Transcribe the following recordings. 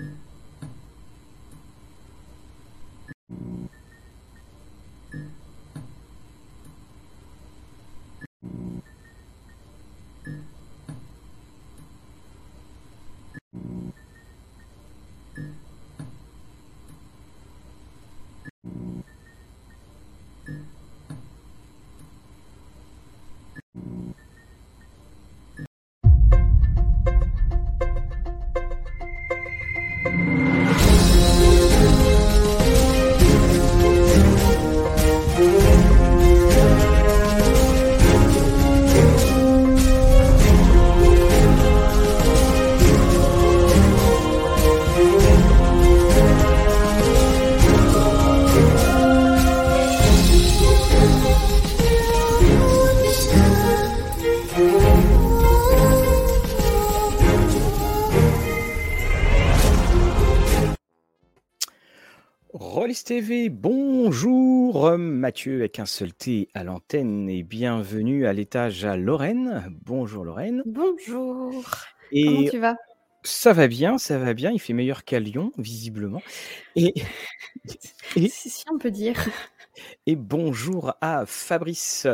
Mm-hmm. Mathieu avec un seul T à l'antenne et bienvenue à l'étage à Lorraine. Bonjour Lorraine. Bonjour. Comment Et tu vas? ça va bien, ça va bien, il fait meilleur qu'à Lyon, visiblement. Et, et, Si, si, on peut dire. et bonjour à Fabrice,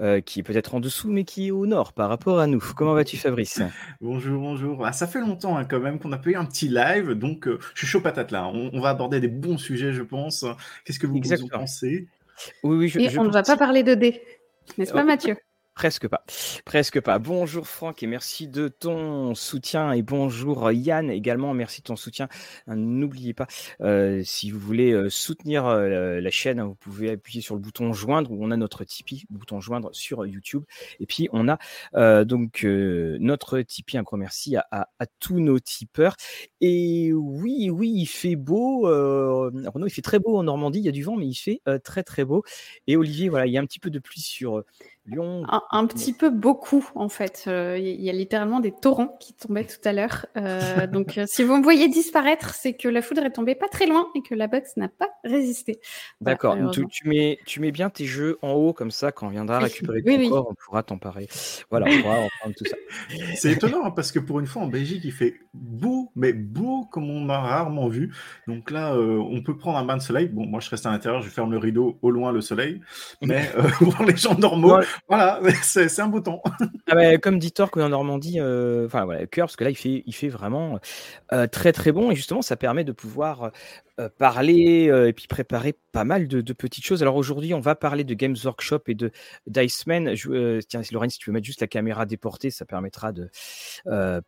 euh, qui est peut-être en dessous, mais qui est au nord par rapport à nous. Comment vas-tu Fabrice? Bonjour, bonjour. Ah, ça fait longtemps hein, quand même qu'on n'a pas eu un petit live, donc euh, je suis chaud patate là. On, on va aborder des bons sujets, je pense. Qu'est-ce que vous, vous en pensez? Oui, oui, je, Et je on ne va pas parler de dés, n'est-ce pas Mathieu? Presque pas, presque pas. Bonjour Franck et merci de ton soutien et bonjour Yann également, merci de ton soutien. Euh, N'oubliez pas, euh, si vous voulez euh, soutenir la chaîne, hein, vous pouvez appuyer sur le bouton joindre où on a notre Tipeee, bouton joindre sur YouTube. Et puis on a donc notre Tipeee, un grand merci à, tous nos tipeurs. Et oui, oui, il fait beau. Renaud, il fait très beau en Normandie, il y a du vent, mais il fait très très beau. Et Olivier, voilà, il y a un petit peu de pluie sur Lyon, Un, un petit peu beaucoup, en fait. Euh, Il y a littéralement des torrents qui tombaient tout à l'heure. Euh, donc, euh, si vous me voyez disparaître, c'est que la foudre est tombée pas très loin et que la box n'a pas résisté. Voilà, D'accord. Tu, mets, tu mets bien tes jeux en haut, comme ça, quand on viendra récupérer Oui, ton oui. corps, on pourra t'emparer. Voilà, on pourra reprendre tout ça. C'est étonnant hein, parce que pour une fois en Belgique, il fait beau, mais beau comme on a rarement vu. Donc là, euh, on peut prendre un bain de soleil. Bon, moi je reste à l'intérieur, je ferme le rideau au loin le soleil. Mais euh, pour les gens normaux, voilà, c'est un temps. ah bah, comme dit Torque en Normandie, euh, enfin voilà, cœur, parce que là, il fait, vraiment euh, très très bon. Et justement, ça permet de pouvoir euh, parler euh, et puis préparer pas mal de, de petites choses. Alors aujourd'hui, on va parler de Games Workshop et de Diceman. Tiens, Lorraine, si tu veux mettre juste la caméra déportée, ça permettra de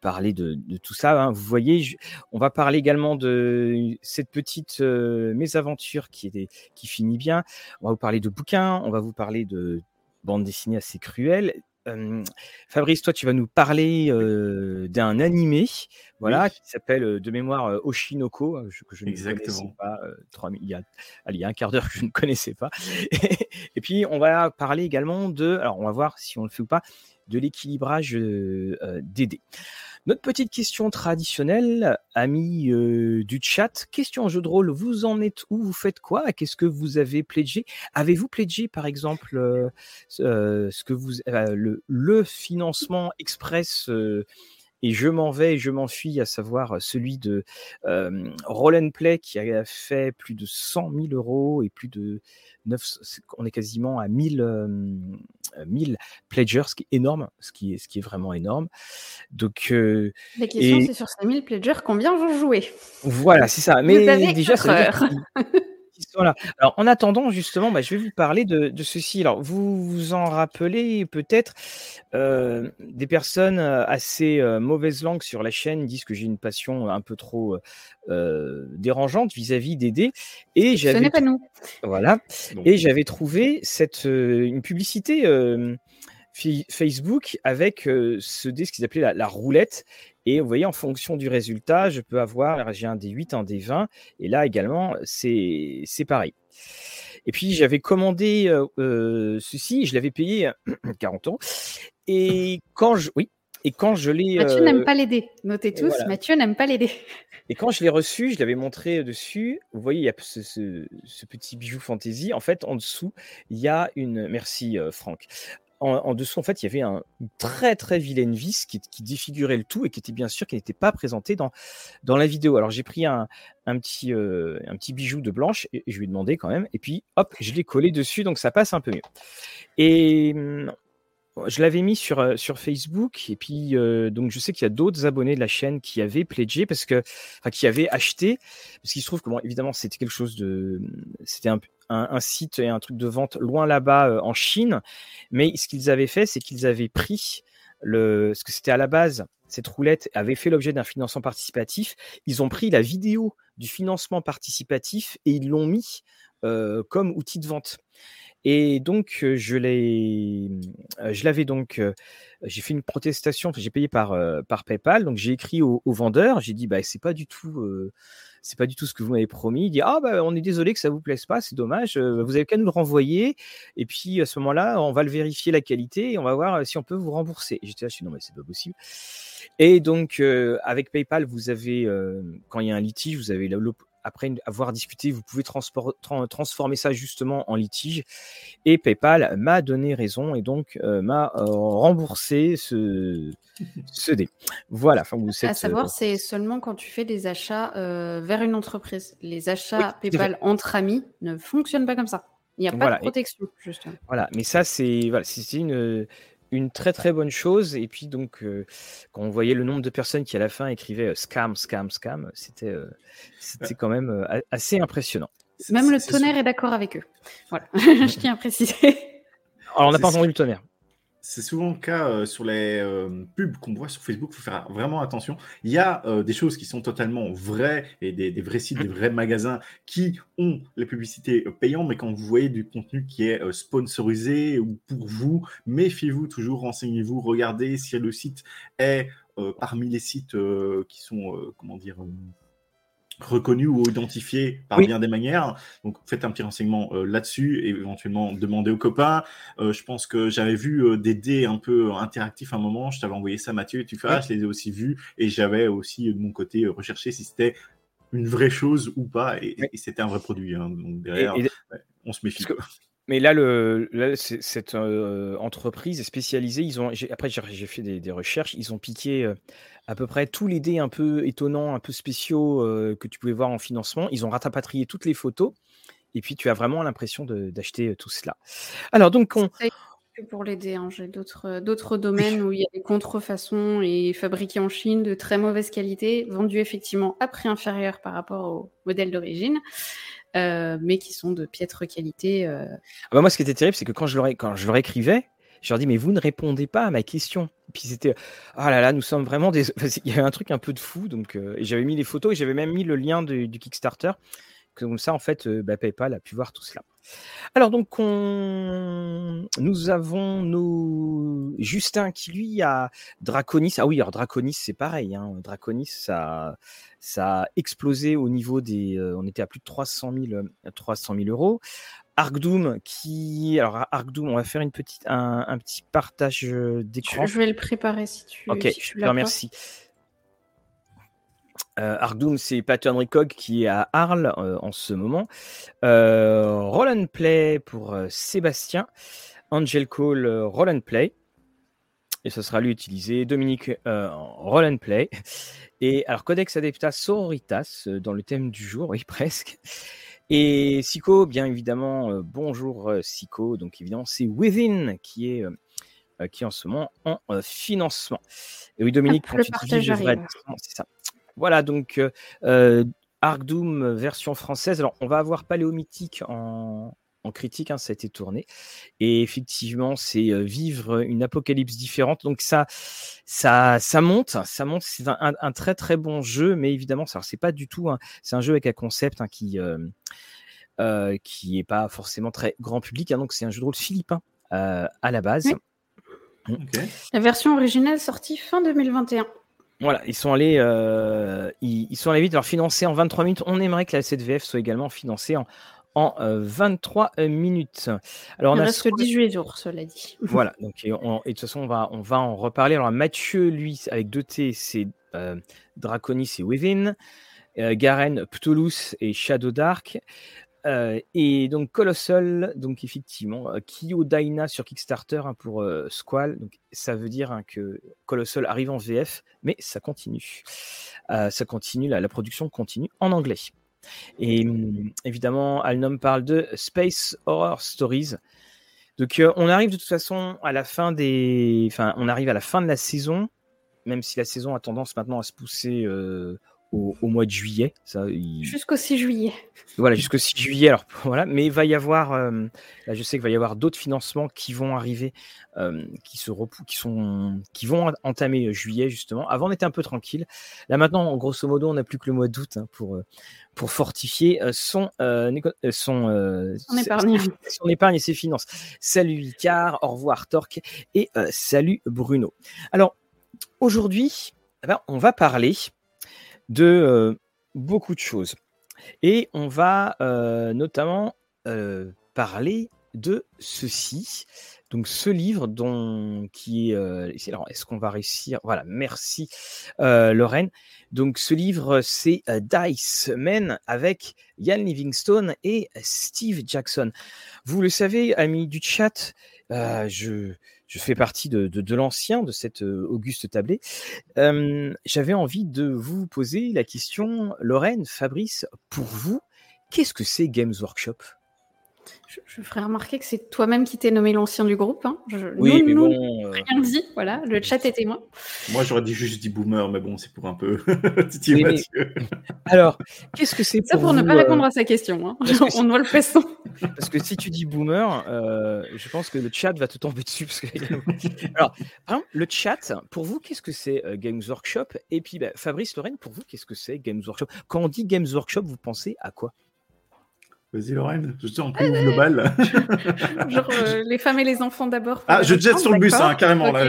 parler de, tout ça. hein. Vous voyez, on va parler également de cette petite mésaventure qui, est, qui finit bien. On va vous parler de bouquins, on va vous parler de bande dessinée assez cruelle. Euh, Fabrice, toi, tu vas nous parler euh, d'un animé, voilà, Oui. qui s'appelle de mémoire Oshinoko, je- que je ne connaissais Exactement. pas. euh, 3000 il, y a, allez, il y a un quart d'heure que je ne connaissais pas. Et puis, on va parler également de, alors on va voir si on le fait ou pas, de l'équilibrage des dés. Notre petite question traditionnelle, amis euh, du chat, question jeu de rôle, vous en êtes où? Vous faites quoi? Qu'est-ce que vous avez pledgé? Avez-vous pledgé, par exemple, euh, euh, ce que vous, le, financement express et je m'en vais et je m'enfuis, à savoir celui de euh, Roll Play qui a fait plus de 100 000 euros et plus de 9, on est quasiment à 1000, euh, 1000 pledgers, ce qui est énorme, ce qui est, ce qui est vraiment énorme. Donc euh, La question, et c'est sur 5000 pledgers, combien vont jouer? Voilà, c'est ça. Vous Mais avez déjà, ça sont là. Alors, en attendant, justement, bah, je vais vous parler de, de ceci. Alors, vous vous en rappelez peut-être, euh, des personnes euh, assez euh, mauvaise langue sur la chaîne disent que j'ai une passion un peu trop euh, dérangeante vis-à-vis des dés. Et Ce j'avais n'est pas nous. voilà. Donc, Et j'avais trouvé cette, euh, une publicité euh, Facebook avec euh, ce dé, ce qu'ils appelaient la, la roulette. Et vous voyez, en fonction du résultat, je peux avoir, j'ai un des 8, un des 20. Et là également, c'est pareil. Et puis, j'avais commandé euh, euh, ceci, je l'avais payé 40 euros. Et quand je, oui, et quand je l'ai, Mathieu n'aime pas les dés. Notez tous, voilà. Mathieu n'aime pas les dés. Et quand je l'ai reçu, je l'avais montré dessus. Vous voyez, il y a ce, ce- ce petit bijou fantaisie. En fait, en dessous, il y a une. Merci, Franck. En, dessous, en fait, il y avait un, une très très vilaine vis qui, défigurait le tout et qui était bien sûr qui n'était pas présentée dans, dans la vidéo. Alors j'ai pris un, un petit, euh, un petit bijou de blanche et, je lui ai demandé quand même. Et puis hop, je l'ai collé dessus, donc ça passe un peu mieux. Et hum, je l'avais mis sur, euh, sur Facebook et puis euh, donc je sais qu'il y a d'autres abonnés de la chaîne qui avaient pledgé parce que qui avaient acheté parce qu'il se trouve que évidemment c'était quelque chose de c'était un, un, site et un truc de vente loin là-bas euh, en Chine. Mais ce qu'ils avaient fait c'est qu'ils avaient pris le ce que c'était à la base cette roulette avait fait l'objet d'un financement participatif. Ils ont pris la vidéo du financement participatif et ils l'ont mis comme outil de vente. Et donc, je l'ai, je l'avais donc, j'ai fait une protestation, j'ai payé par, par PayPal, donc j'ai écrit au, vendeur, j'ai dit, bah, c'est pas du tout, c'est pas du tout ce que vous m'avez promis. Il dit, ah, bah, on est désolé que ça vous plaise pas, c'est dommage, vous avez qu'à nous le renvoyer, et puis à ce moment-là, on va le vérifier la qualité et on va voir si on peut vous rembourser. J'étais là, je suis, non, mais c'est pas possible. Et donc, avec PayPal, vous avez, quand il y a un litige, vous avez après avoir discuté, vous pouvez transformer ça justement en litige. Et PayPal m'a donné raison et donc euh, m'a euh, remboursé ce, ce dé. Voilà. Enfin, vous à savoir, euh, c'est seulement quand tu fais des achats vers une entreprise. Les achats PayPal entre amis ne fonctionnent pas comme ça. Il n'y a pas de protection, justement. Voilà, mais ça, c'est voilà, une, une très très bonne chose. Et puis donc, euh, quand on voyait le nombre de personnes qui à la fin écrivaient euh, scam, scam, scam, c'était euh, c'était quand même assez impressionnant. Même le tonnerre est d'accord avec eux. Voilà, je tiens à préciser. Alors on n'a pas entendu le tonnerre. C'est souvent le cas euh, sur les euh, pubs qu'on voit sur Facebook. Il faut faire vraiment attention. Il y a euh, des choses qui sont totalement vraies et des, vrais sites, des vrais magasins qui ont les publicités payantes. Mais quand vous voyez du contenu qui est sponsorisé ou pour vous, méfiez-vous toujours, renseignez-vous, regardez si le site est parmi les sites qui sont, comment dire, reconnu ou identifié par bien des manières. Donc faites un petit renseignement euh, là-dessus et éventuellement demandez aux copains. Euh, je pense que j'avais vu euh, des dés un peu interactifs à un moment. Je t'avais envoyé ça, Mathieu, et tu fais, ah, je les ai aussi vus et j'avais aussi de mon côté recherché si c'était une vraie chose ou pas et, c'était un vrai produit. Hein. Donc derrière, on se méfie. Mais là, le, cette entreprise est spécialisée. Ils ont, après, j'ai fait des, recherches. Ils ont piqué à peu près tous les dés un peu étonnants, un peu spéciaux que tu pouvais voir en financement. Ils ont ratapatrié toutes les photos. Et puis, tu as vraiment l'impression d'acheter tout cela. Alors, donc, on. Pour les dés, hein. j'ai d'autres domaines où il y a des contrefaçons et fabriqués en Chine de très mauvaise qualité, vendus effectivement à prix inférieur par rapport au modèle d'origine. Euh, mais qui sont de piètre qualité. Euh. Ah bah moi, ce qui était terrible, c'est que quand je leur, quand je leur écrivais, je leur dis, mais vous ne répondez pas à ma question. Puis c'était, ah là là, nous sommes vraiment des. Il y avait un truc un peu de fou. Donc, euh, j'avais mis les photos et j'avais même mis le lien du Kickstarter. Comme ça, en fait, bah, PayPal a pu voir tout cela. Alors donc nous avons nos Justin qui lui a Draconis. Ah oui, alors Draconis c'est pareil. Hein. Draconis ça, ça a explosé au niveau des. Euh, on était à plus de 300 000, 300 000 euros. Arkdoom qui. Alors Arkdoom, on va faire une petite, un, petit partage d'écran. Je vais le préparer si tu. Ok, si je te remercie. Euh, c'est Pattern Recog qui est à Arles euh, en ce moment. Euh, Roll and Play pour euh, Sébastien. Angel Call, Roll and Play. Et ce sera lui utilisé. Dominique, Roll and Play. Et alors, Codex Adepta Sororitas, dans le thème du jour, oui, presque. Et Sico, bien évidemment, bonjour Sico. Donc, évidemment, c'est Within qui est qui est en ce moment en financement. Et oui, Dominique, quand tu dis je c'est ça. Voilà, donc euh, euh, Arc Doom version française. Alors, on va avoir Paléomythique en, en critique, hein, ça a été tourné. Et effectivement, c'est euh, vivre une apocalypse différente. Donc ça, ça, ça monte, ça monte. C'est un, très très bon jeu, mais évidemment, ça, c'est pas du tout. c'est un jeu avec un concept hein, qui qui est pas forcément très grand public. Hein. donc c'est un jeu de rôle philippin à la base. La version originale sortie fin 2021. Voilà, ils sont allés, euh, ils, sont allés vite. Alors financé en 23 minutes. On aimerait que la CDVF soit également financée en, en 23 euh, minutes. Alors, on Il reste 18 jours, cela dit. Voilà, donc et, de toute façon, on va, on va en reparler. Alors Mathieu, lui, avec deux T, c'est euh, Draconis et Within. Garen, Ptolus et Shadow Dark. Euh, et donc Colossal, donc effectivement, euh, Kyo Daina sur Kickstarter hein, pour euh, Squall. Donc ça veut dire hein, que Colossal arrive en VF, mais ça continue. ça continue, la, la, production continue en anglais. Et hum, évidemment, Alnom parle de Space Horror Stories. Donc on arrive de toute façon à la fin des, enfin on arrive à la fin de la saison, même si la saison a tendance maintenant à se pousser au, mois de juillet. Ça, Jusqu'au 6 juillet. Voilà, jusqu'au 6 juillet. Alors voilà, mais il va y avoir, euh, là, je sais qu'il va y avoir d'autres financements qui vont arriver, euh, qui se qui sont, qui vont entamer juillet justement. Avant, on était un peu tranquille. Là maintenant, grosso modo, on n'a plus que le mois d'août hein, pour euh, pour fortifier son son, son épargne, son épargne et ses finances. Salut Icar, au revoir Torque et salut Bruno. Alors aujourd'hui, eh ben, on va parler de beaucoup de choses. Et on va notamment parler de ceci. Donc ce livre dont qui est est-ce qu'on va réussir? Voilà, merci Lorraine. Donc ce livre c'est Dice Men avec Ian Livingstone et Steve Jackson. Vous le savez, amis du chat, je je fais partie de, l'ancien, de cette euh, auguste tablée. J'avais envie de vous poser la question, Lorraine, Fabrice, pour vous, qu'est-ce que c'est Games Workshop? Je, ferai remarquer que c'est toi-même qui t'es nommé l'ancien du groupe. Hein. oui, mais bon. Euh, rien dit, voilà, le chat est témoin. Moi, j'aurais dit juste dit boomer, mais bon, c'est pour un peu Alors, qu'est-ce que c'est pour Ça pour ne pas euh, répondre à sa question. Hein. On doit le façon. Parce que si tu dis boomer, euh, je pense que le chat va te tomber dessus. Parce que... Alors, le chat, pour vous, qu'est-ce que c'est Games Workshop? Et puis, bah, Fabrice, Lorraine, pour vous, qu'est-ce que c'est Games Workshop? Quand on dit Games Workshop, vous pensez à quoi? Vas-y Lorraine, je suis en plus global. Genre euh, les femmes et les enfants d'abord. Ah, je te jette sur le bus, hein, carrément. Là,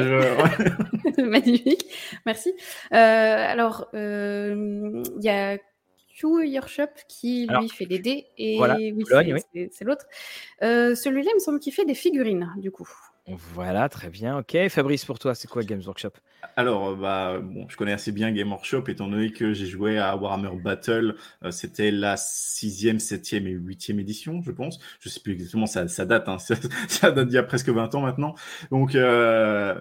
Magnifique, merci. Euh, alors, euh, il y a Q Your Shop qui lui fait des dés et oui, c'est l'autre. Celui-là, il me semble qu'il fait des figurines, du coup. Voilà, très bien. Ok, Fabrice, pour toi, c'est quoi Games Workshop? Alors, euh, bah, bon, je connais assez bien Game Workshop, étant donné que j'ai joué à Warhammer Battle. Euh, c'était la sixième, septième et huitième édition, je pense. Je sais plus exactement, ça, ça date, hein, ça, date d'il y a presque 20 ans maintenant. Donc, euh,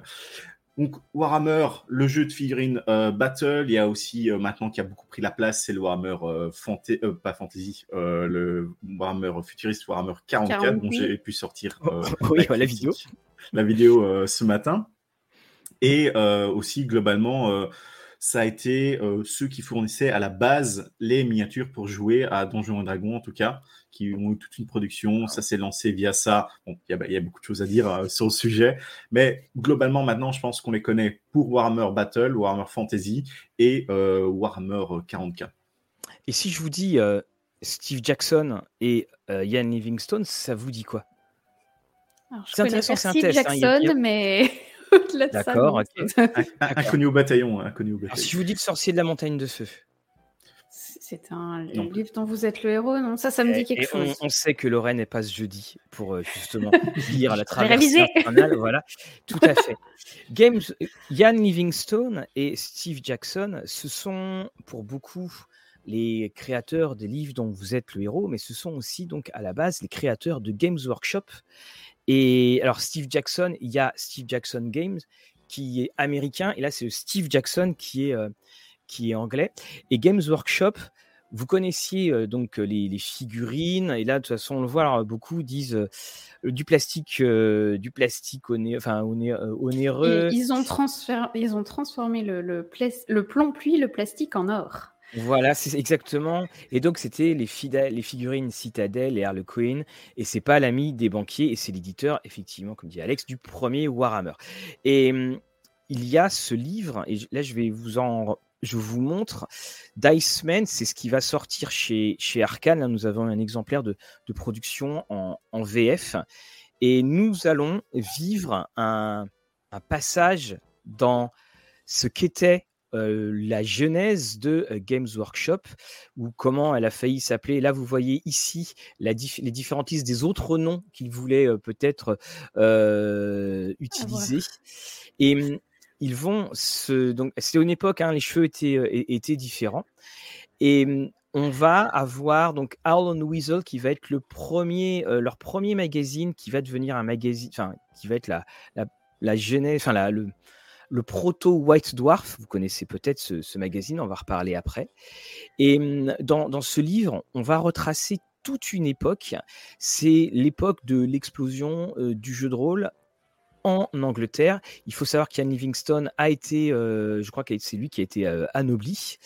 donc Warhammer, le jeu de figurines Battle, il y a aussi maintenant qui a beaucoup pris la place, c'est le Warhammer pas Fantasy, le Warhammer Futuriste, Warhammer 44, dont j'ai pu sortir oui, la vidéo la vidéo euh, ce matin. Et euh, aussi, globalement, euh, ça a été ceux qui fournissaient à la base les miniatures pour jouer à Donjons et Dragons, en tout cas, qui ont eu toute une production. Ça s'est lancé via ça. il y, a beaucoup de choses à dire sur le sujet. Mais globalement, maintenant, je pense qu'on les connaît pour Warhammer Battle, Warhammer Fantasy et Warhammer 40K. Et si je vous dis Steve Jackson et Ian Livingstone, ça vous dit quoi? C'est intéressant, c'est un test. Hein, Jackson, mais D'accord, Inconnu au bataillon. Inconnu au bataillon. si je vous le sorcier de la montagne de feu. C'est un livre dont vous êtes le héros, non? Ça, ça me dit quelque chose. On, sait que Lorraine n'est pas ce jeudi pour euh, justement lire la traversée infernale. Voilà, tout à fait. Games, Ian Livingstone et Steve Jackson, ce sont pour beaucoup les créateurs des livres dont vous êtes le héros, mais ce sont aussi donc à la base les créateurs de Games Workshop et alors, Steve Jackson, il y a Steve Jackson Games qui est américain, et là, c'est Steve Jackson qui est, euh, qui est anglais. Et Games Workshop, vous connaissiez euh, donc les, figurines, et là, de toute façon, on le voit, beaucoup disent euh, du plastique, du plastique onéreux. ils, ont transformé le, le, le plomb puis le plastique en or. Voilà, c'est exactement. Et donc, c'était les, les figurines Citadel et Harlequin. Et c'est pas l'ami des banquiers, et c'est l'éditeur, effectivement, comme dit Alex, du premier Warhammer. Et hum, il y a ce livre, et là, je vais vous en. Je vous montre. Dice Man, c'est ce qui va sortir chez, chez Arkane. Nous avons un exemplaire de, de production en, VF. Et nous allons vivre un passage dans ce qu'était euh, la genèse de Games Workshop ou comment elle a failli s'appeler. Là, vous voyez ici les différentes listes des autres noms qu'il voulait euh, peut-être utiliser. Et mmh, ils vont se. Donc, c'était une époque, hein, les cheveux étaient, étaient différents. Et mmh, on va avoir donc Owl Weasel qui va être le premier, leur premier magazine qui va devenir un magazine, enfin qui va être la, la, la genèse, enfin la, le, le proto White Dwarf. Vous connaissez peut-être ce, magazine, on va reparler après. Et hum, dans, dans, ce livre, on va retracer toute une époque. C'est l'époque de l'explosion euh, du jeu de rôle en Angleterre. Il faut savoir qu'Ian Livingstone a été, euh, je crois que c'est lui qui a été euh, anobli.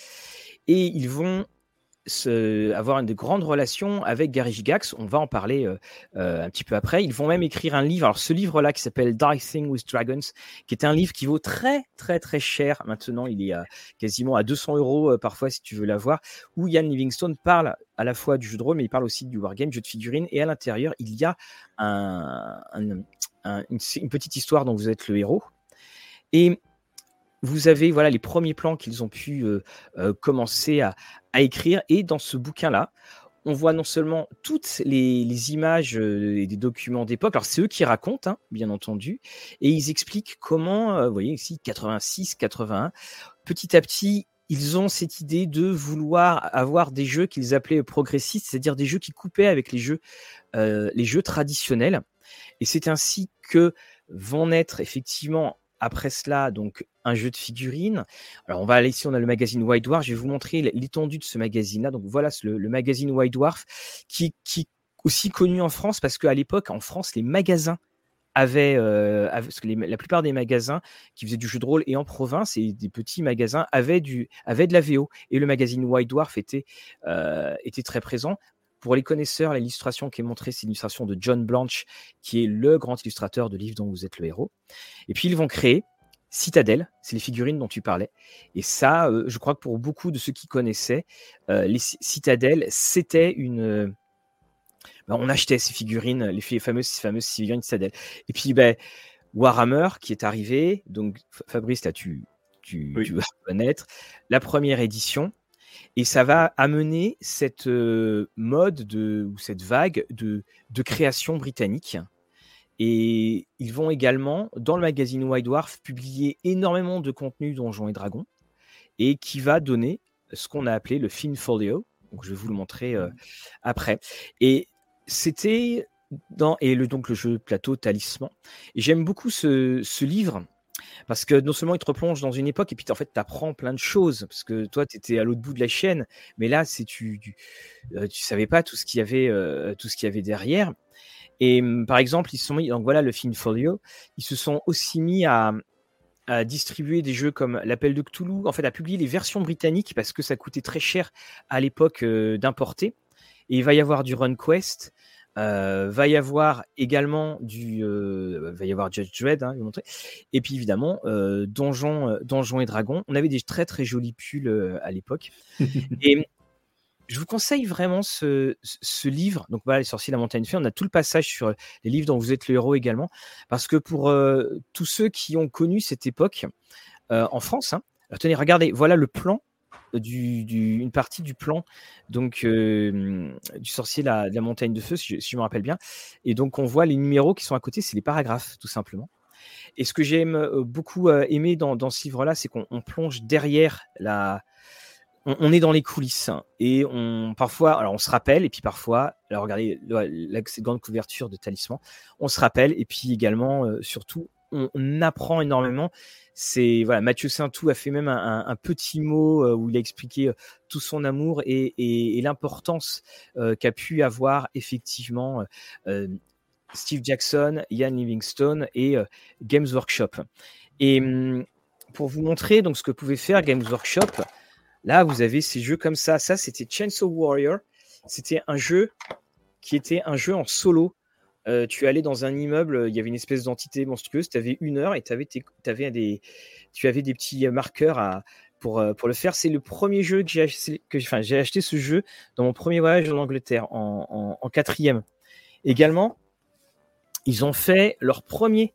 Et ils vont avoir de grandes relations avec Gary Gigax. On va en parler euh, euh, un petit peu après. Ils vont même écrire un livre. Alors, ce livre-là qui s'appelle Thing with Dragons, qui est un livre qui vaut très, très, très cher. Maintenant, il est à, quasiment à 200 euros euh, parfois si tu veux l'avoir. Où Ian Livingstone parle à la fois du jeu de rôle, mais il parle aussi du wargame, jeu de figurines. Et à l'intérieur, il y a une, petite histoire dont vous êtes le héros. Et vous avez voilà les premiers plans qu'ils ont pu commencer à, écrire. Et dans ce bouquin-là, on voit non seulement toutes les, images euh, et des documents d'époque, alors c'est eux qui racontent, hein, bien entendu, et ils expliquent comment, vous voyez ici, 86, 81, petit à petit, ils ont cette idée de vouloir avoir des jeux qu'ils appelaient progressistes, c'est-à-dire des jeux qui coupaient avec les jeux, les jeux traditionnels. Et c'est ainsi que vont naître effectivement après cela, donc un jeu de figurines. Alors on va aller ici, on a le magazine White Dwarf. Je vais vous montrer l'étendue de ce magazine-là. Donc voilà le, magazine White Dwarf qui, qui aussi connu en France parce qu'à l'époque, en France, les magasins avaient, euh, la plupart des magasins qui faisaient du jeu de rôle et en province et des petits magasins avaient, du, avaient de la VO et le magazine White Dwarf était, euh, était très présent. Pour les connaisseurs, l'illustration qui est montrée, c'est l'illustration de John Blanche, qui est le grand illustrateur de livre dont vous êtes le héros. Et puis ils vont créer Citadel, c'est les figurines dont tu parlais. Et ça, euh, je crois que pour beaucoup de ceux qui connaissaient, euh, les Citadel, c'était une. Euh, ben, on achetait ces figurines, les fameuses, fameuses figurines Citadel. Et puis, ben, Warhammer qui est arrivé. Donc, Fabrice, là, tu, tu, tu vas connaître. La première édition. Et ça va amener cette mode de, ou cette vague de, de création britannique. Et ils vont également, dans le magazine White Dwarf, publier énormément de contenu Donjons et Dragons et qui va donner ce qu'on a appelé le Fin Folio. Donc, je vais vous le montrer mmh. après. Et c'était dans et le donc le jeu plateau Talisman. Et j'aime beaucoup ce, ce, livre parce que non seulement il te replonge dans une époque, et puis en fait, tu apprends plein de choses. Parce que toi, tu étais à l'autre bout de la chaîne, mais là, c'est tu, euh, tu, savais pas tout ce qu'il y avait, euh, y avait derrière. Et mmh, par exemple, ils se sont mis, donc voilà le film Folio, ils se sont aussi mis à, à distribuer des jeux comme l'appel de Cthulhu, en fait, à publier les versions britanniques parce que ça coûtait très cher à l'époque euh, d'importer. Et il va y avoir du Run Quest, euh, va y avoir également du, euh, va y avoir Judge Dredd, hein, montrer. Et puis évidemment, euh, Donjons, Donjons et Dragons. On avait des très très jolis pulls à l'époque. et je vous conseille vraiment ce, ce, livre. Donc voilà, Les Sorciers de la Montagne Fée. On a tout le passage sur les livres dont vous êtes le héros également, parce que pour tous ceux qui ont connu cette époque en France, hein, tenez, regardez, voilà le plan du, une partie du plan donc euh, du sorcier la, de la, montagne de feu, si je, me rappelle bien. Et donc on voit les numéros qui sont à côté, c'est les paragraphes tout simplement. Et ce que j'aime euh, beaucoup euh, aimer dans, dans ce livre-là, c'est qu'on plonge derrière la, on, est dans les coulisses hein, et on parfois, alors on se rappelle et puis parfois, alors regardez la, cette grande couverture de Talisman, on se rappelle et puis également surtout on, apprend énormément c'est voilà, Mathieu Saintou a fait même un, petit mot euh, où il a expliqué euh, tout son amour et, l'importance euh, qu'a pu avoir effectivement Steve Jackson, Ian Livingstone et Games Workshop. Et hum, pour vous montrer donc ce que pouvait faire Games Workshop, là vous avez ces jeux comme ça. Ça c'était Chainsaw Warrior. C'était un jeu qui était un jeu en solo euh, tu allais dans un immeuble, il y avait une espèce d'entité monstrueuse, tu avais une heure et avais avais des, tu avais des petits marqueurs à, pour, pour le faire. C'est le premier jeu que j'ai acheté, que, enfin, j'ai acheté ce jeu dans mon premier voyage en Angleterre, en, en, en quatrième. Également, ils ont fait leur premier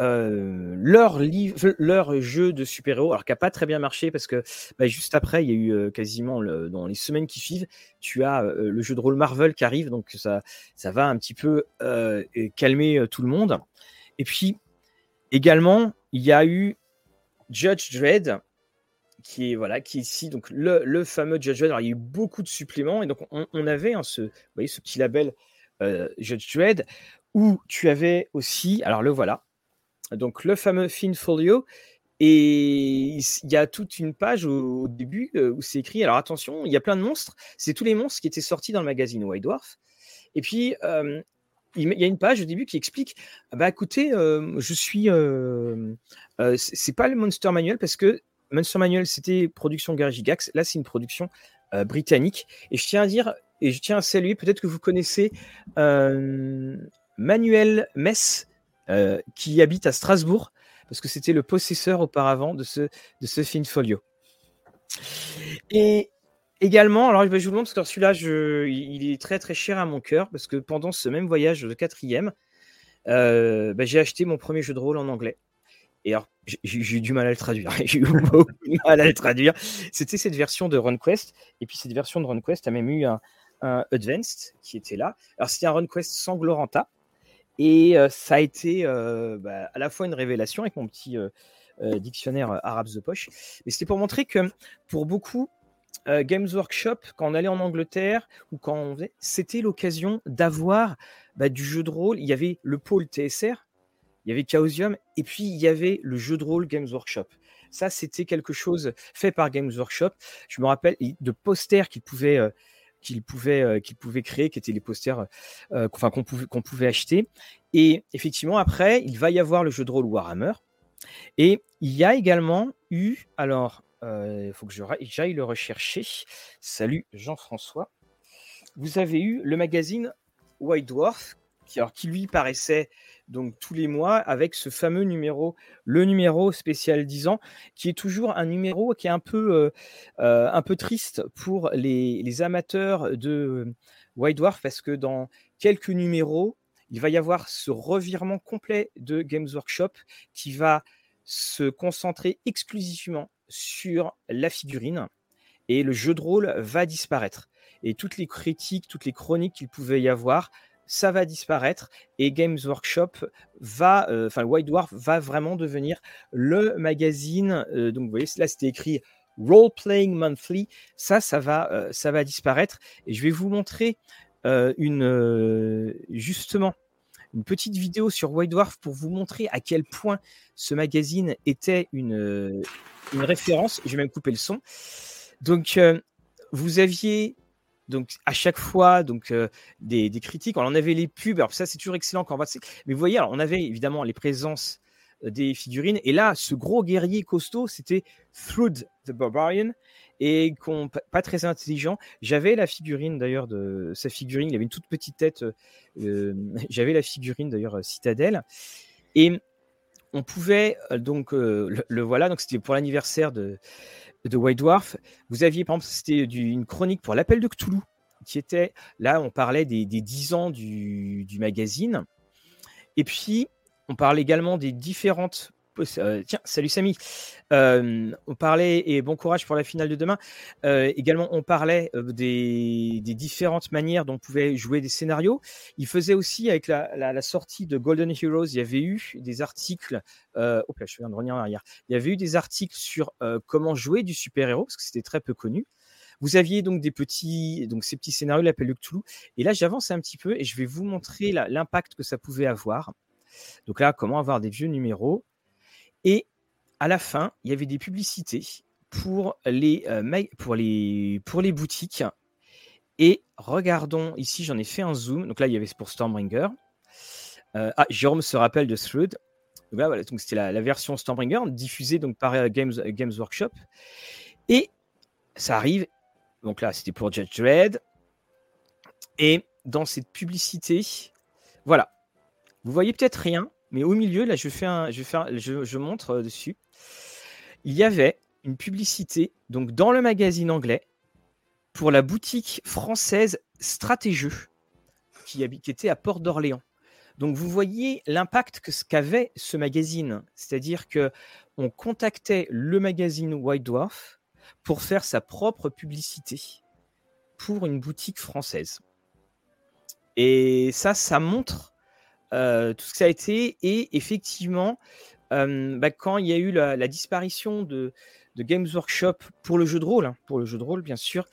euh, leur, livre, leur jeu de super-héros, alors qui n'a pas très bien marché parce que bah, juste après, il y a eu euh, quasiment dans les semaines qui suivent, tu as euh, le jeu de rôle Marvel qui arrive, donc ça, ça va un petit peu calmer tout le monde. Et puis également, il y a eu Judge Dredd qui est voilà, qui ici donc le, fameux Judge Dredd. Il y a eu beaucoup de suppléments et donc on, avait hein, ce, voyez, ce petit label Judge Dredd où tu avais aussi, alors le voilà, donc le fameux Fin Folio. Et il y a toute une page au, début euh, où c'est écrit. Alors attention, il y a plein de monstres. C'est tous les monstres qui étaient sortis dans le magazine White Dwarf. Et puis euh, il y a une page au début qui explique bah écoutez, je suis. c'est pas le Monster Manual parce que Monster Manual, c'était production Gary Gigax. Là, c'est une production euh, britannique. Et je tiens à dire, et je tiens à saluer, peut-être que vous connaissez euh, Manuel Mess, euh, qui habite à Strasbourg, parce que c'était le possesseur auparavant de ce, de ce film folio. Et également, alors je vous le montre parce que celui-là, il est très très cher à mon cœur, parce que pendant ce même voyage de quatrième, bah, j'ai acheté mon premier jeu de rôle en anglais. Et alors, j'ai eu du mal à le traduire. j'ai eu beaucoup de mal à le traduire. C'était cette version de RunQuest. Et puis, cette version de RunQuest a même eu un, Advanced qui était là. Alors, c'était un RunQuest sans Gloranta. Et ça a été bah, à la fois une révélation avec mon petit dictionnaire arabe The Poche. Mais c'était pour montrer que pour beaucoup, Games Workshop, quand on allait en Angleterre ou quand c'était l'occasion d'avoir bah, du jeu de rôle. Il y avait le pôle TSR, il y avait Chaosium, et puis il y avait le jeu de rôle Games Workshop. Ça, c'était quelque chose fait par Games Workshop. Je me rappelle de posters qu'ils pouvaient, euh, qu'ils pouvaient créer, qui étaient les posters euh, enfin, qu'on pouvait, qu'on pouvait acheter. Et effectivement, après, il va y avoir le jeu de rôle Warhammer. Et il y a également eu, alors, il faut que j'aille le rechercher. Salut Jean-François. Vous avez eu le magazine White Dwarf, qui, alors, qui lui paraissait donc tous les mois avec ce fameux numéro, le numéro spécial 10 ans, qui est toujours un numéro qui est un peu, euh, euh, un peu triste pour les, amateurs de White Dwarf parce que dans quelques numéros, il va y avoir ce revirement complet de Games Workshop qui va se concentrer exclusivement sur la figurine et le jeu de rôle va disparaître. Et toutes les critiques, toutes les chroniques qu'il pouvait y avoir ça va disparaître et Games Workshop va, euh, enfin White Dwarf va vraiment devenir le magazine. Euh, donc vous voyez, là c'était écrit Role Playing Monthly. Ça, ça va, euh, ça va disparaître et je vais vous montrer une justement une petite vidéo sur White Dwarf pour vous montrer à quel point ce magazine était une, une référence. Je vais même couper le son. Donc, vous aviez donc à chaque fois donc euh, des, critiques. on en avait les pubs. Alors ça c'est toujours excellent quand on va. Mais vous voyez, alors, on avait évidemment les présences euh, des figurines. Et là, ce gros guerrier costaud, c'était Thrud the Barbarian et pas très intelligent. J'avais la figurine d'ailleurs de sa figurine. Il avait une toute petite tête. Euh, j'avais la figurine d'ailleurs Citadelle et on pouvait donc le, voilà. Donc c'était pour l'anniversaire de de White Dwarf, vous aviez, par exemple, c'était une chronique pour l'appel de Cthulhu, qui était, là, on parlait des, des 10 ans du, magazine. Et puis, on parlait également des différentes euh, tiens, salut Samy. Euh, on parlait, et bon courage pour la finale de demain. Euh, également, on parlait des, différentes manières dont on pouvait jouer des scénarios. Il faisait aussi, avec la, sortie de Golden Heroes, il y avait eu des articles. oh là, je viens de revenir en arrière. Il y avait eu des articles sur comment jouer du super-héros, parce que c'était très peu connu. Vous aviez donc des petits, donc ces petits scénarios, l'appel Cthulhu. Et là, j'avance un petit peu et je vais vous montrer l'impact que ça pouvait avoir. Donc là, comment avoir des vieux numéros. Et à la fin, il y avait des publicités pour les, euh, pour les, pour les boutiques. Et regardons, ici j'en ai fait un zoom. Donc là, il y avait pour Stormbringer. Euh, ah, Jérôme se rappelle de Thread. voilà, donc c'était la, version Stormbringer diffusée donc par euh, Games, Games Workshop. Et ça arrive. Donc là, c'était pour Judge Dredd. Et dans cette publicité, voilà. Vous voyez peut-être rien, mais au milieu, là, je, fais un, je, fais je, montre euh, dessus. Il y avait une publicité donc dans le magazine anglais pour la boutique française Stratégeux qui, qui était à Port d'Orléans. Donc vous voyez l'impact que ce qu'avait ce magazine, c'est-à-dire que on contactait le magazine White Dwarf pour faire sa propre publicité pour une boutique française. Et ça, ça montre euh, tout ce que ça a été. Et effectivement, bah, quand il y a eu la, disparition de, Games Workshop pour le jeu de rôle, hein, pour le jeu de rôle bien sûr,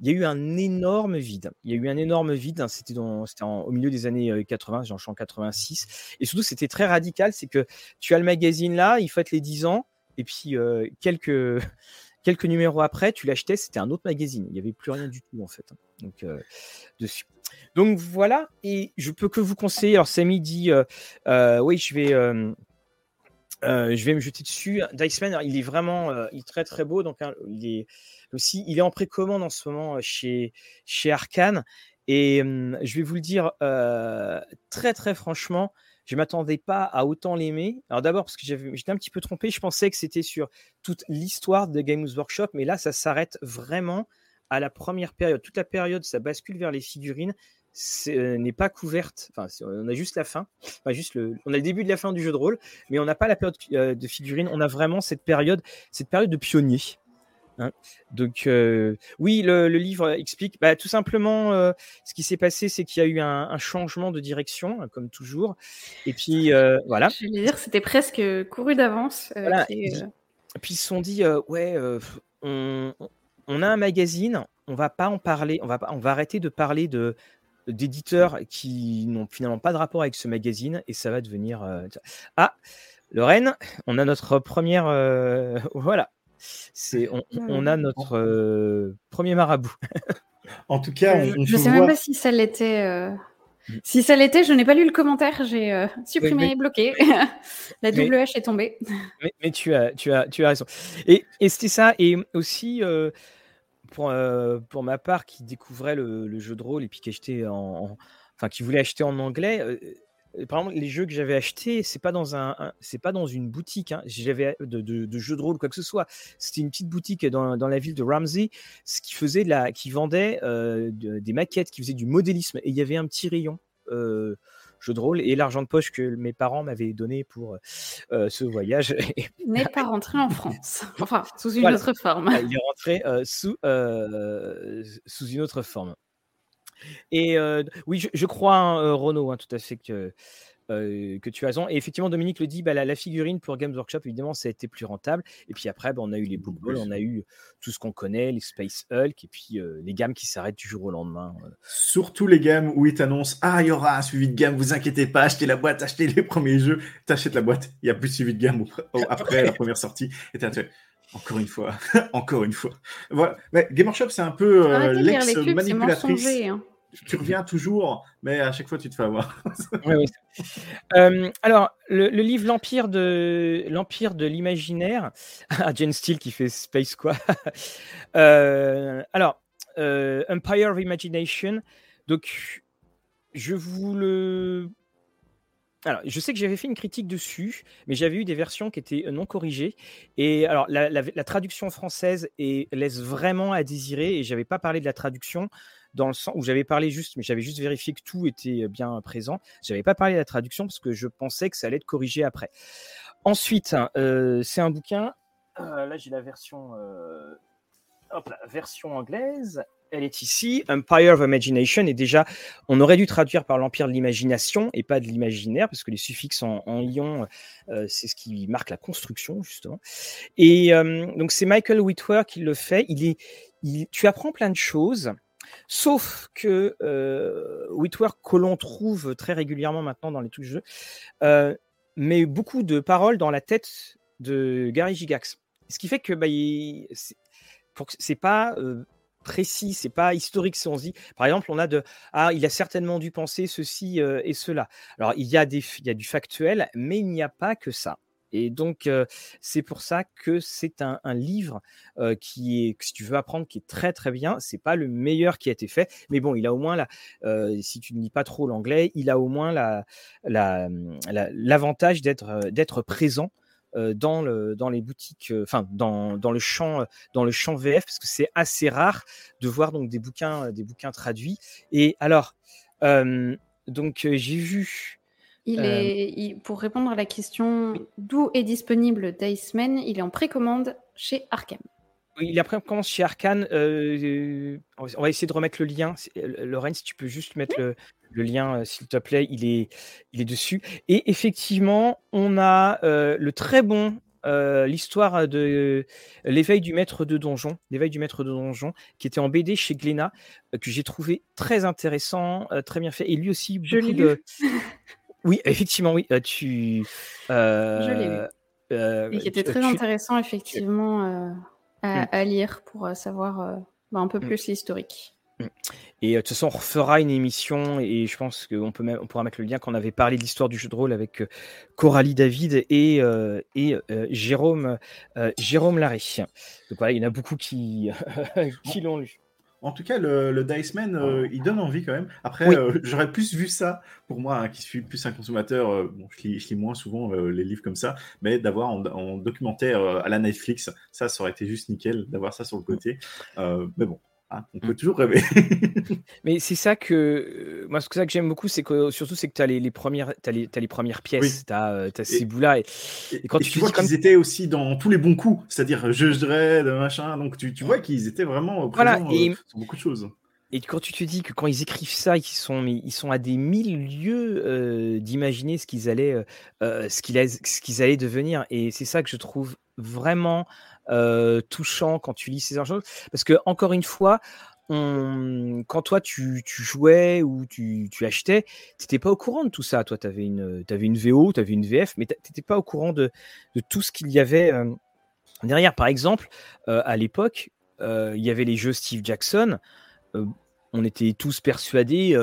il y a eu un énorme vide. Il y a eu un énorme vide. Hein, c'était au milieu des années 80, j'en suis en 86. Et surtout, c'était très radical. C'est que tu as le magazine là, il fête les 10 ans. Et puis, quelques, quelques numéros après, tu l'achetais, c'était un autre magazine. Il n'y avait plus rien du tout, en fait. Hein, donc, dessus. Donc voilà, et je peux que vous conseiller. Alors Samy dit, oui, je vais, je vais me jeter dessus. Diceman, il est vraiment, très très beau. Donc hein, il est en précommande en ce moment chez chez Arkane. Et je vais vous le dire très très franchement, je m'attendais pas à autant l'aimer. Alors d'abord parce que j'étais un petit peu trompé, je pensais que c'était sur toute l'histoire de Games Workshop, mais là ça s'arrête vraiment à la première période. Toute la période, ça bascule vers les figurines n'est pas couverte. Enfin, on a juste la fin, enfin, juste le, on a le début de la fin du jeu de rôle, mais on n'a pas la période de figurines. On a vraiment cette période, cette période de pionnier. Hein. Donc euh, oui, le, livre explique bah, tout simplement euh, ce qui s'est passé, c'est qu'il y a eu un, changement de direction, hein, comme toujours. Et puis euh, voilà. Je dire, c'était presque couru d'avance. et, puis, ils se sont dit, ouais, on, on, a un magazine, on va pas en parler, on va, on va arrêter de parler de d'éditeurs qui n'ont finalement pas de rapport avec ce magazine et ça va devenir ah Lorraine, on a notre première voilà c'est on, a notre premier marabout. en tout cas, je ne sais même pas si ça l'était. Euh, mmh. Si ça l'était, je n'ai pas lu le commentaire, j'ai euh, supprimé, et bloqué. La double H est tombée. Mais, tu, as, tu, as, tu as raison. Et, et c'était ça. Et aussi, pour, pour ma part, qui découvrait le, jeu de rôle et puis qui achetait en, enfin qui voulait acheter en anglais, par exemple, les jeux que j'avais achetés, c'est pas dans un, c'est pas dans une boutique. Hein. J'avais de, jeux de rôle quoi que ce soit. C'était une petite boutique dans, dans, la ville de Ramsey, ce qui faisait la, qui vendait euh, des maquettes, qui faisait du modélisme. Et il y avait un petit rayon euh, jeux de rôle et l'argent de poche que mes parents m'avaient donné pour euh, ce voyage. N'est pas rentré en France. Enfin, sous une autre forme. Il est rentré sous sous une autre forme. Et oui, je, crois, hein, Renaud, hein, tout à fait que, que tu as raison. Et effectivement, Dominique le dit, bah, la, figurine pour Games Workshop, évidemment, ça a été plus rentable. Et puis après, bah, on a eu les Blue on a eu tout ce qu'on connaît, les Space Hulk, et puis les gammes qui s'arrêtent du jour au lendemain. Surtout les gammes où ils t'annoncent Ah, il y aura un suivi de gamme, vous inquiétez pas, achetez la boîte, achetez les premiers jeux, t'achètes la boîte, il n'y a plus de suivi de gamme après la première sortie. Et encore une fois, encore une fois. Voilà. Mais Game Workshop, c'est un peu euh, l'ex-manipulatrice. Hein. Tu reviens toujours, mais à chaque fois, tu te fais avoir. Euh, alors, le, livre L'Empire de l'Empire de l'imaginaire, à Jen Steele qui fait Space quoi. Euh, alors, Empire of Imagination. Donc, je vous le alors, je sais que j'avais fait une critique dessus, mais j'avais eu des versions qui étaient non corrigées. Et alors, la, traduction française laisse vraiment à désirer. Et j'avais pas parlé de la traduction dans le sens où j'avais parlé juste, mais j'avais juste vérifié que tout était bien présent. J'avais pas parlé de la traduction parce que je pensais que ça allait être corrigé après. Ensuite, hein, c'est un bouquin. Euh, là, j'ai la version, hop, la version anglaise elle est ici, Empire of Imagination, et déjà, on aurait dû traduire par l'Empire de l'imagination et pas de l'imaginaire, parce que les suffixes en, ion, euh, c'est ce qui marque la construction, justement. Et donc, c'est Michael Whitwer qui le fait. Il est, tu apprends plein de choses, sauf que euh, Whitwer, que l'on trouve très régulièrement maintenant dans les trucs de jeu, euh, met beaucoup de paroles dans la tête de Gary Gigax. Ce qui fait que bah, c'est pas précis, c'est pas historique si on se dit. Par exemple, on a de ah, il a certainement dû penser ceci euh, et cela. Alors il il y a du factuel, mais il n'y a pas que ça. Et donc, c'est pour ça que c'est un, livre qui est, si tu veux apprendre, qui est très très bien. C'est pas le meilleur qui a été fait, mais bon, il a au moins la, si tu ne lis pas trop l'anglais, il a au moins la, l'avantage d'être d'être présent dans, le, dans les boutiques, enfin dans, dans, le champ, dans le champ VF, parce que c'est assez rare de voir donc des bouquins, des bouquins traduits. Et alors, donc j'ai vu. Il est, pour répondre à la question d'où est disponible Diceman, il est en précommande chez Arkham. Oui, il est en précommande chez Arkane. on va essayer de remettre le lien. Lorraine, si tu peux juste mettre le, le lien, s'il te plaît, il est, il est dessus. Et effectivement, on a le très bon l'histoire de l'éveil du maître de donjon, l'éveil du maître de donjon, qui était en BD chez Glénat, que j'ai trouvé très intéressant, très bien fait, et lui aussi Je beaucoup de. Oui, effectivement, oui. Tu. Je l'ai lu. euh, Et qui était très tu- intéressant, effectivement, euh, à, Mm. à lire pour euh, savoir euh, bah, un peu Mm. plus l'historique. Et euh, de toute façon, on refera une émission et je pense qu'on peut même, on pourra mettre le lien qu'on avait parlé de l'histoire du jeu de rôle avec euh, Coralie David et, euh, et euh, Jérôme, euh, Jérôme Larré. Donc voilà, il y en a beaucoup qui, qui l'ont lu. En tout cas, le, le Dice Man, euh, il donne envie quand même. Après, Oui. euh, j'aurais plus vu ça, pour moi, hein, qui suis plus un consommateur, euh, bon, je, lis, je lis moins souvent euh, les livres comme ça, mais d'avoir en, en documentaire euh, à la Netflix, ça, ça aurait été juste nickel d'avoir ça sur le côté. Euh, mais bon, hein, on peut Mm. toujours rêver. Mais c'est ça que euh, moi, ce que ça que j'aime beaucoup, c'est que surtout c'est que tu as les, les premières, t'as les, t'as les premières pièces, Oui. tu as, ces bouts-là. Et, Et, Et quand et tu vois qu'ils étaient aussi dans tous les bons coups, c'est-à-dire je de machin, donc tu, tu vois qu'ils étaient vraiment euh, Voilà, présents et- euh, sur beaucoup de choses. et quand tu te dis que quand ils écrivent ça, ils sont, ils sont à des mille lieues euh, d'imaginer ce qu'ils allaient, euh, euh, ce qu'ils allaient, ce qu'ils allaient devenir. Et c'est ça que je trouve vraiment touchant quand tu lis ces choses. Parce que, encore une fois, quand toi tu, jouais ou tu, tu achetais, tu n'étais pas au courant de tout ça. Toi, tu avais une, t'avais une VO, tu avais une VF, mais tu n'étais pas au courant de, tout ce qu'il y avait derrière. Par exemple, à l'époque, il y avait les jeux Steve Jackson. On était tous persuadés,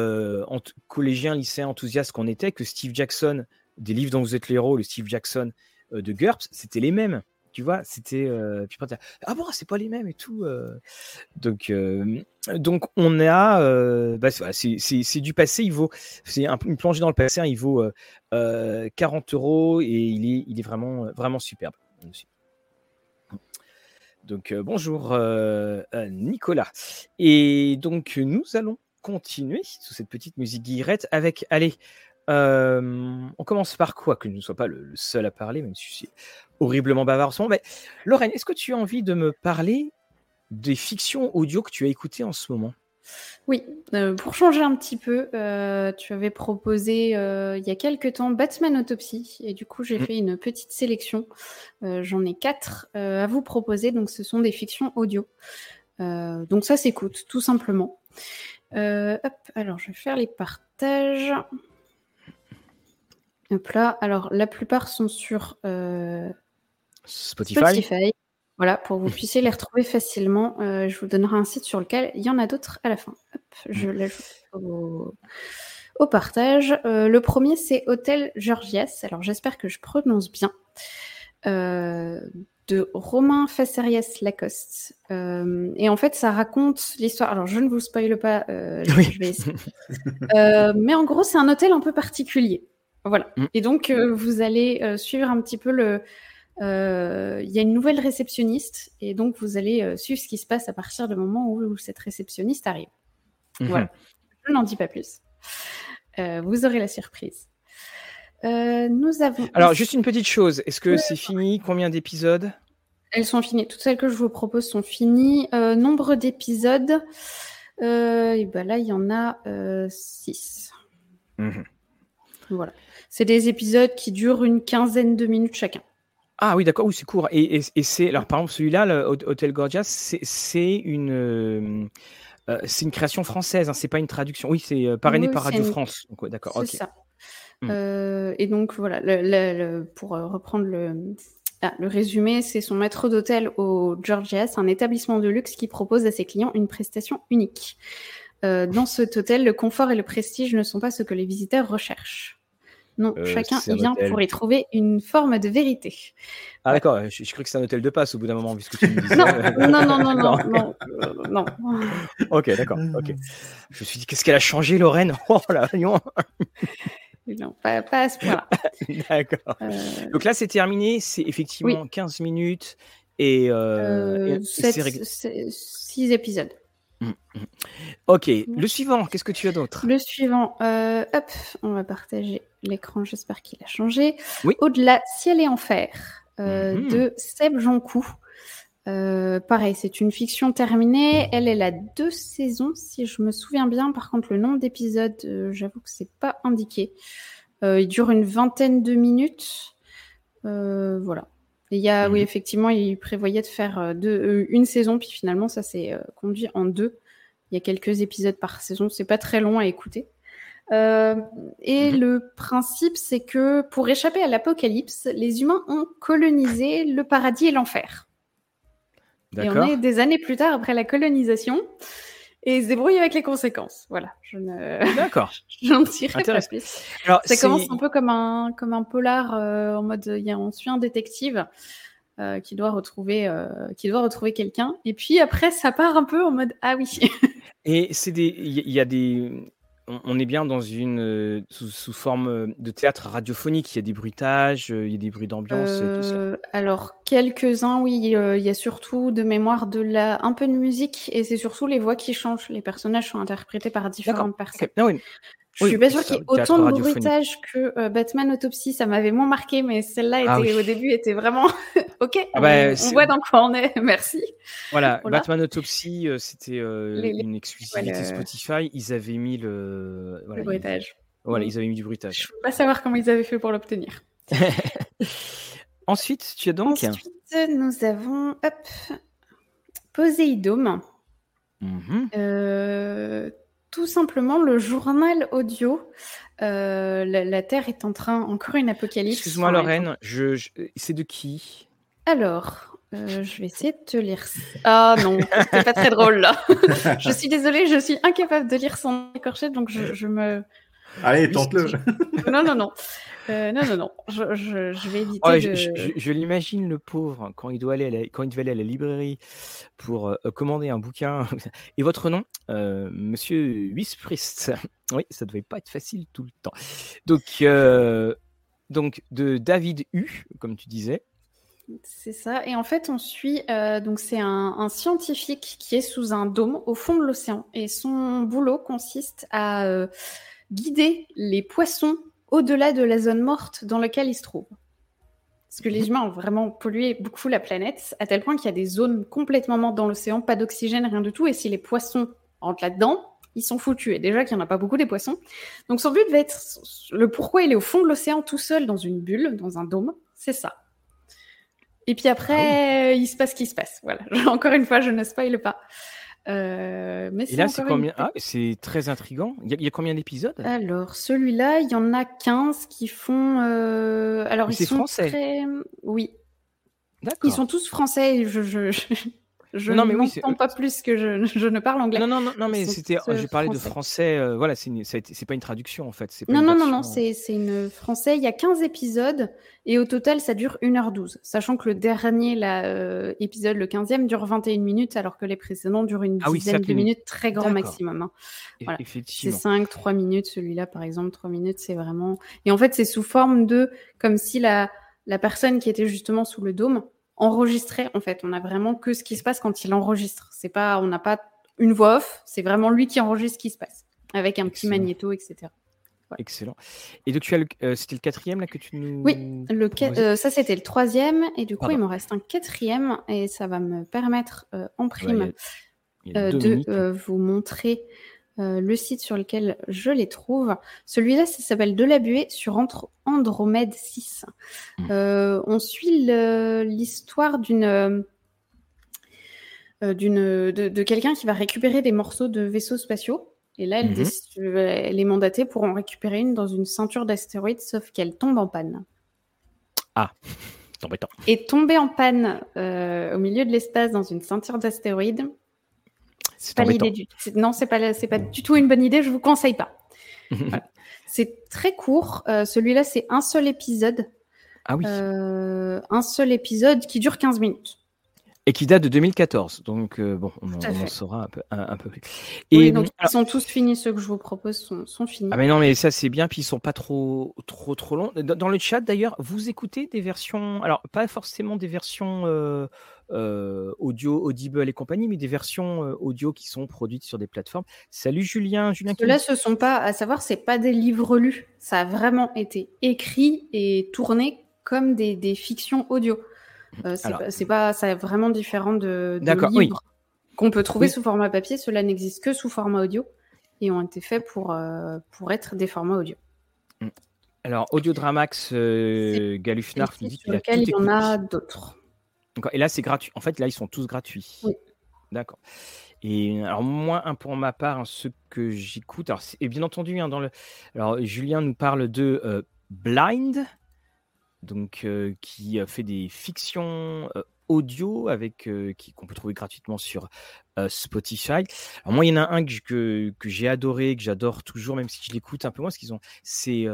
collégiens, lycéens, enthousiastes qu'on était, que Steve Jackson, des livres dont vous êtes les héros, le Steve Jackson de GURPS, c'était les mêmes. Tu vois, c'était. euh, puis ah bon, c'est pas les mêmes et tout. Donc, donc, on a. bah, c'est, du passé, il vaut. C'est un- une plongée dans le passé, hein, il vaut euh, euh, 40 euros et il est, il est vraiment, vraiment superbe. Donc, bonjour euh, Nicolas. Et donc, nous allons continuer sous cette petite musique guillerette avec, allez, euh, on commence par quoi Que je ne sois pas le, le seul à parler, même si je suis horriblement bavard en ce moment. Mais Lorraine, est-ce que tu as envie de me parler des fictions audio que tu as écoutées en ce moment? Oui, euh, pour changer un petit peu, euh, tu avais proposé euh, il y a quelques temps Batman Autopsy, et du coup j'ai Mm. fait une petite sélection. J'en ai quatre à vous proposer, donc ce sont des fictions audio. Donc ça s'écoute, tout simplement. Hop, alors je vais faire les partages. Hop là, alors la plupart sont sur euh, Spotify, Spotify. Voilà, pour que vous puissiez les retrouver facilement. Euh, je vous donnerai un site sur lequel il y en a d'autres à la fin. Hop, je l'ajoute au, au partage. Euh, le premier, c'est Hôtel Georgias. Alors, j'espère que je prononce bien. De Romain Facerias Lacoste. Et en fait, ça raconte l'histoire. Alors, je ne vous spoile pas, je- Oui. je vais essayer. Mais en gros, c'est un hôtel un peu particulier. Voilà. Mm. Et donc, euh, vous allez euh, suivre un petit peu le. euh, Il y a une nouvelle réceptionniste, et donc vous allez suivre ce qui se passe à partir du moment où, où cette réceptionniste arrive. Mhm. Voilà. Je n'en dis pas plus. Vous aurez la surprise. Nous avons. Alors, juste une petite chose. Est-ce que c'est fini? Combien d'épisodes? Elles sont finies. Toutes celles que je vous propose sont finies. Nombre d'épisodes. Et ben là, il y en a 6. Mhm. Voilà. C'est des épisodes qui durent une quinzaine de minutes chacun. Ah oui, d'accord, oui, c'est court. Et, et- et c'est alors par exemple celui-là, Hotel Gorgias, c'est une euh, euh, c'est une création française, hein, c'est pas une traduction. Oui, c'est euh, parrainé Oui, par Radio une- France. D'accord, C'est ça. Hmm. Euh, et donc voilà, le- le- le- pour reprendre le, ah, le résumé, c'est son maître d'hôtel au Georgias, un établissement de luxe qui propose à ses clients une prestation unique. Euh, dans cet hôtel, le confort et le prestige ne sont pas ce que les visiteurs recherchent. Non, Euh, chacun vient hôtel. pour y trouver une forme de vérité. Ah d'accord, je, je crois que c'est un hôtel de passe au bout d'un moment, vu ce que tu me disais. Non, non, non, non, non, non, non. Ok, d'accord, ok. Je me suis dit, qu'est-ce qu'elle a changé, Lorraine? Oh là, voyons. Non, pas, pas à ce point-là. D'accord. Euh, Donc là, c'est terminé, c'est effectivement 15 minutes et, euh, et- euh, c'est réglé. épisodes. Ok, le suivant, qu'est-ce que tu as d'autre? Le suivant, euh, hop, on va partager l'écran, j'espère qu'il a changé. Oui. Au-delà, ciel et enfer, euh, Mhm. de Seb Joncoux. Euh, pareil, c'est une fiction terminée. Elle, elle a deux saisons, si je me souviens bien. Par contre, le nombre d'épisodes, euh, j'avoue que c'est pas indiqué. Euh, il dure une vingtaine de minutes. Euh, Il y a, oui, Mhm. effectivement, il prévoyait de faire euh, deux, euh, une saison, puis finalement, ça s'est euh, conduit en deux. Il y a quelques épisodes par saison, c'est pas très long à écouter. Euh, et Mhm. le principe, c'est que pour échapper à l'apocalypse, les humains ont colonisé le paradis et l'enfer. Et on est des années plus tard après la colonisation, et se débrouillent avec les conséquences. Voilà, je ne, D'accord. j'en dirai pas plus. Alors, Ça commence un peu comme un, comme un polar euh, en mode y a, on suit un détective euh, qui doit retrouver, euh, qui doit retrouver quelqu'un. Et puis après, ça part un peu en mode ah oui. Et c'est des, il y, il y a des, on, on est bien dans une euh, sous, sous forme euh, de théâtre radiophonique. Il y a des bruitages, euh, il y a des bruits d'ambiance. Euh, alors quelques-uns, oui. Il y a surtout de mémoire de la, un peu de musique et c'est surtout les voix qui changent. Les personnages sont interprétés par différentes personnes. Ah oui. Je Oui, suis pas sûre qu'il y ait autant de bruitage que euh, Batman Autopsy. Ça m'avait moins marqué, mais celle-là était Ah oui. au début était vraiment ok. Ah on, bah, on voit dans quoi on est. Merci. Voilà, Voilà. Batman Autopsy, euh, c'était euh, Les- une exclusivité le- Spotify. Ils avaient mis le, voilà, Le bruitage. ils, voilà, ils avaient mis du bruitage. Je veux pas savoir comment ils avaient fait pour l'obtenir. Ensuite, tu as donc. Ensuite, nous avons hop, Poséidome. Mhm. Euh, tout simplement le journal audio. Euh, la, la Terre est en train, encore une apocalypse. Excuse-moi, Lorraine, je, je- c'est de qui? Alors, euh, je vais essayer de te lire. ça. Ah non, c'est pas très drôle là. je suis désolée, je suis incapable de lire son écorché, donc je, je me. Allez, tente-le. Non, non, non. Euh, non, non, non. Je, je, je vais éviter Ouais, de. je, je- je- je l'imagine le pauvre quand il doit aller à la, quand il devait aller à la librairie pour euh, commander un bouquin. Et votre nom, euh, Monsieur Wisprist. Oui, ça devait pas être facile tout le temps. Donc, euh, donc de David U, comme tu disais. C'est ça. Et en fait, on suit. euh, donc, c'est un, un scientifique qui est sous un dôme au fond de l'océan. Et son boulot consiste à euh, guider les poissons au-delà de la zone morte dans laquelle ils se trouvent. Parce que les humains ont vraiment pollué beaucoup la planète, à tel point qu'il y a des zones complètement mortes dans l'océan, pas d'oxygène, rien du tout. Et si les poissons rentrent là-dedans, ils sont foutus. Et déjà qu'il n'y en a pas beaucoup des poissons. Donc, son but va être. Le pourquoi il est au fond de l'océan tout seul dans une bulle, dans un dôme, c'est ça. Et puis après, Ah il se passe ce qui se passe. Voilà. Encore une fois, je ne spoile pas. Euh, mais Et là, c'est une combien ah, C'est très intriguant. Il y, a- il y a combien d'épisodes? Alors, celui-là, il y en a 15 qui font. euh, Alors, Mais ils sont français. très. Oui, D'accord. ils sont tous français. Je, je, je, je Non, mais oui, m'entends pas plus que je, je ne parle anglais. Non, non, non, non, mais c'était. euh, J'ai parlé de français. euh, voilà, c'est c'est pas une traduction en fait. pas Non, une non, non, version- non, c'est c'est une français. Il y a 15 épisodes et au total, ça dure 1h12. Sachant que le dernier là, euh, épisode, le 15e, dure 21 minutes, alors que les précédents durent une Ah dizaine de minutes, très grand maximum. hein. E- voilà. C'est Effectivement. 5, 3 minutes, celui-là, par exemple, 3 minutes, c'est vraiment. Et en fait, c'est sous forme de. Comme si la, la personne qui était justement sous le dôme enregistrait, en fait. On a vraiment que ce qui se passe quand il enregistre. C'est pas, on n'a pas une voix off, c'est vraiment lui qui enregistre ce qui se passe. Avec un petit magnéto, etc. Excellent. Et donc, tu as euh, c'était le quatrième là que tu nous. Oui, Le euh, ça, c'était le troisième. Et du coup, Pardon. il m'en reste un quatrième. Et ça va me permettre, euh, en prime, a euh, de vous montrer euh, le site sur lequel je les trouve. Celui-là, ça s'appelle De la buée sur Andro- Andromède 6. Mm. Euh, on suit l'histoire d'une. euh, d'une de, de quelqu'un qui va récupérer des morceaux de vaisseaux spatiaux. Et là, elle, Mhm. elle est mandatée pour en récupérer une dans une ceinture d'astéroïdes, sauf qu'elle tombe en panne. C'est embêtant. Et tomber en panne euh, au milieu de l'espace dans une ceinture d'astéroïdes, C'est pas l'idée du. Non, c'est pas c'est pas du tout une bonne idée. Je vous conseille pas. Voilà. C'est très court. euh, Celui-là, c'est un seul épisode, Ah oui. euh, un seul épisode qui dure 15 minutes. Et qui date de 2014. Donc, euh, bon, on, en- on saura un peu, un, un peu plus. oui, Et donc alors- ils sont tous finis. Ceux que je vous propose sont, sont finis. Ah mais non mais ça c'est bien puis ils sont pas trop trop trop longs. Dans, dans le chat d'ailleurs, vous écoutez des versions alors pas forcément des versions euh, euh, audio Audible et compagnie mais des versions audio qui sont produites sur des plateformes. Salut Julien, Julien qui Ceux-là, ce sont pas, à savoir, c'est pas des livres lus. Ça a vraiment été écrit et tourné comme des, des fictions audio. Euh, c'est pas, c'est vraiment différent de, de D'accord, oui. livres qu'on peut trouver Oui. sous format papier. Cela n'existe que sous format audio et ont été faits pour, euh, pour être des formats audio. Alors, Audiodramax, euh, Galufnarf nous dit qu'il il y en a d'autres. Et là, c'est gratuit. En fait, là, ils sont tous gratuits. Oui. D'accord. Et alors moi, pour ma part, hein, ce que j'écoute, et bien entendu, hein, dans le, alors Julien nous parle de euh, Blind, donc qui fait des fictions audio avec qui qu'on peut trouver gratuitement sur Spotify. Alors moi, il y en a un que, que, j'ai adoré, que j'adore toujours, même si je l'écoute un peu moins, ce qu'ils ont. C'est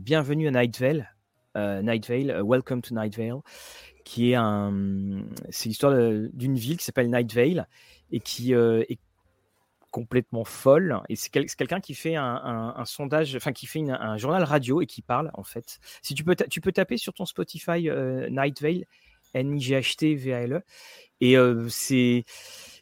Bienvenue à Night Vale. Night Vale, Welcome to Night Vale, qui est un, c'est l'histoire d'une ville qui s'appelle Night Vale et qui est complètement folle. Et c'est quelqu'un qui fait un, sondage, enfin qui fait un journal radio et qui parle en fait. Si tu peux, tu peux taper sur ton Spotify Night Vale N-I-G-H-T-V-A-L-E. Et euh, c'est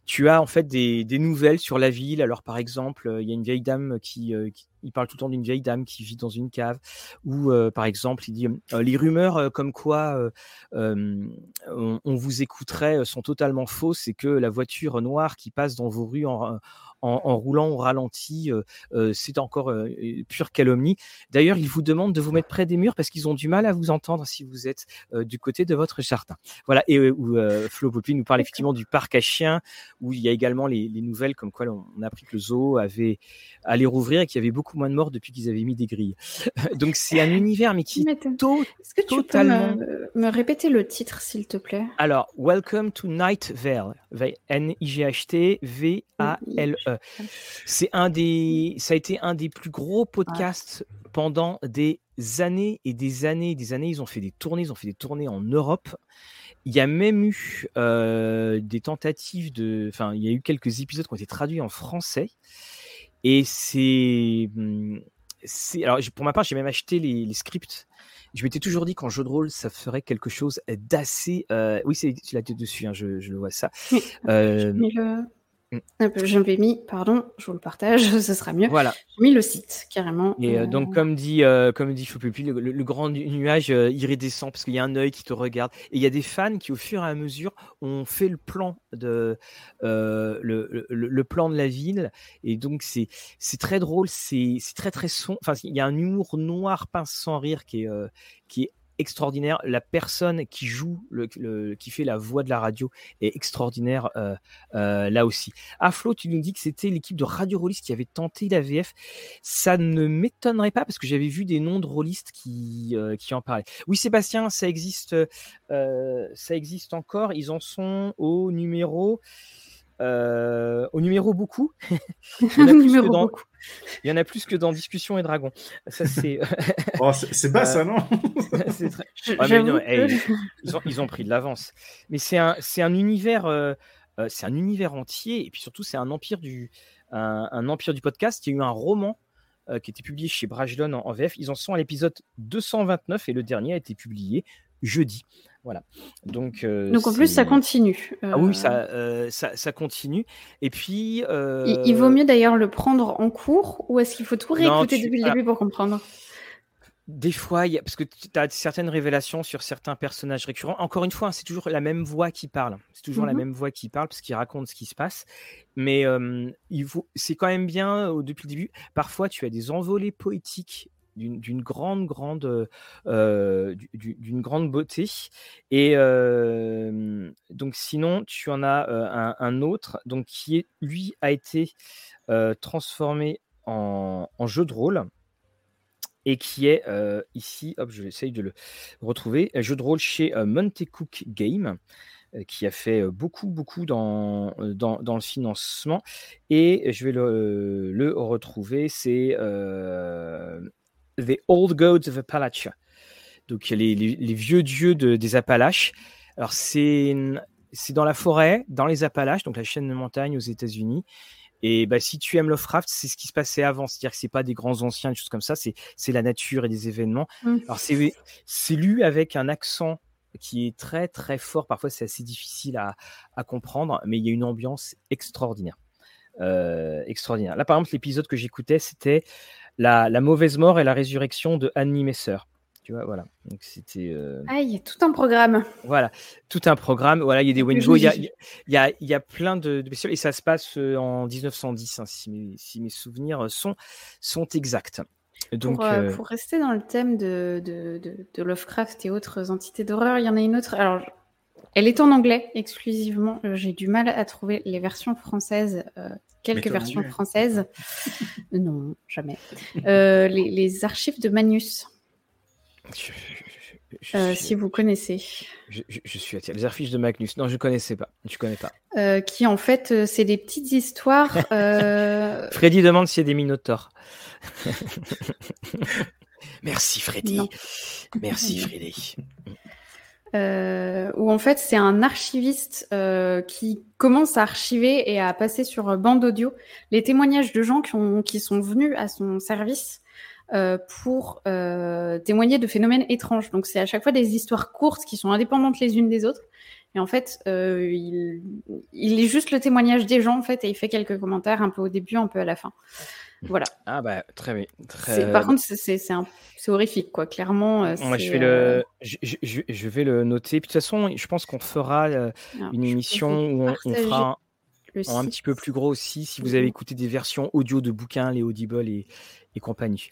tu as en fait des, des, nouvelles sur la ville. Alors par exemple, euh, il y a une vieille dame qui, euh, il parle tout le temps d'une vieille dame qui vit dans une cave. Ou par exemple, il dit les rumeurs comme quoi on, on, vous écouterait sont totalement fausses et que la voiture noire qui passe dans vos rues en, en, roulant au ralenti, euh, euh, c'est encore euh, pure calomnie. D'ailleurs, ils vous demandent de vous mettre près des murs parce qu'ils ont du mal à vous entendre si vous êtes du côté de votre jardin. Voilà, et où Flo Poppy nous parle effectivement du parc à chiens, où il y a également les, nouvelles comme quoi on a appris que le zoo avait allé rouvrir et qu'il y avait beaucoup moins de morts depuis qu'ils avaient mis des grilles. Donc c'est un univers mais qui est, Est-ce que tu totalement... peux me, répéter le titre s'il te plaît? Alors, Welcome to Night Vale, N-I-G-H-T V-A-L-E. Euh, c'est un des, ça a été un des plus gros podcasts pendant des années et des années, des années. Ils ont fait des tournées, ils ont fait des tournées en Europe. Il y a même eu euh, des tentatives de, enfin, il y a eu quelques épisodes qui ont été traduits en français. Et c'est, c'est, alors pour ma part, j'ai même acheté les, scripts je m'étais toujours dit qu'en jeu de rôle, ça ferait quelque chose d'assez. Euh, oui, c'est la tête dessus, hein, je, je, le vois ça. Mm. J'avais mis, pardon, je vous le partage, ce sera mieux. Voilà. J'ai mis le site carrément. Et euh, donc, comme dit, euh, comme dit le, le, grand nuage euh, iridescent, parce qu'il y a un œil qui te regarde. Et il y a des fans qui, au fur et à mesure, ont fait le plan de le, le, plan de la ville. Et donc, c'est c'est très drôle, c'est très très son. Enfin, il y a un humour noir pince sans rire qui est qui est extraordinaire. La personne qui joue, qui fait la voix de la radio est extraordinaire euh, euh, là aussi. Aflo, tu nous dis que c'était l'équipe de Radio Rollist qui avait tenté la VF. Ça ne m'étonnerait pas parce que j'avais vu des noms de rollistes qui, euh, qui en parlaient. Oui, Sébastien, ça existe, ça existe encore. Ils en sont au numéro. Au numéro beaucoup. Il y en a plus que dans Discussion et Dragon. Ça, c'est. oh, c'est bas, ça, non? ils, ont, pris de l'avance. Mais c'est un, un univers. Euh, euh, c'est un univers entier et puis surtout c'est un empire du un, empire du podcast. Il y a eu un roman euh, qui a été publié chez Brajlon en, VF. Ils en sont à l'épisode 229 et le dernier a été publié jeudi. Voilà. Donc, Donc en plus, ça continue. Ah oui, ça, ça, ça, continue. Et puis. Il, vaut mieux d'ailleurs le prendre en cours ou est-ce qu'il faut tout réécouter depuis le début pour comprendre? Des fois, y a, parce que tu as certaines révélations sur certains personnages récurrents. Encore une fois, hein, c'est toujours la même voix qui parle. C'est toujours la mmh même voix qui parle parce qu'il raconte ce qui se passe. Mais il faut, c'est quand même bien depuis le début. Parfois, tu as des envolées poétiques d'une grande, grande, d'une grande beauté. Et donc, sinon, tu en as un, autre, donc qui est, lui, a été transformé en, jeu de rôle et qui est ici, hop, je vais essayer de le retrouver, jeu de rôle chez Monte Cook Game qui a fait beaucoup, beaucoup dans, dans, dans, le financement. Et je vais le, le retrouver, c'est The Old Gods of Appalachia. Donc les, les, les vieux dieux de, des Appalaches. Alors c'est dans la forêt, dans les Appalaches, donc la chaîne de montagne aux États-Unis. Et bah, si tu aimes Lovecraft, c'est ce qui se passait avant. C'est-à-dire que c'est pas des grands anciens, des choses comme ça. C'est, la nature et des événements. Mmh. Alors, c'est, c'est lu avec un accent qui est très, très fort. Parfois, c'est assez difficile à, à comprendre, mais il y a une ambiance extraordinaire. Euh, extraordinaire. Là, par exemple, l'épisode que j'écoutais, c'était la, la, mauvaise mort et la résurrection de Annie Messer voilà. Donc c'était. Euh, ah, il y a tout un programme. Voilà, tout un programme. Voilà, il y a des Wengo, il y a, il y a, il y a plein de, de et ça se passe euh, en 1910, hein, si, mes, si, mes, souvenirs sont, sont exacts. Donc, pour, rester dans le thème de, de, de, Lovecraft et autres entités d'horreur, il y en a une autre. Alors, elle est en anglais exclusivement. J'ai du mal à trouver les versions françaises, quelques versions françaises. non, jamais. les, les, archives de Magnus. Euh, si vous connaissez. Je, suis attiré. Les affiches de Magnus. Non, je ne connaissais pas. Je connais pas. Euh, qui en fait, euh, c'est des petites histoires. Freddy demande s'il y a des minotaures. Merci Freddy. Merci Freddy. Où en fait c'est un archiviste qui commence à archiver et à passer sur bande audio les témoignages de gens qui, ont, qui sont venus à son service euh, pour euh, témoigner de phénomènes étranges. Donc c'est à chaque fois des histoires courtes qui sont indépendantes les unes des autres. Et en fait, euh, il, il est juste le témoignage des gens en fait et il fait quelques commentaires un peu au début, un peu à la fin. Voilà. Ah bah très bien. Très... Par contre, c'est horrifique quoi. Clairement. Moi, je vais le, je, je, je, vais le noter. Puis de toute façon, je pense qu'on fera une émission où on, on fera un, un petit peu plus gros aussi. Si vous avez écouté des versions audio de bouquins, les Audible et, et compagnie.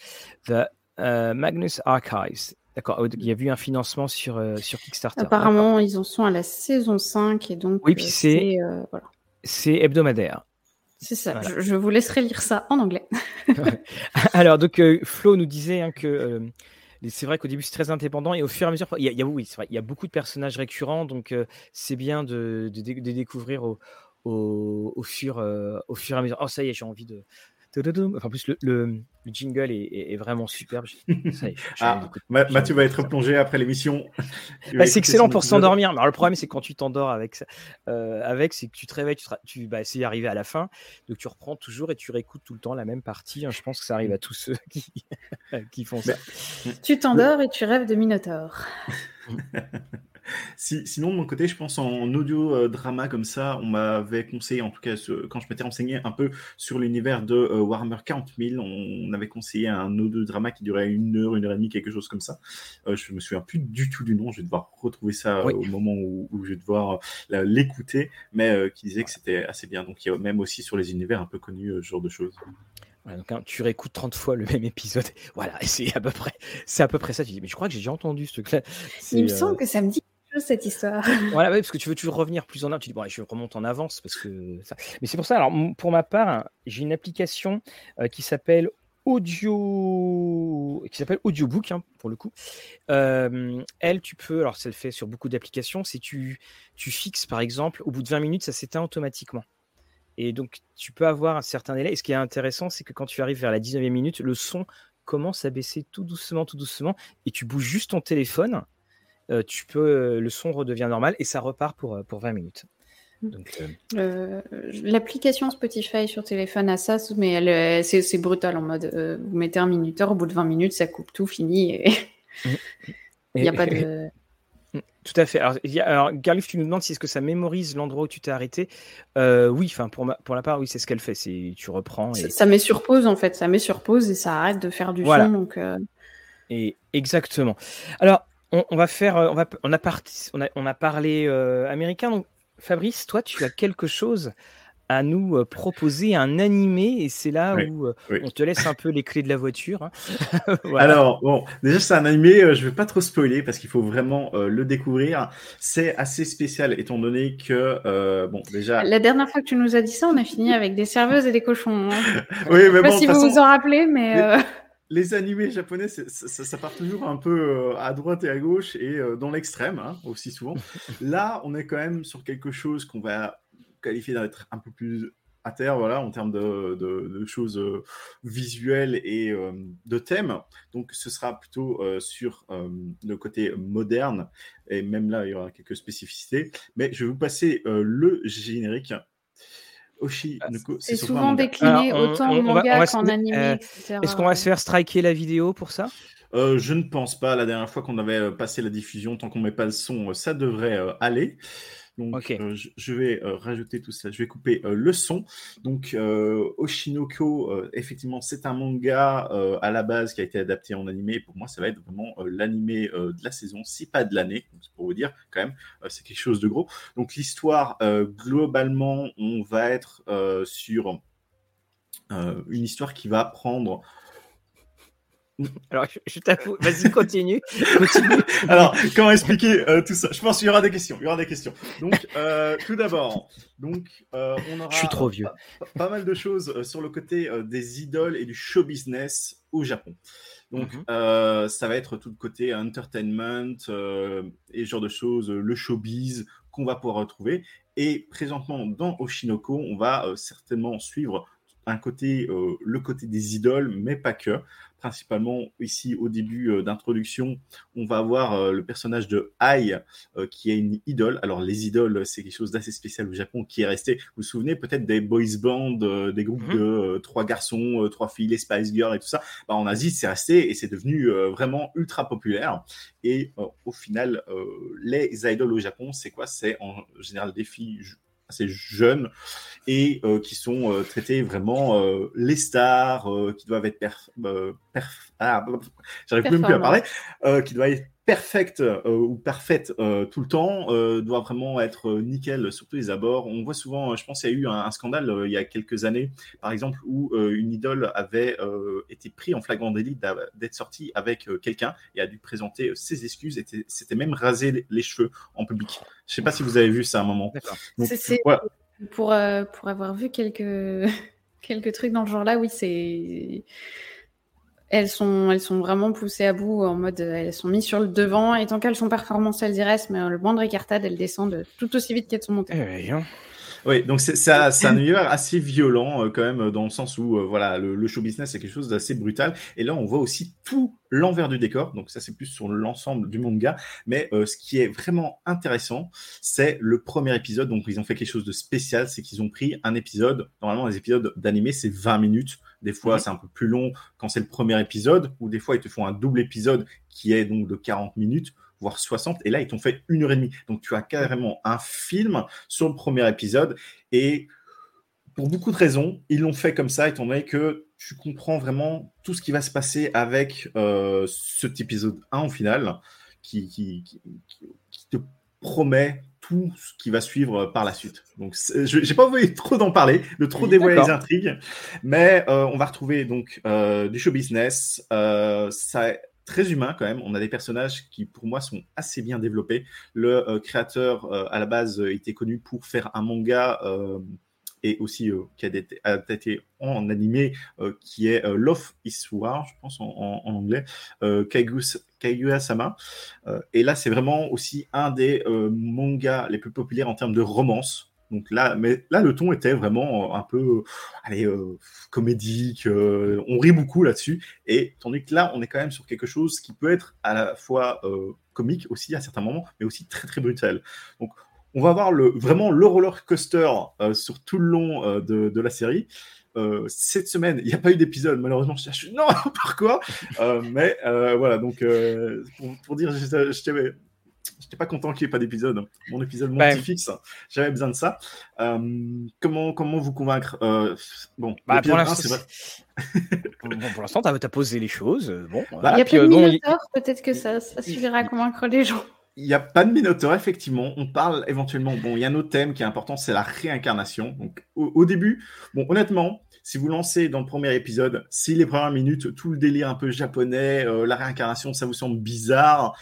The euh, Magnus Archives. D'accord, il y a eu un financement sur, euh, sur Kickstarter. Apparemment, ils en sont à la saison 5 et donc oui, puis euh, c'est hebdomadaire. C'est ça, je, vous laisserai lire ça en anglais. Alors, donc, Flo nous disait hein, que c'est vrai qu'au début c'est très indépendant et au fur et à mesure, il y a, oui, vrai, il y a beaucoup de personnages récurrents, donc c'est bien de, de, découvrir au, au, au, fur, au fur et à mesure. Oh, ça y est, j'ai envie de, en plus, le, le, jingle est, vraiment superbe. ah, Mathieu va être plongé après l'émission. Bah, c'est excellent pour s'endormir. Alors, le problème, c'est quand tu t'endors avec, euh, avec c'est que tu te réveilles, tu, tu bah, c'est arrivé à la fin. Donc, tu reprends toujours et tu réécoutes tout le temps la même partie. Hein. Je pense que ça arrive à tous ceux qui, qui font ça. Tu t'endors et tu rêves de Minotaur. sinon, de mon côté, je pense en audio euh, drama comme ça, on m'avait conseillé, en tout cas, quand je m'étais renseigné un peu sur l'univers de euh, Warhammer 40 000, on, avait conseillé un audio drama qui durait une heure, une heure et demie, quelque chose comme ça. Euh, je me souviens plus du tout du nom, je vais devoir retrouver ça au moment où, je vais devoir l'écouter, mais qui disait que c'était assez bien. Donc, il y a même aussi sur les univers un peu connus, ce genre de choses. donc, hein, tu réécoutes 30 fois le même épisode. Voilà, c'est à peu près, c'est à peu près ça. Tu dis, mais je crois que j'ai déjà entendu ce truc-là. Il me semble que ça me dit cette histoire. Voilà, parce que tu veux toujours revenir plus en avant. Tu dis, bon, je remonte en avance parce que ça. Mais c'est pour ça, alors, pour ma part, j'ai une application euh, qui s'appelle audio qui s'appelle audiobook hein, pour le coup elle tu peux alors ça le fait sur beaucoup d'applications si tu tu fixes par exemple au bout de 20 minutes ça s'éteint automatiquement et donc tu peux avoir un certain délai et ce qui est intéressant c'est que quand tu arrives vers la 19e minute le son commence à baisser tout doucement tout doucement et tu bouges juste ton téléphone tu peux, euh, le son redevient normal et ça repart pour, euh, pour 20 minutes. Mmh. L'application Spotify sur téléphone a ça, mais c'est brutal en mode vous mettez un minuteur, au bout de 20 minutes, ça coupe tout, fini. Et... Mmh. Il n'y a pas de. Tout à fait. Alors, alors Garluf, tu nous demandes si est-ce que ça mémorise l'endroit où tu t'es arrêté. oui, enfin pour, pour la part, oui, c'est ce qu'elle fait. C'est tu reprends. Et... Ça, met sur pause en fait. Ça met sur pause et ça arrête de faire du son. Donc, Et exactement. Alors, on, va faire, euh, on, va, on, a, parti, on, a, on a parlé euh, américain. Donc, Fabrice, toi, tu as quelque chose à nous euh, proposer, un animé, et c'est là où on te laisse un peu les clés de la voiture. Hein. Alors, bon, déjà, c'est un animé, je vais pas trop spoiler parce qu'il faut vraiment le découvrir. C'est assez spécial étant donné que, bon, déjà. La dernière fois que tu nous as dit ça, on a fini avec des serveuses et des cochons. Hein. oui, mais je sais pas si vous vous en rappelez, mais les animés japonais, ça, part toujours un peu euh, à droite et à gauche et euh, dans l'extrême, hein, aussi souvent. Là, on est quand même sur quelque chose qu'on va qualifier d'être un peu plus à terre, voilà, en termes de, choses euh, visuelles et de thèmes. Donc, ce sera plutôt sur le côté moderne, et même là, il y aura quelques spécificités. Mais je vais vous passer le générique ah, c'est souvent décliné autant en manga qu'en animé, euh, Est-ce qu'on va se faire striker la vidéo pour ça? Euh, Je ne pense pas. La dernière fois qu'on avait euh, passé la diffusion, tant qu'on met pas le son, ça devrait aller. Donc, euh, je, vais euh, rajouter tout ça. Je vais couper euh, le son. Donc, Oshinoko, effectivement, c'est un manga à la base qui a été adapté en animé. pour moi, ça va être vraiment l'animé de la saison, si pas de l'année. C'est pour vous dire, quand même, c'est quelque chose de gros. Donc, l'histoire, globalement, on va être sur une histoire qui va prendre Alors, je, t'avoue, vas-y, continue. continue. Alors, comment expliquer tout ça? Je pense qu'il y aura des questions. Il y aura des questions. Donc, tout d'abord, donc, on aura. Je suis trop vieux. Pas, mal de choses sur le côté des idoles et du show business au Japon. Donc, mmh ça va être tout le côté entertainment et ce genre de choses, le showbiz qu'on va pouvoir retrouver. Et présentement, dans Oshinoko, on va certainement suivre un côté, le côté des idoles, mais pas que principalement ici au début euh, d'introduction, on va avoir euh, le personnage de Ai euh, qui est une idole. Alors les idoles, c'est quelque chose d'assez spécial au Japon qui est resté. Vous vous souvenez peut-être des boys bands, des groupes mhm. de trois garçons, trois filles, les Spice Girls et tout ça. Bah, en Asie, c'est resté et c'est devenu vraiment ultra populaire. Et au final, les idoles au Japon, c'est quoi? C'est en général des filles assez jeunes et euh, qui sont euh, traités vraiment euh, les stars, qui doivent être perf, perf ah, j'arrive même plus à parler, qui doivent être perfecte ou parfaite tout le temps, doit vraiment être nickel sur tous les abords. On voit souvent, je pense qu'il y a eu un, scandale il y a quelques années, par exemple, où une idole avait été pris en flagrant délit d'être sortie avec quelqu'un et a dû présenter ses excuses, et s'était même rasé les, cheveux en public. Je ne sais pas si vous avez vu ça à un moment. C'est pour, pour avoir vu quelques, quelques trucs dans le genre là, oui, c'est elles sont, elles sont vraiment poussées à bout en mode, elles sont mises sur le devant et tant qu'elles sont performantes, elles y restent, mais le moindre écartade, elles descendent tout aussi vite qu'elles sont montées. Eh hein. Oui, donc c'est un univers assez violent euh, quand même, dans le sens où euh, voilà, le, show business c'est quelque chose d'assez brutal. Et là, on voit aussi tout l'envers du décor. Donc ça, c'est plus sur l'ensemble du manga. Mais euh, ce qui est vraiment intéressant, c'est le premier épisode. Donc ils ont fait quelque chose de spécial, c'est qu'ils ont pris un épisode. Normalement, les épisodes d'animé, c'est 20 minutes. Des fois, c'est un peu plus long quand c'est le premier épisode, ou des fois, ils te font un double épisode qui est donc de 40 minutes voire 60, et là, ils t'ont fait une heure et demie. Donc, tu as carrément un film sur le premier épisode, et pour beaucoup de raisons, ils l'ont fait comme ça, étant donné que tu comprends vraiment tout ce qui va se passer avec euh, cet épisode 1 au final, qui, qui, te promet tout ce qui va suivre par la suite. Donc, je n'ai pas envie trop d'en parler, de trop dévoiler les intrigues, mais euh, on va retrouver donc euh, du show business. ça très humain quand même. On a des personnages qui, pour moi, sont assez bien développés. Le euh, créateur, euh, à la base, euh, était connu pour faire un manga et aussi qui a été en animé, qui est Love is War, je pense en, anglais, Kaguya-sama. et là, c'est vraiment aussi un des mangas les plus populaires en termes de romance. Donc là, mais là, le ton était vraiment un peu, allez, euh, comédique. Euh, on rit beaucoup là-dessus. Et tandis que là, on est quand même sur quelque chose qui peut être à la fois euh, comique aussi à certains moments, mais aussi très très brutal. Donc, on va avoir le, vraiment le roller coaster sur tout le long de, la série. cette semaine, il n'y a pas eu d'épisode, malheureusement. Je suis non, pourquoi? Mais voilà, donc pour, dire, je, je, J'étais pas content qu'il n'y ait pas d'épisode. Mon épisode ben, fixe, j'avais besoin de ça. Euh, comment, comment vous convaincre euh, Bon, bah, pour l'instant, pour l'instant, tu as, posé les choses. Euh, bon, bah, il y a pas de Minotaur, peut-être que ça, ça suffira à convaincre les gens. Il n'y a pas de Minotaur, effectivement. On parle éventuellement. Bon, il y a un autre thème qui est important, c'est la réincarnation. Donc, au, début, bon, honnêtement, si vous lancez dans le premier épisode, si les premières minutes, tout le délire un peu japonais, la réincarnation, ça vous semble bizarre,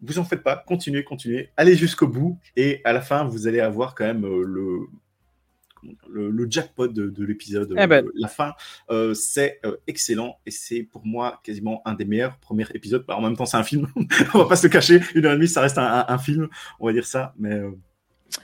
vous en faites pas, continuez, continuez, allez jusqu'au bout, et à la fin, vous allez avoir quand même euh, le, le, jackpot de, l'épisode. Eh ben. euh, la fin, euh, c'est excellent, et c'est pour moi quasiment un des meilleurs premiers épisodes. Bah, en même temps, c'est un film, on va pas se cacher, une heure et demie, ça reste un, film, on va dire ça, mais...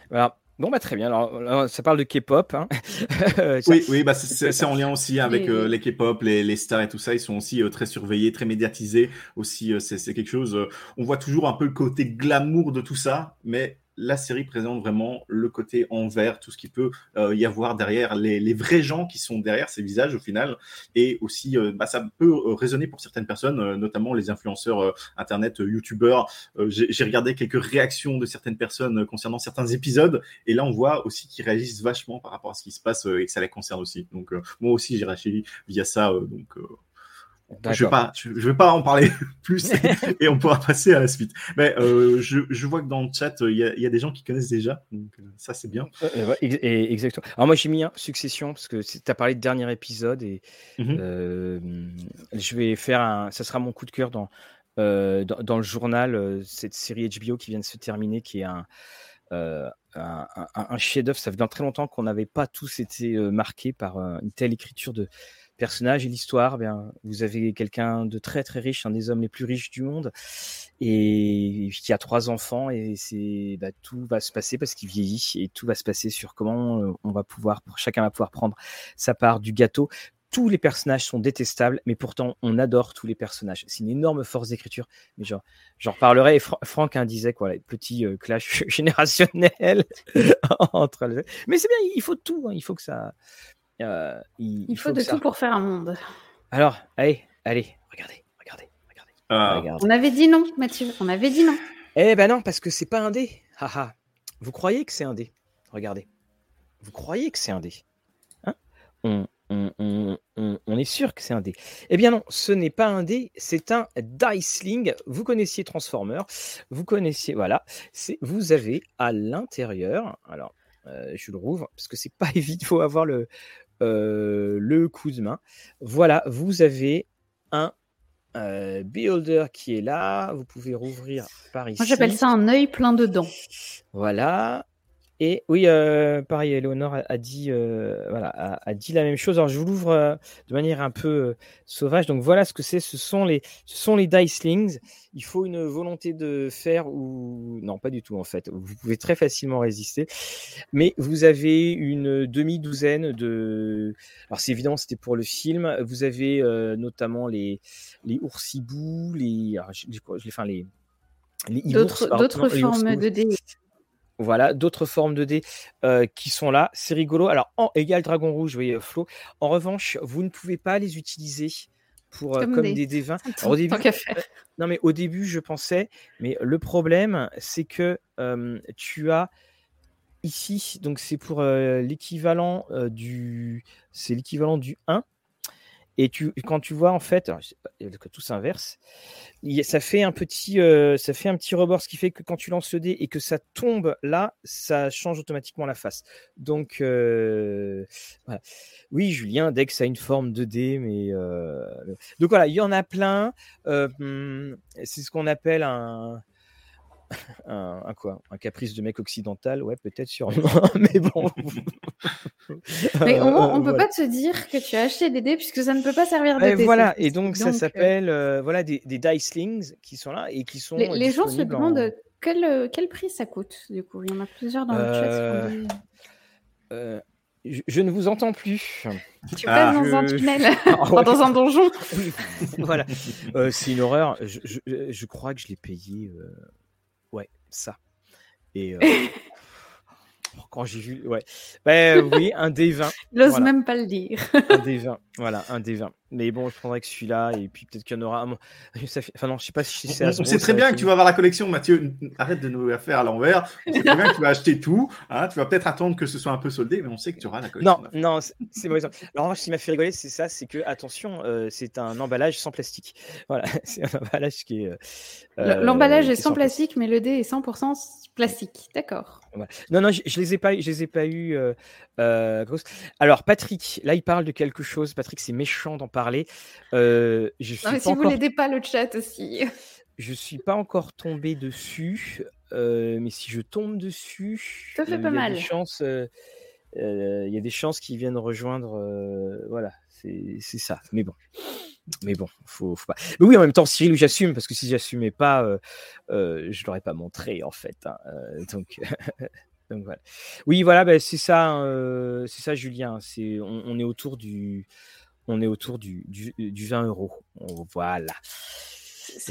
Voilà. Bon, bah, très bien. Alors, ça parle de K-pop. Hein. oui, oui bah, c'est en lien aussi avec euh, les K-pop, les, les, stars et tout ça. Ils sont aussi euh, très surveillés, très médiatisés. Aussi, euh, c'est quelque chose. on voit toujours un peu le côté glamour de tout ça, mais la série présente vraiment le côté envers, tout ce qui peut euh, y avoir derrière, les, vrais gens qui sont derrière ces visages au final. Et aussi, euh, bah, ça peut euh, résonner pour certaines personnes, notamment les influenceurs internet, youtubeurs. J'ai regardé quelques réactions de certaines personnes concernant certains épisodes. Et là, on voit aussi qu'ils réagissent vachement par rapport à ce qui se passe et que ça les concerne aussi. Donc, moi aussi, j'ai réagi via ça. donc, Je ne vais, pas, je, vais pas en parler plus et on pourra passer à la suite. Mais euh, je, je, vois que dans le chat, il y, a, y, a des gens qui connaissent déjà, donc euh, ça c'est bien. et, exactement. Alors moi j'ai mis un Succession parce que tu as parlé de dernier épisode et mhm. euh, je vais faire un. Ça sera mon coup de cœur dans, dans, dans, le journal, cette série HBO qui vient de se terminer, qui est un. un, un, un chef-d'œuvre. Ça fait dans très longtemps qu'on n'avait pas tous été marqués par une telle écriture de, personnage et l'histoire, bien, vous avez quelqu'un de très très riche, un des hommes les plus riches du monde, et qui a trois enfants, et c'est bah, tout va se passer parce qu'il vieillit, et tout va se passer sur comment euh, on va pouvoir, chacun va pouvoir prendre sa part du gâteau. Tous les personnages sont détestables, mais pourtant on adore tous les personnages. C'est une énorme force d'écriture. Mais genre, j'en reparlerai. Et Franck hein, disait quoi, petit euh, clash générationnel entre. Les... Mais c'est bien, il faut tout. Hein, il faut que ça, euh, il, faut, de tout pour faire un monde. Alors, allez, allez, regardez, regardez, regardez. Ah. On avait dit non, Mathieu. On avait dit non. Eh ben non, parce que c'est pas un dé. Haha. Vous croyez que c'est un dé? Regardez. Vous croyez que c'est un dé? Hein? On, on, est sûr que c'est un dé. Eh bien non, ce n'est pas un dé, c'est un Diceling. Vous connaissiez Transformer, vous connaissiez, voilà. Vous avez à l'intérieur, alors je le rouvre parce que c'est pas évident, il faut avoir le, euh, le coup de main. Voilà, vous avez un euh, Beholder qui est là. Vous pouvez rouvrir par ici. Moi, j'appelle ça un œil plein de dents. Voilà. Et oui, euh, pareil, Eleonore a, dit, euh, voilà, a, dit la même chose. Alors, je vous l'ouvre euh, de manière un peu sauvage. Donc, voilà ce que c'est. Ce sont les, ce sont les Dicelings. Il faut une volonté de faire ou non, pas du tout en fait. Vous pouvez très facilement résister, mais vous avez une demi-douzaine de. Alors, c'est évident, c'était pour le film. Vous avez notamment les les oursibous, les, je, enfin les d'autres formes de dés. Voilà, d'autres formes de dés euh, qui sont là. C'est rigolo. Alors, en égal dragon rouge, vous voyez, Flo. En revanche, vous ne pouvez pas les utiliser pour, euh, comme, des... dés 20. au début, euh, non, mais au début, je pensais, mais le problème, c'est que tu as ici, donc c'est pour l'équivalent du, c'est l'équivalent du 1. Et tu, quand tu vois en fait, que tout s'inverse, ça fait un petit, euh, ça fait un petit rebord, ce qui fait que quand tu lances le dé et que ça tombe là, ça change automatiquement la face. Donc euh. Oui, Julien, Dex a une forme de dé, mais euh, donc voilà, il y en a plein. Hmm, c'est ce qu'on appelle un un, quoi Un caprice de mec occidental Ouais, peut-être sûrement, mais bon. mais au moins, on ne peut pas te dire que tu as acheté des dés puisque ça ne peut pas servir de dés. Voilà, et donc, ça euh, s'appelle euh, voilà, des, des Dicelings qui sont là et qui sont. Les, gens se demandent quel, euh, quel, prix ça coûte, du coup. Il y en a plusieurs dans le chat. Je, ne vous entends plus. Tu passes dans un tunnel, ah, dans un donjon. voilà. c'est une horreur. Je, je, crois que je l'ai payé ça. Et euh, quand j'ai vu, ouais, ben oui, un D20. Il n'ose même pas le dire. un D20, voilà, un D20. Mais bon, je prendrai que celui-là, et puis peut-être qu'il y en aura. Enfin, non, je sais pas si c'est. On, sait très bien que tu vas avoir la collection, Mathieu. Arrête de nous la faire à l'envers. On sait très bien que tu vas acheter tout. Hein. Tu vas peut-être attendre que ce soit un peu soldé, mais on sait que tu auras la collection. Non, non, c'est mauvais. Alors, ce qui m'a fait rigoler, c'est ça c'est que, attention, euh, c'est un emballage sans plastique. Voilà, c'est un emballage qui est. Euh, l'emballage est sans plastique, mais le dé est 100% plastique. D'accord. Non, non, je, je, les ai pas, je les ai pas eu. Euh, euh Alors, Patrick, là, il parle de quelque chose. Patrick, c'est méchant d'en parler. Euh, je non, mais si vous n'aidez pas le chat aussi. Je suis pas encore tombé dessus, mais si je tombe dessus, ça fait pas mal. Il y a des chances qu'ils viennent rejoindre. voilà, c'est ça. Mais bon. Mais bon, faut, faut pas. Mais oui, en même temps, Cyril, j'assume, parce que si j'assumais pas, euh, euh, je l'aurais pas montré, en fait. Hein, euh, donc, donc, voilà. Oui, voilà, bah, c'est ça, c'est ça, Julien. C'est, on, est autour du, on est autour du, du, du 20 euros. Voilà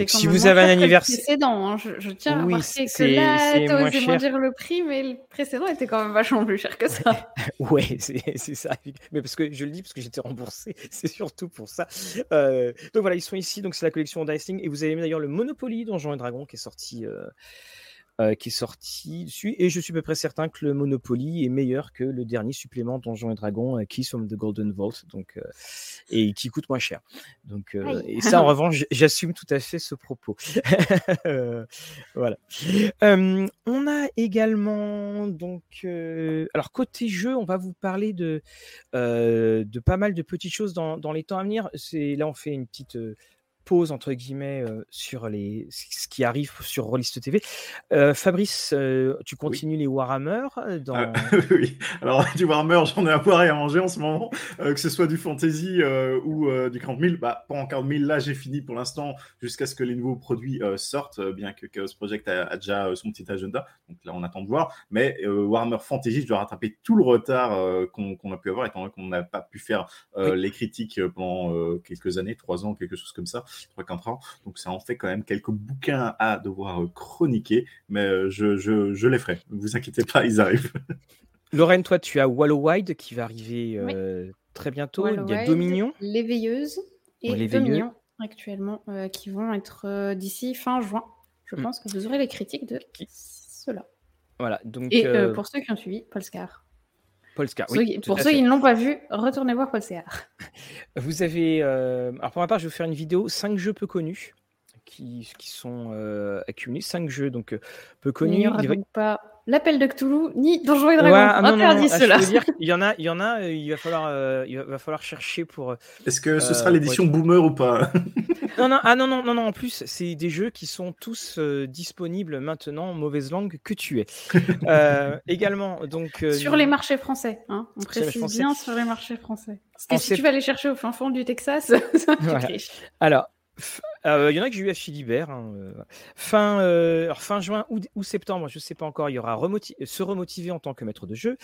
si vous avez un anniversaire précédent, hein, je, tiens à remarquer que là, tu as osé dire le prix, mais le précédent était quand même vachement plus cher que ça. ouais, c'est ça. Mais parce que je le dis parce que j'étais remboursé, c'est surtout pour ça. Euh, donc voilà, ils sont ici. Donc c'est la collection Dicing et vous avez d'ailleurs le Monopoly Donjons et Dragons qui est sorti. Euh, euh, qui est sorti dessus. Et je suis à peu près certain que le Monopoly est meilleur que le dernier supplément Donjons et Dragons, euh, Kiss from the Golden Vault, donc, euh, et qui coûte moins cher. Donc, et ça, en revanche, j'assume tout à fait ce propos. voilà. on a également, donc, alors côté jeu, on va vous parler de, de pas mal de petites choses dans, dans les temps à venir. C'est là, on fait une petite pause entre guillemets sur les ce qui arrive sur Rollist TV. Fabrice, tu continues les Warhammer dans... Ah, oui, alors du Warhammer, j'en ai à boire et à manger en ce moment, que ce soit du fantasy ou du 40 000. Bah, pas en 40 000, là j'ai fini pour l'instant jusqu'à ce que les nouveaux produits sortent, bien que Chaos Project a, déjà son petit agenda. Donc là on attend de voir. Mais Warhammer Fantasy, je dois rattraper tout le retard qu'on a pu avoir, étant donné qu'on n'a pas pu faire les critiques pendant quelques années, trois ans, quelque chose comme ça. 3-4 ans. Donc ça en fait quand même quelques bouquins à devoir euh, chroniquer, mais euh, je, je, je les ferai. Ne vous inquiétez pas, ils arrivent. Lorraine, toi, tu as Wallow Wide qui va arriver euh, très bientôt. Il y a Dominion. L'éveilleuse et Dominion actuellement qui vont être d'ici fin juin. Je hmm. pense que vous aurez les critiques de cela. Voilà, donc, et pour ceux qui ont suivi, Polskar. Polskar, oui. pour ceux qui ne l'ont pas vu, retournez voir Polskar. Vous avez. Euh, alors, pour ma part, je vais vous faire une vidéo 5 jeux peu connus qui, qui sont euh, accumulés. 5 jeux donc euh, peu connus. Il n'y aura donc pas l'appel de Cthulhu ni Donjons et Dragons. Ouais, ah, Interdit cela. il y en a, il y en a. Il va falloir, il va falloir chercher pour. Est-ce que ce sera l'édition Boomer ou pas? Non, non, ah non, non, non, non. En plus, c'est des jeux qui sont tous disponibles maintenant, mauvaise langue que tu es. également, donc. sur les marchés français, hein, on précise bien sur les marchés français. Parce que si tu vas aller chercher au fin fond du Texas, ça voilà. Alors, il y en a que j'ai eu à Philibert. Hein, fin, alors fin juin ou, septembre, je ne sais pas encore, il y aura se remotiver en tant que maître de jeu.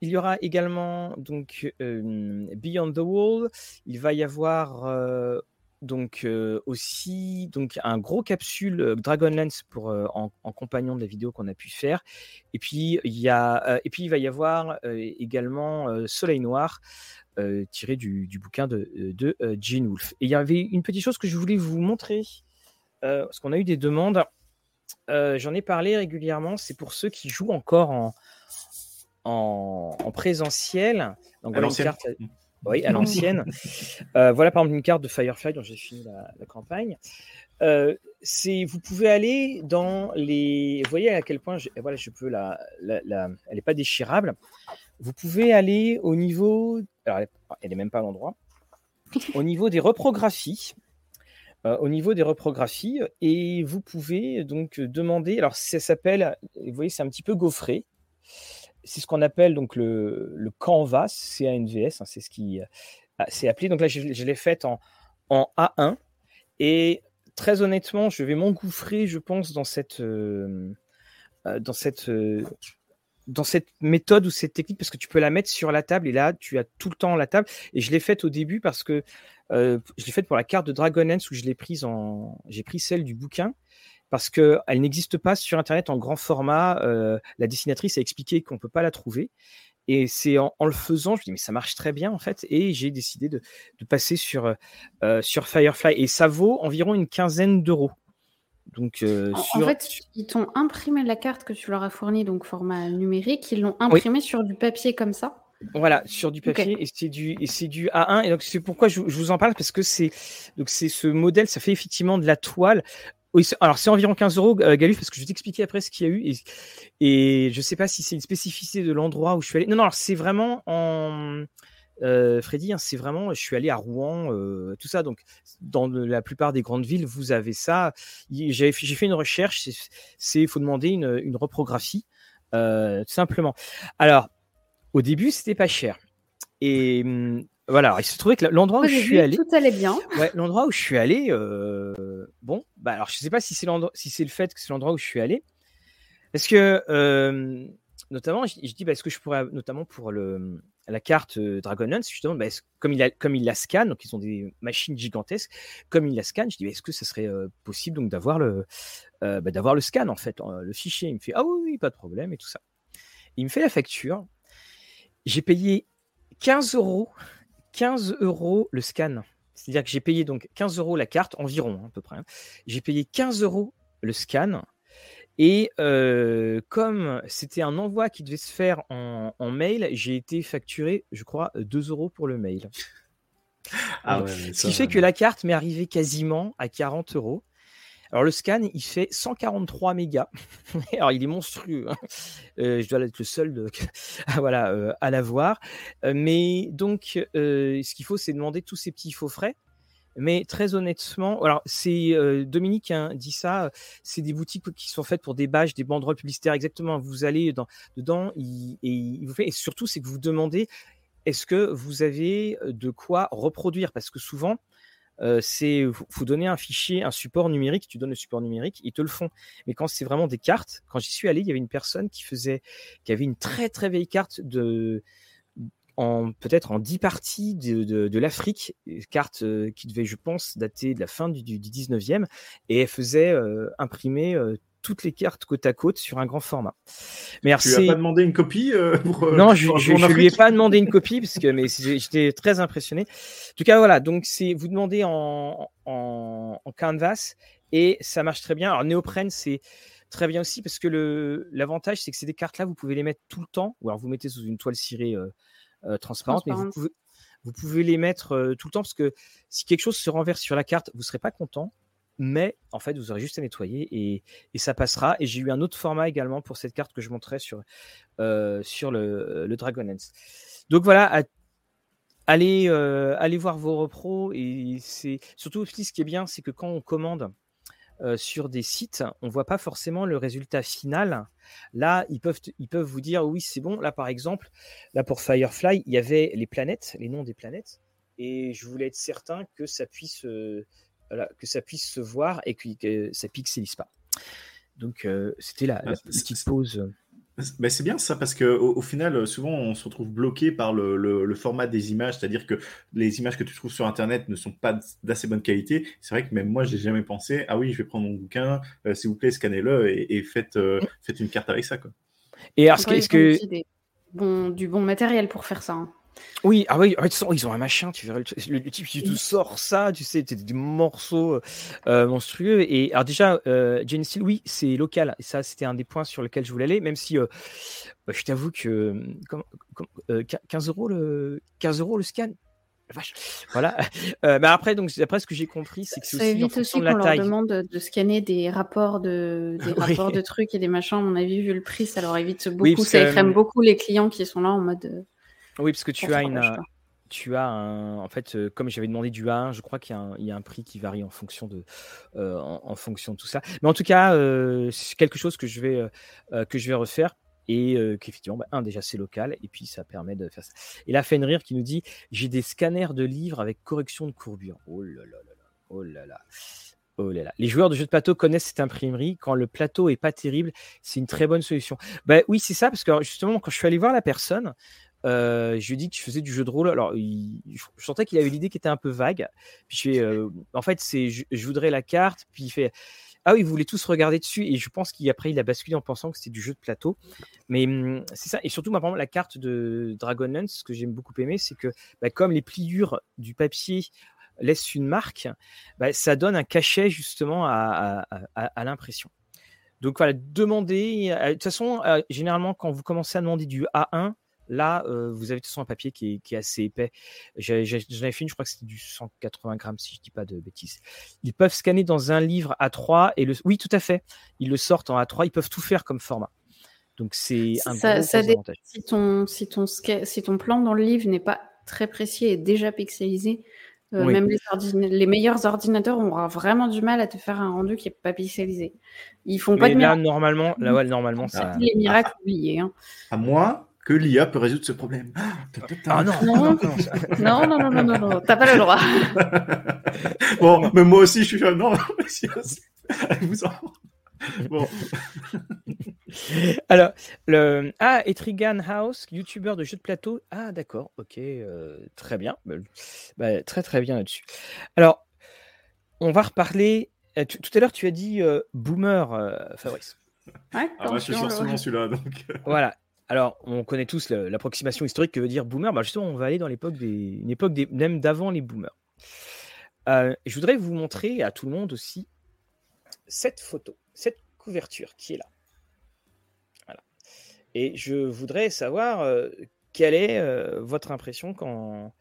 Il y aura également donc Beyond the Wall. Il va y avoir donc aussi donc un gros capsule Dragonlance pour en, compagnon de la vidéo qu'on a pu faire. Et puis il y a et puis il va y avoir également Soleil Noir tiré du, bouquin de, de Gene Wolfe. Et il y avait une petite chose que je voulais vous montrer parce qu'on a eu des demandes. J'en ai parlé régulièrement c'est pour ceux qui jouent encore en en, présentiel. Donc voilà une carte oui, à l'ancienne. Euh, voilà par exemple une carte de Firefly dont j'ai fini la, campagne. Euh, c'est, vous pouvez aller dans les. Vous voyez à quel point je, voilà, je peux la, la, elle n'est pas déchirable. Vous pouvez aller au niveau. Alors, elle n'est même pas à l'endroit. Au niveau des reprographies. Euh, au niveau des reprographies, et vous pouvez donc demander. Alors, ça s'appelle. Vous voyez, c'est un petit peu gaufré c'est ce qu'on appelle donc le, canvas, C-A-N-V-S, hein, c'est ce qui euh, c'est appelé. Donc là, je, l'ai fait en, en, A1. Et très honnêtement, je vais m'engouffrer, je pense, dans cette, euh, euh, dans cette, dans cette méthode ou cette technique parce que tu peux la mettre sur la table et là, tu as tout le temps la table. Et je l'ai faite au début parce que je l'ai faite pour la carte de Dragonlance où je l'ai prise en, j'ai pris celle du bouquin parce qu'elle n'existe pas sur Internet en grand format. Euh, la dessinatrice a expliqué qu'on ne peut pas la trouver. Et c'est en, le faisant, je me dis, mais ça marche très bien en fait. Et j'ai décidé de, passer sur, euh, sur Firefly. Et ça vaut environ une quinzaine d'euros. Donc, euh, en, fait, ils t'ont imprimé la carte que tu leur as fournie, donc format numérique. Ils l'ont imprimé sur du papier comme ça. Voilà, sur du papier et c'est du et c'est du A1 et donc c'est pourquoi je, je, vous en parle parce que c'est donc c'est ce modèle, ça fait effectivement de la toile. Alors c'est environ 15 euros, euh, Galuf, parce que je vais t'expliquer après ce qu'il y a eu. Et, je ne sais pas si c'est une spécificité de l'endroit où je suis allé. Non, non, c'est vraiment en. Euh, Freddy, hein, c'est vraiment, je suis allé à Rouen, euh, tout ça. Donc, dans la plupart des grandes villes, vous avez ça. J'ai fait une recherche, il faut demander une, reprographie, tout simplement. Alors, au début, c'était pas cher. Et voilà, il se trouvait que l'endroit où je suis allé, tout allait bien. Ouais, l'endroit où je suis allé, euh, bon, bah alors je sais pas si c'est l'endroit, si c'est le fait que c'est l'endroit où je suis allé, parce que euh, notamment, je, dis, bah, est-ce que je pourrais, notamment pour le la carte euh, Dragonlance, justement, bah, comme il a, comme il la scanne, donc ils ont des machines gigantesques, comme il la scanne, je dis, bah, est-ce que ça serait possible donc d'avoir le, d'avoir le scan en fait, le fichier? Il me fait, ah oui, oui, pas de problème et tout ça. Il me fait la facture. J'ai payé 15 euros 15 euros le scan. C'est-à-dire que j'ai payé donc 15 euros la carte, environ hein, à peu près. Hein. J'ai payé 15 euros le scan Et euh, comme c'était un envoi qui devait se faire en, mail, j'ai été facturé, je crois, 2 euros pour le mail. Ah ce qui fait que la carte m'est arrivée quasiment à 40 euros. Alors le scan, il fait 143 mégas. Alors il est monstrueux. Hein. Euh, je dois être le seul de... voilà, euh, à l'avoir. mais donc, ce qu'il faut, c'est demander tous ces petits faux frais. Mais très honnêtement, alors c'est euh, Dominique hein, dit ça, c'est des boutiques qui sont faites pour des badges, des banderoles publicitaires, exactement. Vous allez dans, dedans et il vous fait, et surtout c'est que vous demandez est-ce que vous avez de quoi reproduire? Parce que souvent euh, c'est faut donner un fichier, un support numérique, tu donnes le support numérique, ils te le font. Mais quand c'est vraiment des cartes, quand j'y suis allé, il y avait une personne qui faisait, qui avait une très très vieille carte de peut-être en dix parties de, l'Afrique, carte euh, qui devait, je pense, dater de la fin du, du, 19e, et elle faisait euh, imprimer toutes les cartes côte à côte sur un grand format. Mais tu lui as pas demandé une copie Non, je, je, lui ai pas demandé une copie parce que mais j'étais très impressionné. En tout cas, voilà. Donc c'est vous demandez en, en, en, canvas et ça marche très bien. Alors néoprène, c'est très bien aussi parce que le l'avantage c'est que ces cartes là, vous pouvez les mettre tout le temps. Ou alors vous mettez sous une toile cirée euh, transparentes, mais vous pouvez, les mettre euh, tout le temps parce que si quelque chose se renverse sur la carte, vous ne serez pas content, mais en fait, vous aurez juste à nettoyer et, ça passera. Et j'ai eu un autre format également pour cette carte que je montrais sur, euh, sur le, le Dragonlance. Donc voilà, allez, allez voir vos repros et c'est surtout aussi ce qui est bien, c'est que quand on commande euh, sur des sites, on voit pas forcément le résultat final. Là, ils peuvent, ils peuvent vous dire oui, c'est bon. Là, par exemple, là pour Firefly, il y avait les planètes, les noms des planètes, et je voulais être certain que ça puisse, euh, que ça puisse se voir et que, ça pixelise pas. Donc, euh, c'était la, la, petite pause. Ben, c'est bien ça parce que au, final, souvent, on se retrouve bloqué par le, le, format des images, c'est-à-dire que les images que tu trouves sur Internet ne sont pas d'assez bonne qualité. C'est vrai que même moi, j'ai jamais pensé, ah oui, je vais prendre mon bouquin, euh, s'il vous plaît, scannez-le et, faites, euh, faites une carte avec ça. Quoi. Et alors, est-ce que... Bon, du bon matériel pour faire ça. Hein. Oui, ah oui, ils ont un machin, tu verrais le, type qui te sort ça, tu sais, des morceaux euh, monstrueux. Et alors déjà, euh, Jane Steel, oui, c'est local. Et ça, c'était un des points sur lesquels je voulais aller, même si euh, bah, je t'avoue que 15 euros le 15 euros le scan? Vache. Voilà. mais après, donc après ce que j'ai compris, c'est que c'est aussi évite aussi qu'on leur demande de, scanner des rapports de des rapports de trucs et des machins. À mon avis, vu le prix, ça leur évite beaucoup. ça écrème beaucoup les clients qui sont là en mode. Oui, parce que tu as une. Tu as un, en fait, euh, comme j'avais demandé du A1, je crois qu'il y, a un prix qui varie en fonction de, euh, en, fonction de tout ça. Mais en tout cas, euh, c'est quelque chose que je vais, que je vais refaire et qu'effectivement, bah, un déjà c'est local et puis ça permet de faire ça. Et là, Fenrir qui nous dit j'ai des scanners de livres avec correction de courbure. Oh là là là là, oh là là. Oh là là. Les joueurs de jeux de plateau connaissent cette imprimerie. Quand le plateau est pas terrible, c'est une très bonne solution. Bah oui, c'est ça, parce que justement, quand je suis allé voir la personne, euh, je lui ai dit que je faisais du jeu de rôle. Alors, je sentais qu'il avait l'idée qui était un peu vague. Puis je fais, euh, en fait, c'est, je, voudrais la carte. Puis il fait, ah oui, vous voulez tous regarder dessus. Et je pense qu'après, il a basculé en pensant que c'était du jeu de plateau. Mais hum, c'est ça. Et surtout, par exemple, la carte de Dragonlance, ce que j'aime beaucoup aimer, c'est que bah, comme les pliures du papier laissent une marque, bah, ça donne un cachet justement à, à l'impression. Donc voilà, demandez. Euh, de toute façon, généralement, quand vous commencez à demander du A1, Là, vous avez de toute façon un papier qui est, assez épais. J'en avais fait une, je crois que c'était du 180 grammes, si je ne dis pas de bêtises. Ils peuvent scanner dans un livre A3 et le. Oui, tout à fait. Ils le sortent en A3. Ils peuvent tout faire comme format. Donc c'est un ça, gros, ça avantage. Si ton, si, ton, si ton plan dans le livre n'est pas très précis et déjà pixelisé, même les, les, meilleurs ordinateurs auront vraiment du mal à te faire un rendu qui n'est pas pixelisé. Ils font pas de là, normalement, là, ouais, normalement, ça. Les miracles oubliés. Hein. À moi, que l'IA peut résoudre ce problème. Ah, ah non, non, non, non, non, non, non, t'as pas le droit. bon, mais moi aussi, je suis non, vous en... Bon. Alors, le... Ah, Etrigan House, youtubeur de jeux de plateau. Ah, d'accord, ok, euh, très bien. Bah, bah très, très bien là-dessus. Alors, on va reparler. Euh, tout à l'heure, tu as dit euh, boomer, euh, Fabrice. Ouais, ah, bah, je suis sur celui-là, donc. Voilà. Alors, on connaît tous l'approximation historique que veut dire boomer. Bah, justement, on va aller dans l'époque des, une époque des, même d'avant les boomers. Euh, je voudrais vous montrer à tout le monde aussi cette photo, cette couverture qui est là. Voilà. Et je voudrais savoir quelle est votre impression quand,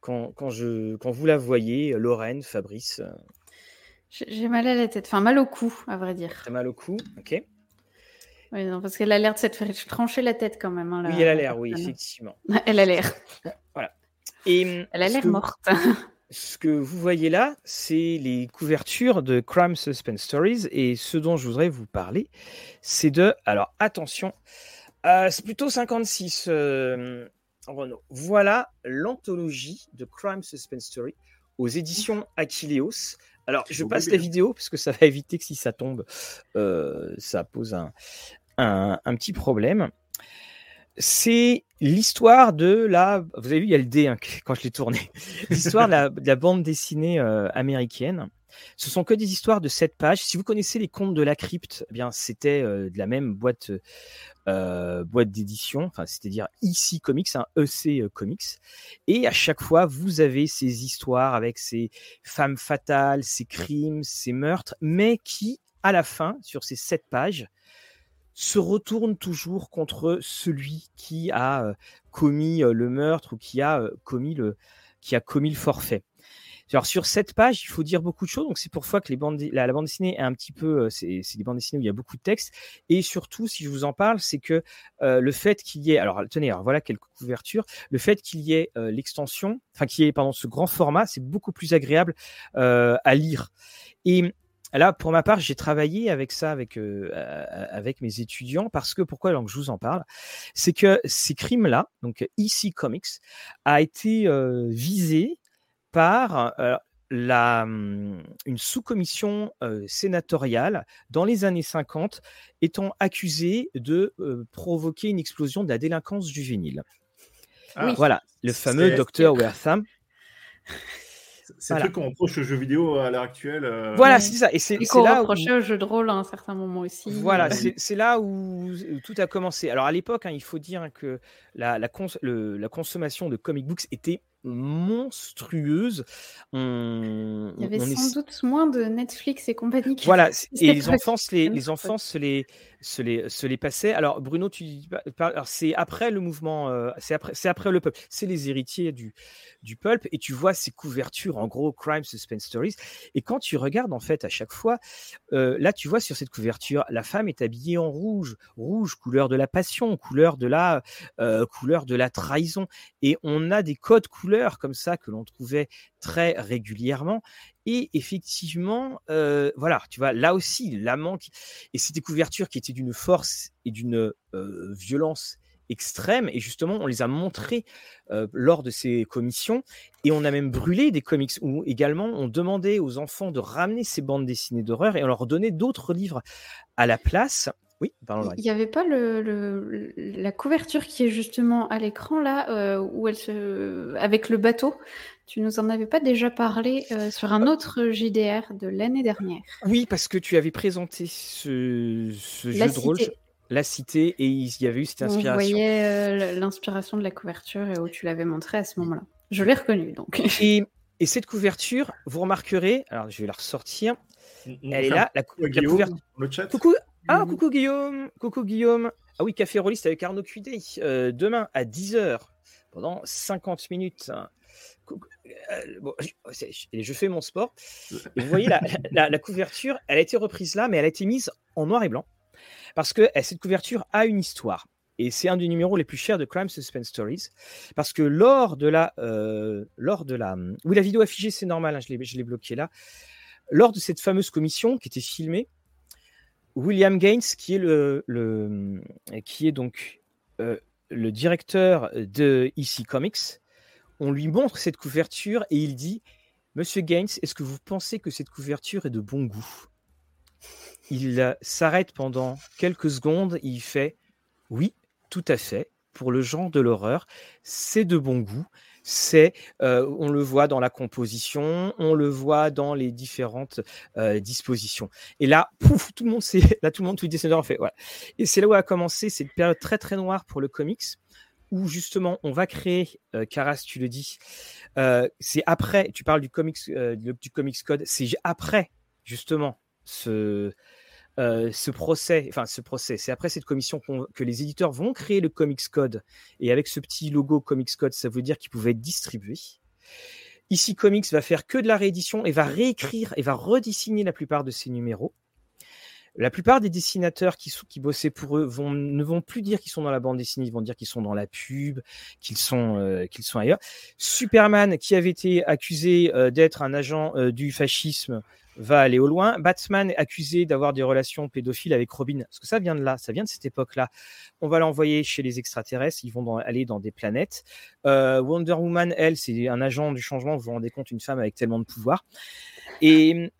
quand, quand, je, quand vous la voyez, Lorraine, Fabrice J'ai mal à la tête, enfin mal au cou, à vrai dire. T'as mal au cou, ok. Oui, non, parce qu'elle a l'air de s'être fait trancher la tête quand même. Hein, oui, elle a l'air, oui, effectivement. Elle a l'air. Voilà. Et, elle a l'air morte. ce que vous voyez là, c'est les couvertures de Crime Suspense Stories. Et ce dont je voudrais vous parler, c'est de. Alors, attention, euh, c'est plutôt 56, euh, Renaud. Voilà l'anthologie de Crime Suspense Story aux éditions Aquileos. Alors, je passe la vidéo parce que ça va éviter que si ça tombe, euh, ça pose un, un, petit problème. C'est l'histoire de la. Vous avez vu, il y a le D hein, quand je l'ai tourné. L'histoire de, la bande dessinée euh, américaine. Ce sont que des histoires de 7 pages. Si vous connaissez les contes de la crypte, eh bien c'était euh, de la même boîte, euh, boîte d'édition, enfin c'est-à-dire ici Comics, un EC Comics. Et à chaque fois, vous avez ces histoires avec ces femmes fatales, ces crimes, ces meurtres, mais qui, à la fin, sur ces 7 pages, se retourne toujours contre celui qui a euh, commis euh, le meurtre ou qui a euh, commis le qui a commis le forfait. Alors sur cette page, il faut dire beaucoup de choses. Donc c'est pour ça que les bandes, la, bande dessinée est un petit peu, c'est des bandes dessinées où il y a beaucoup de texte. Et surtout, si je vous en parle, c'est que le fait qu'il y ait, alors tenez, alors voilà quelques couvertures. Le fait qu'il y ait l'extension, enfin qu'il y ait pardon ce grand format, c'est beaucoup plus agréable à lire. Et Là, pour ma part, j'ai travaillé avec ça, avec, euh, avec mes étudiants, parce que pourquoi donc je vous en parle, c'est que ces crimes-là, donc EC Comics, a été euh, visé par euh, la, hum, une sous-commission sénatoriale dans les années 50, étant accusée de provoquer une explosion de la délinquance juvénile. Ah, voilà, le fameux docteur Wertham. C'est voilà. le truc qu'on reproche aux jeux vidéo à l'heure actuelle. Euh, voilà, c'est ça. Et c'est là reprochait aux jeux de rôle à un certain moment aussi. Voilà, c'est là où, tout a commencé. Alors à l'époque, hein, il faut dire que la, la, la, consommation de comic books était monstrueuse. On, il y avait sans doute moins de Netflix et compagnie. Voilà, et les enfants, les, les enfants se les, se les, se les passaient. Alors Bruno, tu c'est après le mouvement, euh, c'est après, c'est après le pulp, c'est les héritiers du, du pulp, et tu vois ces couvertures en gros crime suspense stories. Et quand tu regardes en fait à chaque fois, euh, là tu vois sur cette couverture, la femme est habillée en rouge, rouge couleur de la passion, couleur de la euh, couleur de la trahison, et on a des codes couleurs comme ça que l'on trouvait très régulièrement. Et effectivement, euh, voilà, tu vois, là aussi, l'amant, et c'était couvertures qui étaient d'une force et d'une euh, violence extrême, et justement, on les a montrées euh, lors de ces commissions, et on a même brûlé des comics, où également on demandait aux enfants de ramener ces bandes dessinées d'horreur, et on leur donnait d'autres livres à la place, oui. Il n'y avait pas le, la couverture qui est justement à l'écran là, euh, où elle se, avec le bateau? Tu nous en avais pas déjà parlé euh, sur un autre JDR de l'année dernière. Oui, parce que tu avais présenté ce, jeu de rôle, La Cité, et il y avait eu cette inspiration. On voyait euh, l'inspiration de la couverture et où tu l'avais montré à ce moment-là. Je l'ai reconnu donc. Et, et, cette couverture, vous remarquerez, alors je vais la ressortir. Elle est là, la, couverture. Coucou, ah, mmh coucou Guillaume Coucou Guillaume Ah oui, Café Rolliste avec Arnaud Cudet. Euh, demain à 10h, pendant 50 minutes. Euh, bon, je, fais mon sport. Et vous voyez, la, couverture, elle a été reprise là, mais elle a été mise en noir et blanc. Parce que eh, cette couverture a une histoire. Et c'est un des numéros les plus chers de Crime Suspense Stories. Parce que lors de la. Euh, lors de la oui, la vidéo affichée, c'est normal, hein, je l'ai bloqué là. Lors de cette fameuse commission qui était filmée, William Gaines, qui est, le, donc euh, le directeur de EC Comics, on lui montre cette couverture et il dit Monsieur Gaines, est-ce que vous pensez que cette couverture est de bon goût? Il s'arrête pendant quelques secondes et il fait Oui, tout à fait. Pour le genre de l'horreur, c'est de bon goût c'est, on le voit dans la composition, on le voit dans les différentes dispositions. Et là, pouf, tout le monde, c'est là tout le monde, tout le en fait, voilà. Et c'est là où a commencé cette période très très noire pour le comics, où justement on va créer, Caras, tu le dis, c'est après, tu parles du comics, du, comics code, c'est après justement ce ce procès, enfin ce procès, c'est après cette commission que les éditeurs vont créer le Comics Code. Et avec ce petit logo Comics Code, ça veut dire qu'il pouvait être distribué. Ici Comics va faire que de la réédition et va réécrire et va redessiner la plupart de ces numéros. La plupart des dessinateurs qui, bossaient pour eux ne vont plus dire qu'ils sont dans la bande dessinée, ils vont dire qu'ils sont dans la pub, qu'ils sont, euh, ailleurs. Superman, qui avait été accusé euh, d'être un agent euh, du fascisme, va aller au loin. Batman, accusé d'avoir des relations pédophiles avec Robin, parce que ça vient de là, ça vient de cette époque-là. On va l'envoyer chez les extraterrestres, ils vont aller dans des planètes. Wonder Woman, elle, c'est un agent du changement, vous vous rendez compte, une femme avec tellement de pouvoir. Et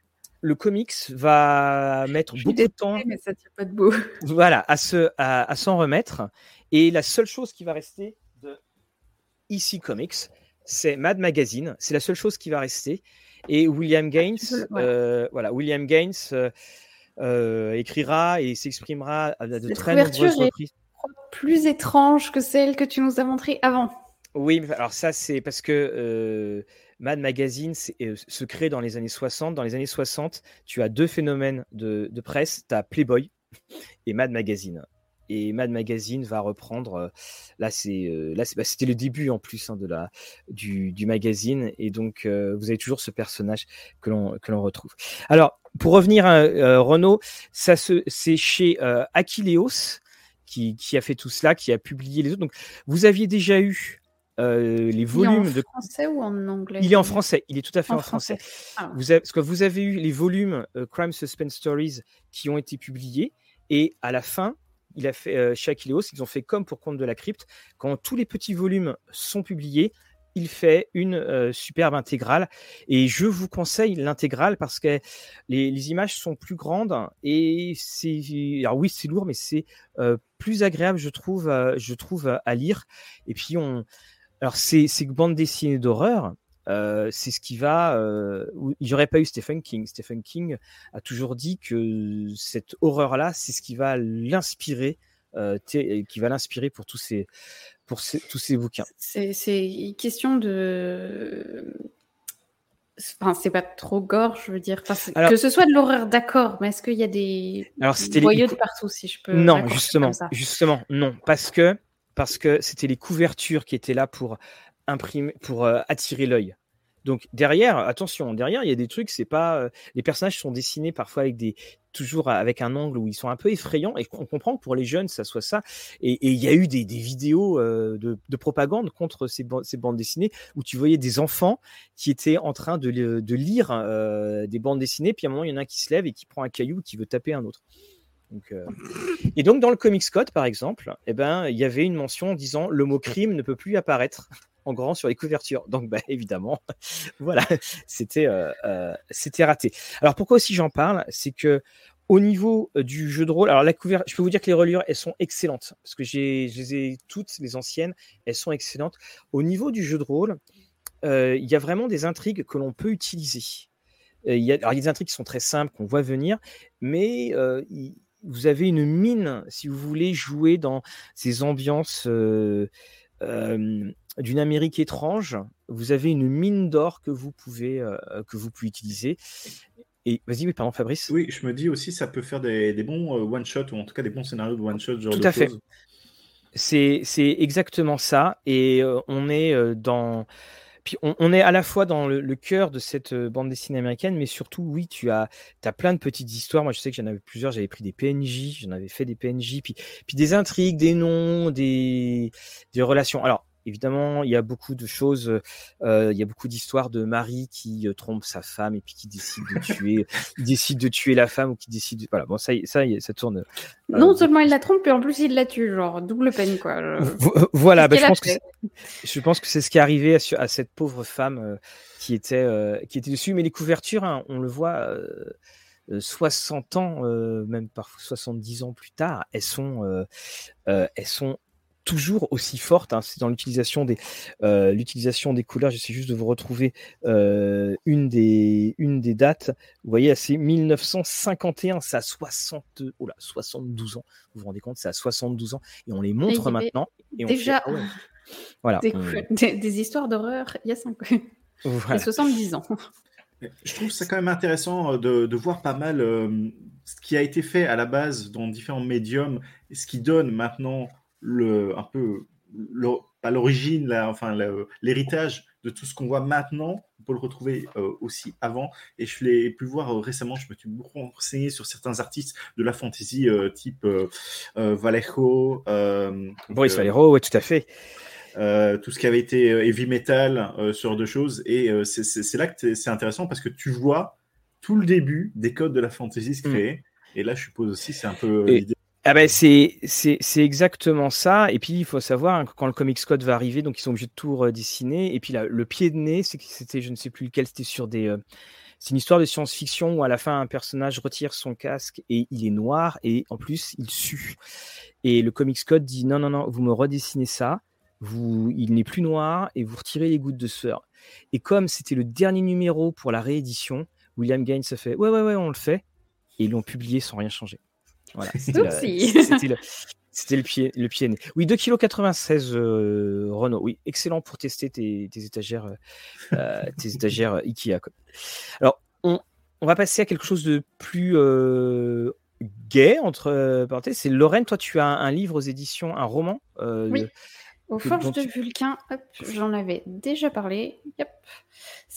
le comics va mettre beaucoup de temps mais ça pas de voilà, à, se, à, s'en remettre. Et la seule chose qui va rester de ici Comics, c'est Mad Magazine. C'est la seule chose qui va rester. Et William Gaines, euh, voilà, William Gaines euh, euh, écrira et s'exprimera à de très nombreuses reprises. Plus étrange que celle que tu nous as montrée avant. Oui, alors ça c'est parce que Mad Magazine se crée dans les années 60. Dans les années 60, tu as deux phénomènes de, presse. Tu as Playboy et Mad Magazine. Et Mad Magazine va reprendre. Euh, là, c'est euh, là, bah, c'était le début en plus hein, de la du, magazine. Et donc, vous avez toujours ce personnage que l'on que l'on retrouve. Alors, pour revenir à Renault, ça c'est chez Aquileos qui, qui a fait tout cela, qui a publié les autres. Donc, vous aviez déjà eu euh, les volumes il est en français ou en anglais? Il est en français, il est tout à fait en, français. Ah. Vous avez, parce que vous avez eu les volumes euh, Crime Suspense Stories qui ont été publiés et à la fin, il a fait euh, chez ils ont fait comme pour Compte de la Crypte. Quand tous les petits volumes sont publiés, il fait une euh, superbe intégrale. Et je vous conseille l'intégrale parce que les, images sont plus grandes et c'est. Alors oui, c'est lourd, mais c'est plus agréable, je trouve, je trouve à lire. Et puis on alors, ces, ces bandes dessinées d'horreur, euh, c'est ce qui va. Euh, il n'y aurait pas eu Stephen King. Stephen King a toujours dit que cette horreur-là, c'est ce qui va l'inspirer, euh, qui va l'inspirer pour tous ces, pour tous ces bouquins. C'est question de. Enfin, c'est pas trop gore, je veux dire. que ce soit de l'horreur, d'accord, mais est-ce qu'il y a des Alors, voyeux de partout, si je peux. Non, justement, justement, non, parce que parce que c'était les couvertures qui étaient là pour pour euh, attirer l'œil. Donc derrière, attention, derrière il y a des trucs, c'est pas euh, les personnages sont dessinés parfois avec des toujours avec un angle où ils sont un peu effrayants et on comprend que pour les jeunes ça soit ça. Et il y a eu des, vidéos euh, de, propagande contre ces, bandes dessinées où tu voyais des enfants qui étaient en train de, lire des bandes dessinées, puis à un moment il y en a un qui se lève et qui prend un caillou qui veut taper un autre. Et donc dans le Comics Code, par exemple, eh ben, il y avait une mention en disant le mot crime ne peut plus apparaître grand sur les couvertures. Donc bah, évidemment, voilà, c'était euh, euh, c'était raté. Alors pourquoi aussi j'en parle, c'est que au niveau du jeu de rôle, alors la couverture, je peux vous dire que les reliures, elles sont excellentes parce que j'ai, je les ai toutes les anciennes, elles sont excellentes. Au niveau du jeu de rôle, il y a vraiment des intrigues que l'on peut utiliser. Il y, a, des intrigues qui sont très simples, qu'on voit venir, mais vous avez une mine, si vous voulez jouer dans ces ambiances euh, euh, d'une Amérique étrange, vous avez une mine d'or que vous pouvez euh, que vous pouvez utiliser. Et vas-y, oui, pardon, Fabrice. Oui, je me dis aussi, ça peut faire des, bons one shot ou en tout cas des bons scénarios de one shot, genre Tout à fait. C'est exactement ça, et on est dans on, est à la fois dans le, cœur de cette euh, bande dessinée américaine, mais surtout, oui, tu as, as plein de petites histoires. Moi, je sais que j'en avais plusieurs. J'avais pris des PNJ, j'en avais fait des PNJ, puis, puis des intrigues, des noms, des, des relations. Alors, évidemment, il y a beaucoup de choses, euh, il y a beaucoup d'histoires de Marie qui euh, trompe sa femme et puis qui décide de tuer, il décide de tuer la femme ou qui décide, voilà, bon ça, ça, ça tourne. Euh, non seulement il la trompe, mais en plus il la tue, genre double peine quoi. Voilà, bah, je, pense que je pense que c'est ce qui est arrivé à, cette pauvre femme qui était qui était dessus, mais les couvertures, hein, on le voit. 60 ans, même parfois 70 ans plus tard, elles sont, elles sont toujours aussi forte. Hein. C'est dans l'utilisation des, euh, l'utilisation des couleurs. J'essaie juste de vous retrouver euh, une, des, une des dates. Vous voyez, c'est 1951, ça a 60, oh là, 72 ans. Vous vous rendez compte, ça a 72 ans. Et on les montre maintenant. Et déjà, voilà, des, histoires d'horreur il y a 5 70 ans. Je trouve ça quand même intéressant euh, de, de voir pas mal ce qui a été fait à la base dans différents médiums, et ce qui donne maintenant le, un peu, pas l'origine, enfin l'héritage de tout ce qu'on voit maintenant, on peut le retrouver euh, aussi avant. Et je l'ai pu voir euh, récemment, je me suis beaucoup renseigné sur certains artistes de la fantasy euh, type Vallejo. Boris Vallejo, oui, tout à fait. tout ce qui avait été heavy metal, ce genre de choses. Et c'est là que c'est intéressant parce que tu vois tout le début des codes de la fantasy se mm. créer. Et là, je suppose aussi, c'est un peu l'idée ah ben c'est, exactement ça. Et puis il faut savoir hein, quand le Comics Code va arriver, donc ils sont obligés de tout redessiner. Et puis là, le pied de nez, c'était, je ne sais plus lequel, c'était sur des. Euh, c'est une histoire de science-fiction où à la fin un personnage retire son casque et il est noir et en plus il sue. Et le Comics Code dit non non non, vous me redessinez ça. Vous, il n'est plus noir et vous retirez les gouttes de sueur. Et comme c'était le dernier numéro pour la réédition, William Gaines a fait ouais ouais ouais on le fait et ils l'ont publié sans rien changer. Voilà, c'était le, pied, le pied Oui, 2,96 kg euh, Renault. Oui, excellent pour tester tes, étagères, euh, euh, tes étagères Ikea. Alors, on, on, va passer à quelque chose de plus gay, entre parenthèses. C'est Lorraine, toi, tu as un, livre aux éditions, un roman. oui. Aux forges de Vulcain, j'en avais déjà parlé. Yep.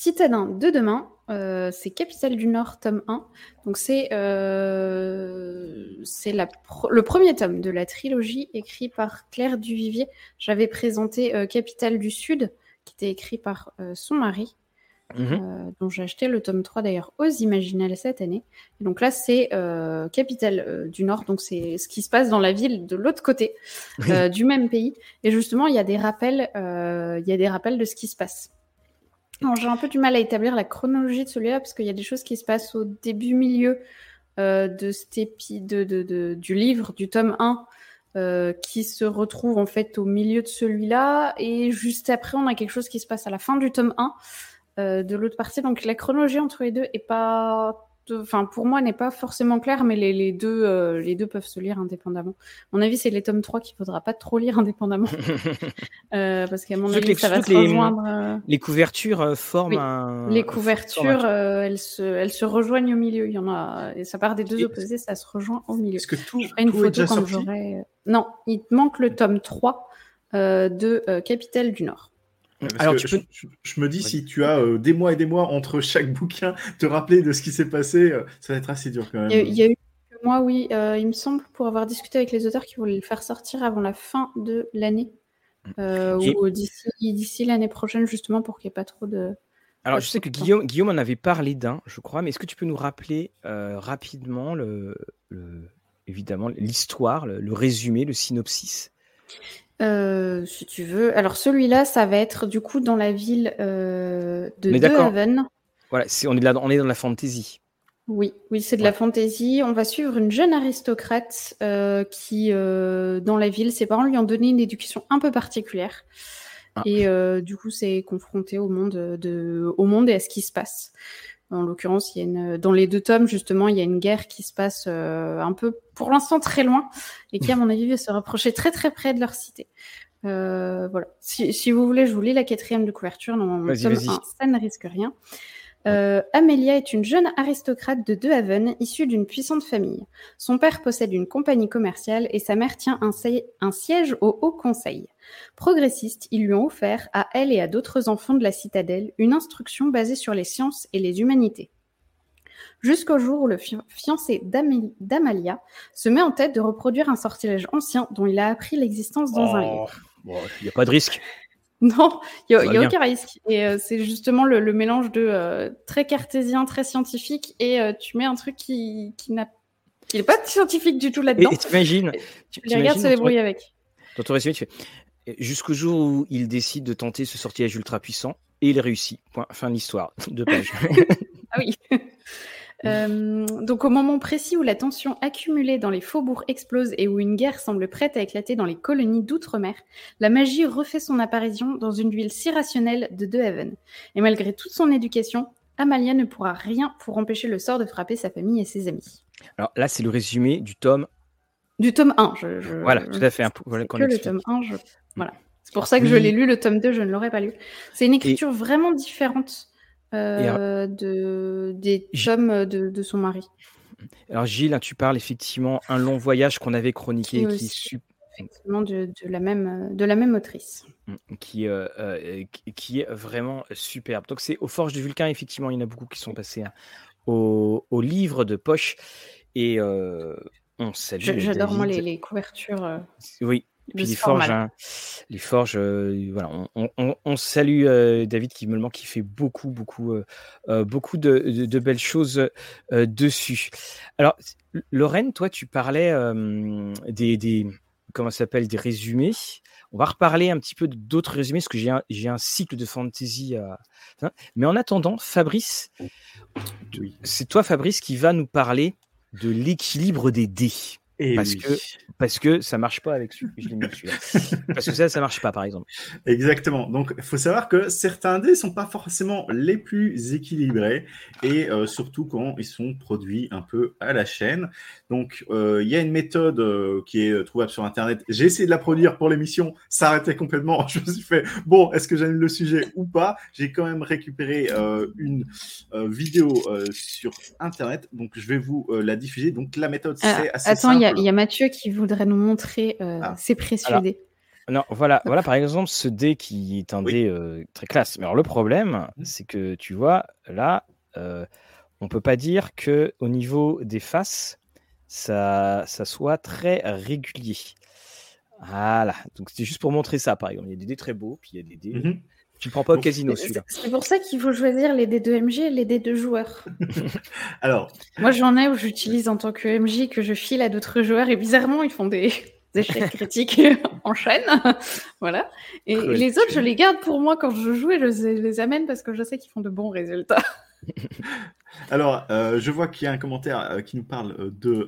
Citadin de demain, euh, c'est Capitale du Nord, tome 1. Donc c'est euh, le premier tome de la trilogie écrit par Claire Duvivier. J'avais présenté euh, Capitale du Sud, qui était écrit par son mari. Mhm. Dont j'ai acheté le tome 3 d'ailleurs aux Imaginales cette année. donc là, c'est Capitale du Nord, donc c'est ce qui se passe dans la ville de l'autre côté du même pays. Et justement, il y a des rappels, il y a des rappels de ce qui se passe. J'ai un peu du mal à établir la chronologie de celui-là parce qu'il y a des choses qui se passent au début, milieu de, cet épi de, de, du livre, du tome 1. qui se retrouve en fait au milieu de celui-là et juste après on a quelque chose qui se passe à la fin du tome 1 euh, de l'autre partie. Donc la chronologie entre les deux est pas, enfin pour moi n'est pas forcément claire, mais les, deux, euh, les deux peuvent se lire indépendamment. À mon avis, c'est les tomes 3 qu'il faudra pas trop lire indépendamment, euh, parce qu'à mon avis, ça va se rejoindre. Les couvertures forment un. Les couvertures, elles se, elles se rejoignent au milieu. Il y en a, et ça part des deux opposés, ça se rejoint au milieu. Est-ce que tout, une photo quand j'aurai. Non, il manque le tome 3 de Capitale du Nord. Alors, tu je, me dis, si tu as euh, des mois et des mois entre chaque bouquin, te rappeler de ce qui s'est passé, euh, ça va être assez dur quand même. Il y a, eu quelques mois, oui, euh, il me semble, pour avoir discuté avec les auteurs qui voulaient le faire sortir avant la fin de l'année, ou d'ici l'année prochaine, justement, pour qu'il n'y ait pas trop de. Alors, je sais que Guillaume, Guillaume en avait parlé d'un, je crois, mais est-ce que tu peux nous rappeler rapidement, le, évidemment, l'histoire, le, résumé, le synopsis? Euh, si tu veux. Alors celui-là, ça va être du coup dans la ville euh, de Haven. Voilà, on, est là, on est dans la fantasy. Oui, oui, c'est de la fantasy. On va suivre une jeune aristocrate euh, qui, dans la ville, ses parents lui ont donné une éducation un peu particulière. Ah. Et du coup, c'est confronté au monde, de, au monde et à ce qui se passe. En l'occurrence, il y a une, dans les deux tomes, justement, il y a une guerre qui se passe euh, un peu, pour l'instant, très loin, et qui, à mon avis, va se rapprocher très très près de leur cité. Euh, voilà. Si, si, vous voulez, je vous lis la quatrième de couverture. Tome 1, ça ne risque rien. Euh, Amelia est une jeune aristocrate de De Haven, issue d'une puissante famille. Son père possède une compagnie commerciale et sa mère tient un, un, siège au Haut Conseil. Progressiste, ils lui ont offert, à elle et à d'autres enfants de la citadelle, une instruction basée sur les sciences et les humanités. Jusqu'au jour où le fiancé d'Amalia se met en tête de reproduire un sortilège ancien dont il a appris l'existence dans un oh, livre. Il n'y a pas de risque. Non, il n'y a, aucun risque. Et euh, c'est justement le, mélange de euh, très cartésien, très scientifique, et euh, tu mets un truc qui, qui n'a n'est pas scientifique du tout là-dedans. Et t'imagines Tu, tu regardes se débrouiller avec. Dans ton résumé, tu fais jusqu'au jour où il décide de tenter ce sortilège ultra puissant, et il réussit. Point. Fin de l'histoire. Deux pages. ah oui. Euh, donc au moment précis où la tension accumulée dans les faubourgs explose et où une guerre semble prête à éclater dans les colonies d'outre-mer, la magie refait son apparition dans une ville si rationnelle de De Haven. Et malgré toute son éducation, Amalia ne pourra rien pour empêcher le sort de frapper sa famille et ses amis. Alors là, c'est le résumé du tome. Du tome 1. Voilà, tout à fait. Voilà, que le tome 1, voilà. C'est pour ça que je l'ai lu, le tome 2, je ne l'aurais pas lu. C'est une écriture vraiment différente euh, de, des tomes de, de, son mari. Alors Gilles, hein, tu parles effectivement un long voyage qu'on avait chroniqué, qui, est effectivement de, la même, de la même autrice. Mmh, qui, euh, euh, qui est vraiment superbe. Donc c'est aux Forges du Vulcain, effectivement, il y en a beaucoup qui sont passés hein, au, au, livre de poche. Et euh, on salue. J'adore moi les, les couvertures. Oui, puis les forges, hein, les forges, voilà, on, on, salue David qui me manque, qui fait beaucoup, beaucoup, beaucoup de, de, belles choses dessus. Alors, Lorraine, toi, tu parlais des, des, comment s'appelle, des résumés. On va reparler un petit peu d'autres résumés, parce que j'ai un, un, cycle de fantasy. À... Mais en attendant, Fabrice, c'est toi, Fabrice, qui va nous parler de l'équilibre des dés. Et parce que parce que ça marche pas avec celui je l'ai mis parce que ça ça marche pas par exemple. Exactement. Donc il faut savoir que certains dés sont pas forcément les plus équilibrés et euh, surtout quand ils sont produits un peu à la chaîne. Donc euh, il y a une méthode euh, qui est trouvable sur internet. J'ai essayé de la produire pour l'émission, ça arrêtait complètement. Je me suis fait bon, est-ce que j'aime le sujet ou pas? J'ai quand même récupéré une vidéo sur internet, donc je vais vous la diffuser. Donc la méthode c'est assez attends, simple il y a Mathieu qui voudrait nous montrer euh, ah. ses précieux dés. Non, voilà, voilà par exemple ce dé qui est un dé euh, très classe. Mais alors le problème, mmh. c'est que tu vois, là, euh, on peut pas dire que au niveau des faces, ça, ça soit très régulier. Voilà, donc c'était juste pour montrer ça, par exemple. Il y a des dés très beaux, puis il y a des dés. Mmh tu ne prends pas au casino celui-là. C'est pour ça qu'il faut choisir les dés de MJ et les dés de joueurs. Alors. Moi, j'en ai où j'utilise en tant que MJ que je file à d'autres joueurs et bizarrement, ils font des, échecs critiques en chaîne. voilà. Et les autres, je les garde pour moi quand je joue et je les amène parce que je sais qu'ils font de bons résultats. Alors, euh, je vois qu'il y a un commentaire euh, qui nous parle euh, de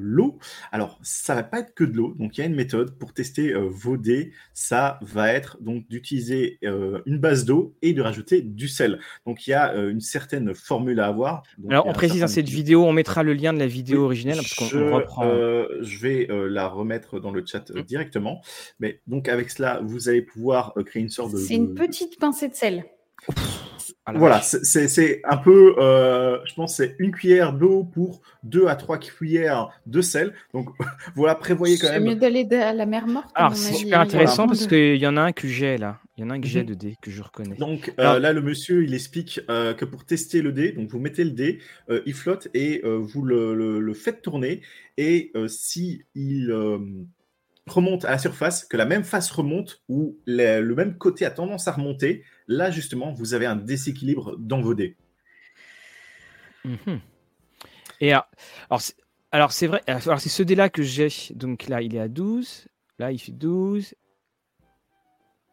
l'eau. Alors, ça va pas être que de l'eau. Donc, il y a une méthode pour tester vos dés. Ça va être donc d'utiliser une base d'eau et de rajouter du sel. Donc, il y a une certaine formule à avoir. Alors, on précise dans cette vidéo, on mettra le lien de la vidéo originelle parce qu'on reprend. je vais la remettre dans le chat mmh. directement. Mais donc, avec cela, vous allez pouvoir créer une sorte de. C'est une petite pincée de sel. Voilà, c'est un peu, euh, je pense, c'est une cuillère d'eau pour deux à trois cuillères de sel. Donc voilà, prévoyez quand même. C'est mieux d'aller à la mer morte. Alors c'est super intéressant parce qu'il y en a un que j'ai là. Il y en a un que j'ai mhm. de dé que je reconnais. Donc euh, là, le monsieur, il explique euh, que pour tester le dé, donc vous mettez le dé, il flotte et vous le, le, faites tourner. Et si il remonte à la surface, que la même face remonte ou le même côté a tendance à remonter, là justement, vous avez un déséquilibre dans vos dés. Mhm. Et alors, c'est vrai, alors c'est ce dé-là que j'ai. Donc là, il est à 12. Là, il fait 12.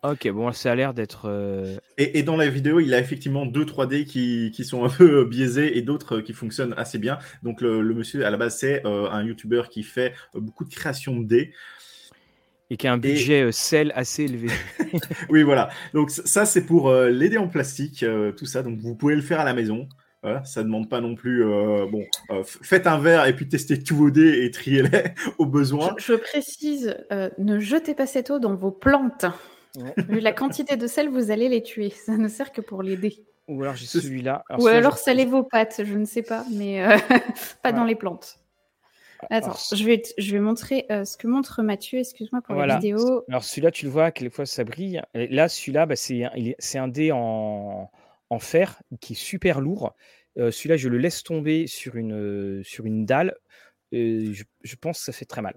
Ok, bon, ça a l'air d'être. Euh, et, dans la vidéo, il a effectivement deux 3D qui, sont un peu biaisés et d'autres qui fonctionnent assez bien. Donc, le, monsieur, à la base, c'est euh, un YouTuber qui fait beaucoup de création de dés et qui a un budget euh, sel assez élevé. oui, voilà. Donc ça, c'est pour euh, l'aider en plastique, euh, tout ça. Donc vous pouvez le faire à la maison. Voilà, ça demande pas non plus. bon, faites un verre et puis testez tous vos dés et triez-les au besoin. Je, précise, ne jetez pas cette eau dans vos plantes. Vu la quantité de sel, vous allez les tuer. Ça ne sert que pour les dés. Ou alors j'ai celui-là. Ou alors salez vos pâtes, je ne sais pas, mais pas dans les plantes. Attends, je vais, je vais montrer euh, ce que montre Mathieu, excuse-moi pour la vidéo. Alors celui-là, tu le vois, quelquefois ça brille. là, celui-là, bah, c'est un dé en, en, fer qui est super lourd. Euh, celui-là, je le laisse tomber sur une, sur une dalle. Je, je, pense que ça fait très mal.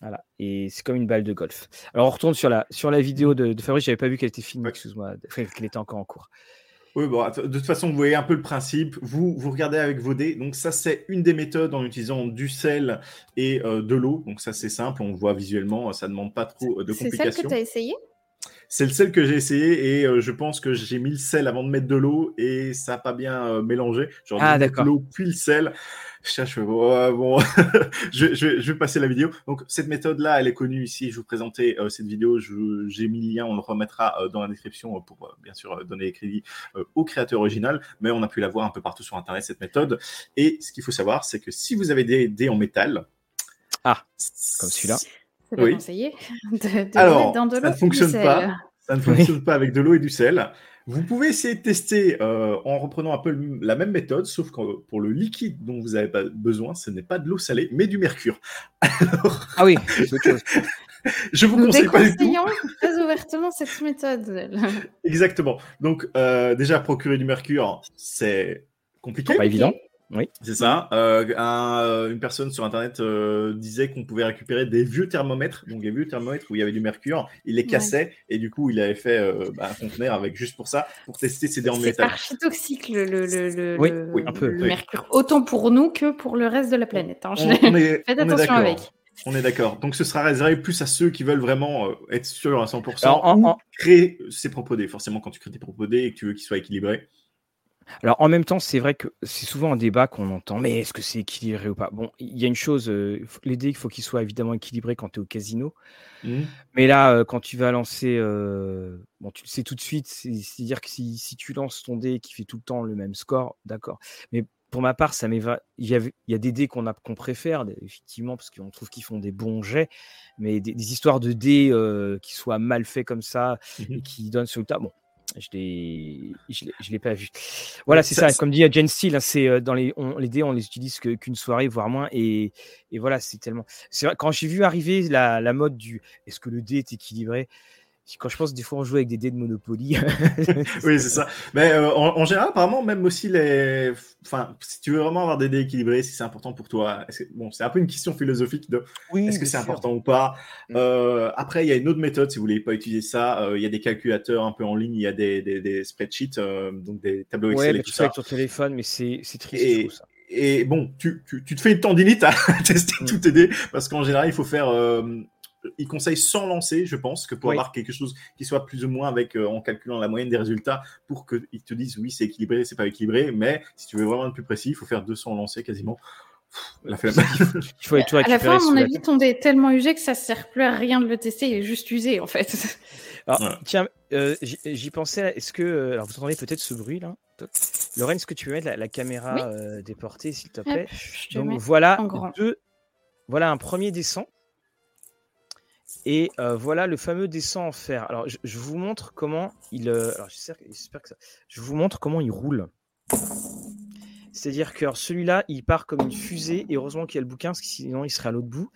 Voilà. Et c'est comme une balle de golf. Alors on retourne sur la, sur la vidéo de, de Fabrice, j'avais pas vu qu'elle était finie, excuse-moi, qu'elle était encore en cours. Oui, bon, de toute façon, vous voyez un peu le principe. Vous, vous regardez avec vos dés. Donc, ça, c'est une des méthodes en utilisant du sel et euh, de l'eau. Donc, ça, c'est simple. On le voit visuellement. Ça ne demande pas trop de complications. C'est celle que tu as essayé? C'est le sel que j'ai essayé et euh, je pense que j'ai mis le sel avant de mettre de l'eau et ça n'a pas bien euh, mélangé. Genre, ah, l'eau puis le sel. Je cherche, bon, je, je, je, vais passer la vidéo. Donc, cette méthode-là, elle est connue ici. Je vous présentais euh, cette vidéo. J'ai mis le lien, on le remettra dans la description pour, bien sûr, donner les crédits au créateur original. Mais on a pu la voir un peu partout sur Internet, cette méthode. Et ce qu'il faut savoir, c'est que si vous avez des dés en métal, ah, comme celui-là. C'est pas conseillé de, Alors, ça ne fonctionne pas. Ça ne fonctionne pas avec de l'eau et du sel. Vous pouvez essayer de tester euh, en reprenant un peu la même méthode, sauf que pour le liquide dont vous avez pas besoin, ce n'est pas de l'eau salée, mais du mercure. Ah oui, c'est autre chose. Je vous Nous conseille pas du tout. déconseillons très ouvertement cette méthode. Exactement. Donc, euh, déjà, procurer du mercure, c'est compliqué. Pas évident. C'est ça. Euh, un- euh, une personne sur Internet euh, disait qu'on pouvait récupérer des vieux thermomètres, donc des vieux thermomètres où il y avait du mercure. Il les Ouais. cassait et du coup, il avait fait euh, bah, un conteneur avec juste pour ça, pour tester ses en C'est métal. archi toxique le, le, le, le- Oui, le- oui, un peu, le oui. mercure, autant pour nous que pour le reste de la planète. hein. On, on est, Faites on est attention avec. On est d'accord. Donc, ce sera réservé plus à ceux qui veulent vraiment euh, être sûrs à 100% Alors, en- créer ses propres dés. Forcément, quand tu crées tes propres dés et que tu veux qu'ils soient équilibrés. Alors en même temps, c'est vrai que c'est souvent un débat qu'on entend, mais est-ce que c'est équilibré ou pas? Bon, il y a une chose, euh, les dés, il faut qu'ils soient évidemment équilibrés quand tu es au casino. Mhm. Mais là, euh, quand tu vas lancer, euh, bon, tu le sais tout de suite, c'est- c'est-à-dire que si, si tu lances ton dé qui fait tout le temps le même score, d'accord. Mais pour ma part, ça m'est va- il y, avait- il y a des dés qu'on a qu'on préfère, effectivement, parce qu'on trouve qu'ils font des bons jets, mais des, des histoires de dés euh, qui soient mal faits comme ça et Mhm. qui donnent ce résultat, bon. Je l'ai, je l'ai, je l'ai pas vu. Voilà, c'est ça- ça. Comme dit Jane Steele, hein, c'est euh, dans les, on- les dés, on les utilise que- qu'une soirée, voire moins. Et, et voilà, c'est tellement. C'est vrai, quand j'ai vu arriver la, la mode du est-ce que le dé est équilibré Quand je pense des fois on joue avec des dés de Monopoly. Oui, c'est ça. Mais euh, en, en général, apparemment, même aussi les. Enfin, si tu veux vraiment avoir des dés équilibrés, si c'est important pour toi, est-ce que- bon, c'est un peu une question philosophique de Oui, est-ce que c'est important ou pas? Mm. Euh, après, il y a une autre méthode si vous voulez pas utiliser ça. euh, Il y a des calculateurs un peu en ligne, il y a des, des, des spreadsheets, euh, donc des tableaux Ouais, Excel mais et tu tout fais ça. avec ton téléphone, mais c'est c'est triste, Et- ça. Et bon, tu, tu, tu te fais une tendinite à tester Mm. tous tes dés parce qu'en général, il faut faire. Euh, il conseille sans lancer, je pense, que pour Oui. avoir quelque chose qui soit plus ou moins avec euh, en calculant la moyenne des résultats pour qu'ils te disent oui, c'est équilibré, c'est pas équilibré. Mais si tu veux vraiment être plus précis, il faut faire 200 lancers quasiment. Pff, La flemme. Il faut tout À la fin, à mon la avis, ton dé est tellement usé que ça sert plus à rien de le tester, il est juste usé en fait. Alors, tiens, euh, j'y pensais. Est-ce que, euh, alors vous entendez peut-être ce bruit là? Lorraine, est-ce que tu peux mettre la, la caméra Oui. euh, déportée, s'il te plaît? Donc voilà deux. Voilà un premier descend. Et euh, voilà le fameux descend en fer. Alors je, je vous montre comment il. euh, alors j'espère, j'espère que ça. Je vous montre comment il roule. C'est-à-dire que alors, celui-là, il part comme une fusée. Et heureusement qu'il y a le bouquin, parce que sinon il serait à l'autre bout.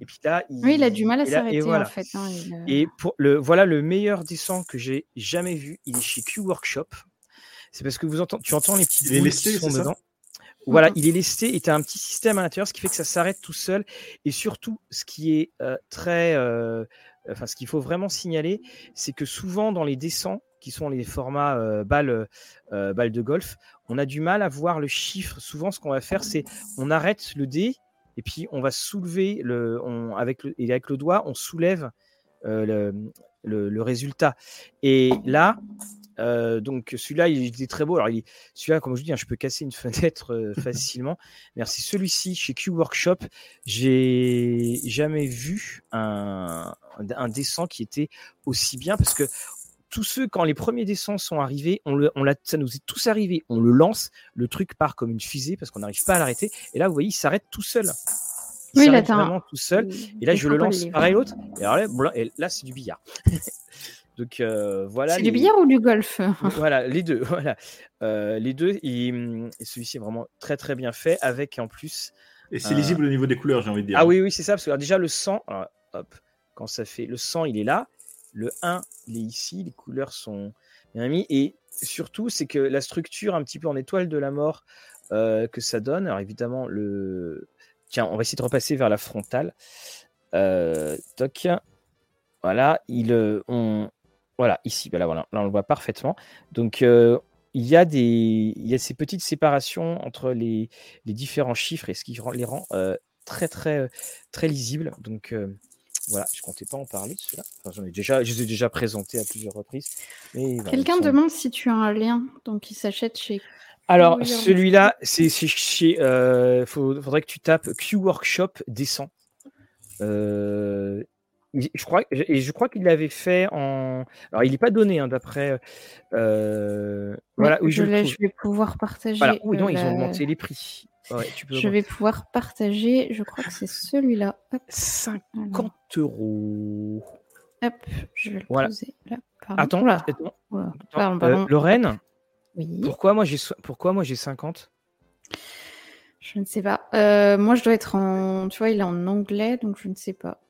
Et puis là, il, Oui, il a du mal à et là- et s'arrêter voilà. en fait. hein, il, euh, Et pour le, voilà le meilleur descend que j'ai jamais vu. Il est chez Q Workshop. C'est parce que vous entendez, tu entends les petites Il est boules lesté, qui sont c'est ça? dedans. Voilà, Mhm. il est lesté et tu as un petit système à l'intérieur, ce qui fait que ça s'arrête tout seul. Et surtout, ce qui est euh, très. euh, enfin, ce qu'il faut vraiment signaler, c'est que souvent dans les descends, qui sont les formats euh, balles, balles de golf, on a du mal à voir le chiffre. Souvent, ce qu'on va faire, c'est on arrête le dé et puis on va soulever le, on, avec le, et avec le doigt, on soulève le, le- le résultat. Et là, euh, donc celui-là, il était très beau. Alors, celui-là, comme je dis, hein, je peux casser une fenêtre euh, facilement. Merci. Celui-ci, chez Q Workshop, j'ai jamais vu un, un dessin qui était aussi bien parce que tous ceux, quand les premiers dessins sont arrivés, on le, on l'a, ça nous est tous arrivé. On le lance, le truc part comme une fusée parce qu'on n'arrive pas à l'arrêter. Et là, vous voyez, il s'arrête tout seul. Il Oui, s'arrête vraiment tout seul. Et là, je le lance pareil l'autre. Et alors là, blanc- et là, c'est du billard. Donc euh, voilà. C'est les- du billard ou du golf? voilà, les deux. Voilà. Euh, les deux. Et, et celui-ci est vraiment très très bien fait avec en plus. Et c'est Euh, lisible au niveau des couleurs, j'ai envie de dire. Ah oui, oui, c'est ça. Parce que alors, déjà, le sang, alors, hop, quand ça fait le sang, il est là. Le 1, il est ici. Les couleurs sont bien mis. Et surtout, c'est que la structure un petit peu en étoile de la mort euh, que ça donne. Alors évidemment, le. Tiens, on va essayer de repasser vers la frontale. Euh, toc. Voilà, il, euh, on, voilà, ici, voilà, voilà, là on le voit parfaitement. Donc, euh, il y a des, il y a ces petites séparations entre les, les différents chiffres et ce qui rend- les rend euh, très, très, euh, très lisibles. Donc, euh, voilà, je comptais pas en parler de cela. Enfin, j'en ai déjà, je les ai déjà présentés à plusieurs reprises. Quelqu'un sont- demande si tu as un lien, donc il s'achète chez. Alors, celui-là, c'est chez. Faut- faudrait que tu tapes Q Workshop descend. Euh, il- je crois, et je crois qu'il l'avait fait en. Alors, il n'est pas donné, hein, d'après. euh, voilà, oui, je, vais pouvoir partager. Voilà. Oui, euh, non, ils ont augmenté les prix. Ouais, tu peux Je vais pouvoir partager. Je crois que c'est celui-là. Hop, 50 alors. euros. Hop, je vais le Voilà. poser là. Pardon. Attends, Oula, attends, Pardon, euh, pardon. Lorraine, Oui, pourquoi moi j'ai so- pourquoi moi j'ai 50 je ne sais pas. Euh, moi, je dois être en. Tu vois, il est en anglais, donc je ne sais pas.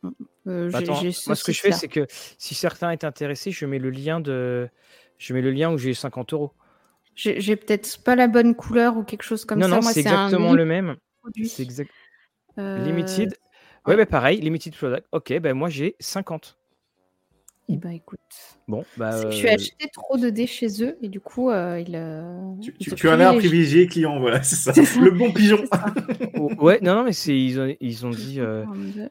Euh, j'ai- Attends, moi ce que je fais c'est que si certains est intéressé, je mets le lien de je mets le lien où j'ai 50 euros. J'ai peut-être pas la bonne couleur ou quelque chose comme non ça. non, Moi, c'est un exactement le même. C'est exact. Euh, Limited. Ouais, bah pareil, limited product. Ok, ben moi j'ai 50. Eh ben, écoute. Bon, bah C'est que euh, tu as acheté trop de dés chez eux et du coup, euh, il, euh, Tu, tu- tu as l'air privilégié client, voilà, c'est ça. Le bon pigeon. Oh, ouais, non non, mais c'est ils ont ils ont dit euh,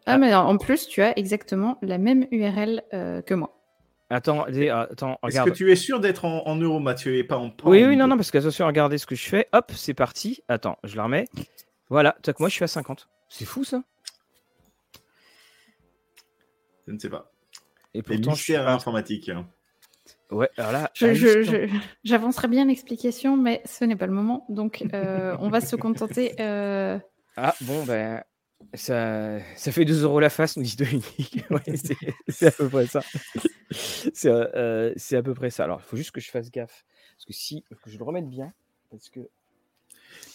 Ah, mais en plus, tu as exactement la même URL euh, que moi. attends, attends, Est-ce regarde. que tu es sûr d'être en, en euros, Mathieu, et pas en pounds? Oui oui, non non, parce que attention, regardez ce que je fais. Hop, c'est parti. Attends, je la remets. Voilà, tac, moi je suis à 50. C'est fou ça. Je ne sais pas. Et Les pourtant je suis mystères pas- informatiques. Ouais, alors là, Je- je- je- J'avancerai bien l'explication, mais ce n'est pas le moment. Donc, euh, on va se contenter. euh, Ah bon ben ça, ça fait 2 euros la face, nous dit Dominique. Ouais, c'est- c'est à peu près ça. C'est euh, c'est à peu près ça. Alors, il faut juste que je fasse gaffe. Parce que si, que je le remette bien. Parce que.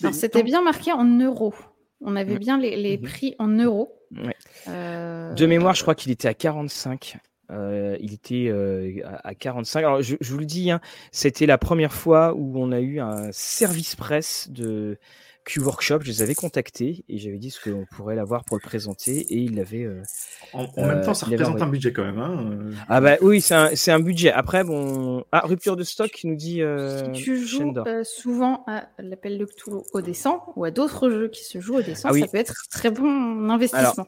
Alors, c'était bien marqué en euros. On avait Ouais. bien les, les Mhm. prix en euros. Ouais. Euh, De mémoire, je crois qu'il était à 45. Euh, il était euh, à à 45. Alors, je, je vous le dis, hein, c'était la première fois où on a eu un service presse de Q-Workshop. Je les avais contactés et j'avais dit ce qu'on pourrait l'avoir pour le présenter. Et ils l'avaient. euh, En, en même temps, ça il avait représente un budget quand même. Hein. Ah bah oui, c'est un, budget. Après, bon... Ah, rupture de stock, nous dit euh, Si tu joues euh, souvent à l'appel de Cthulhu au dessin ou à d'autres jeux qui se jouent au dessin, Ah oui. ça peut être très bon investissement. Alors,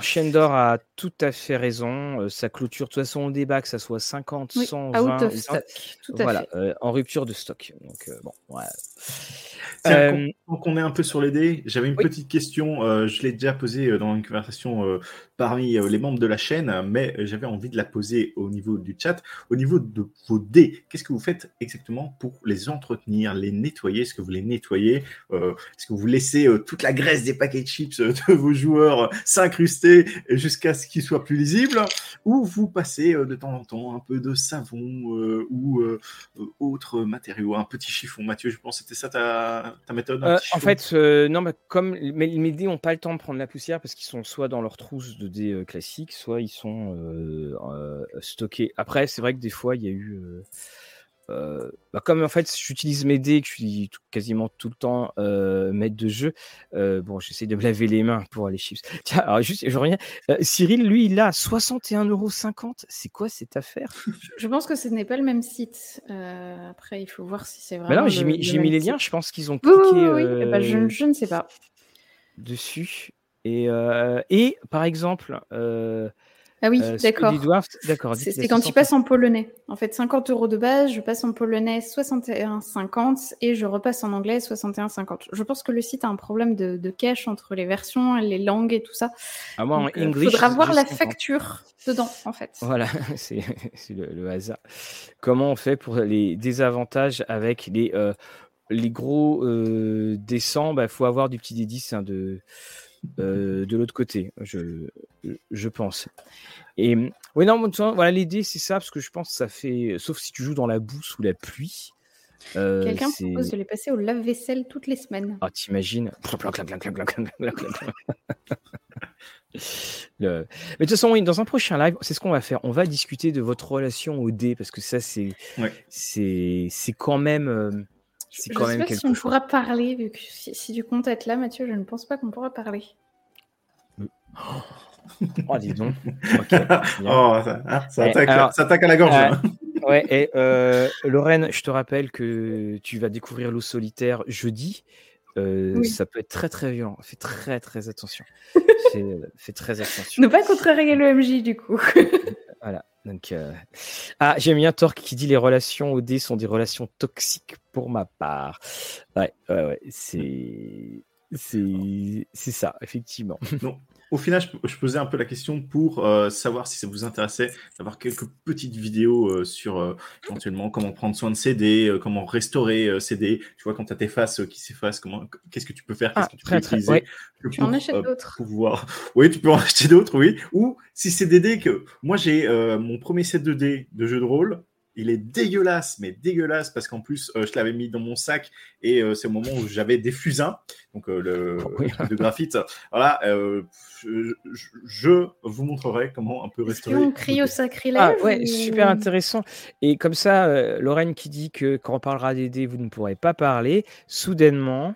Shendor a tout à fait raison. Euh, sa clôture, de toute façon, on débat que ça soit 50, Oui, 100, out 20, of stock, tout à Voilà, fait. euh, en rupture de stock. Donc, euh, bon, ouais. Tiens, Euh, tant qu'on est un peu sur les dés, j'avais une oui. petite question. euh, je l'ai déjà posée dans une conversation euh, parmi euh, les membres de la chaîne, mais j'avais envie de la poser au niveau du chat. Au niveau de vos dés, qu'est-ce que vous faites exactement pour les entretenir, les nettoyer? Est-ce que vous les nettoyez Euh, Est-ce que vous laissez euh, toute la graisse des paquets de chips de vos joueurs euh, jusqu'à ce qu'ils soient plus lisibles Ou vous passez euh, de temps en temps un peu de savon euh, ou euh, euh, autre matériau, un petit chiffon Mathieu, je pense que c'était ça ta, ta méthode un petit en fait, non, mais comme mais mes dés n'ont pas le temps de prendre la poussière parce qu'ils sont soit dans leur trousse de dés classiques, soit ils sont stockés. Après, c'est vrai que des fois, il y a eu. Euh, bah, comme en fait, j'utilise mes dés, que je suis tout- quasiment tout le temps euh, maître de jeu. euh, bon, j'essaie de me laver les mains pour les chips. Tiens, alors juste, je reviens. Cyril, lui, il a 61,50€. C'est quoi cette affaire? Je pense que ce n'est pas le même site. Après, il faut voir si c'est Bah non, j'ai mis, le les liens. Je pense qu'ils ont oui, cliqué oui, oui. Eh ben, je, je ne sais pas. dessus. Et, et par exemple, Ah oui, euh, d'accord. D'accord. C'est quand tu passes en polonais. En fait, 50 euros de base, je passe en polonais 61,50 et je repasse en anglais 61,50. Je pense que le site a un problème de, de cache entre les versions, les langues et tout ça. Ah, moi, en Donc, euh, English, faudra voir la 50. facture dedans, en fait. Voilà, c'est le, le hasard. Comment on fait pour les désavantages avec les, euh, les gros euh, descends Il faut avoir du petit D10 hein, de, euh, de l'autre côté, je, je pense. Et oui, non, voilà, les dés, c'est ça, parce que je pense que ça fait. Sauf si tu joues dans la boue sous la pluie. euh, Quelqu'un propose de les passer au lave-vaisselle toutes les semaines. Ah, t'imagines? Le- Mais de toute façon, oui, dans un prochain live, c'est ce qu'on va faire. On va discuter de votre relation au dé, parce que ça, c'est Ouais. c'est c'est quand même, euh, Je quand sais pas quelque si on chose. pourra parler, vu que si, si tu comptes être là, Mathieu, je ne pense pas qu'on pourra parler. Oh, dis donc. Oh, ça, hein, ça attaque, alors, ça attaque à la gorge. euh, hein. Ouais, et euh, Lorraine, je te rappelle que tu vas découvrir l'eau solitaire jeudi. Euh, Oui. Ça peut être très très violent. Fais très très attention. fais, fais très attention. Ne pas contrarier le MJ, du coup. Voilà. Donc, euh, ah, j'aime bien Torque qui dit les relations dé sont des relations toxiques pour ma part. Ouais, ouais, ouais. C'est C'est ça, effectivement. Non, au final, je, posais un peu la question pour euh, savoir si ça vous intéressait d'avoir quelques petites vidéos euh, sur euh, éventuellement comment prendre soin de CD, comment restaurer CD. Tu vois, quand tu as tes faces qui s'effacent, comment, qu'est-ce que tu peux faire, qu'est-ce Ah, que tu peux utiliser ouais. Tu en achètes d'autres. pouvoir. Oui, tu peux en acheter d'autres, oui. Ou si c'est des dés que moi j'ai mon premier set de dés de jeu de rôle. Il est dégueulasse, mais dégueulasse parce qu'en plus, euh, je l'avais mis dans mon sac et euh, c'est au moment où j'avais des fusains, donc euh, le de graphite. Voilà, euh, je, vous montrerai comment un peu restaurer. qu'on crie au sacrilège Ah ouais, ou- super intéressant. Et comme ça, euh, Lorraine qui dit que quand on parlera des dés, vous ne pourrez pas parler. Soudainement,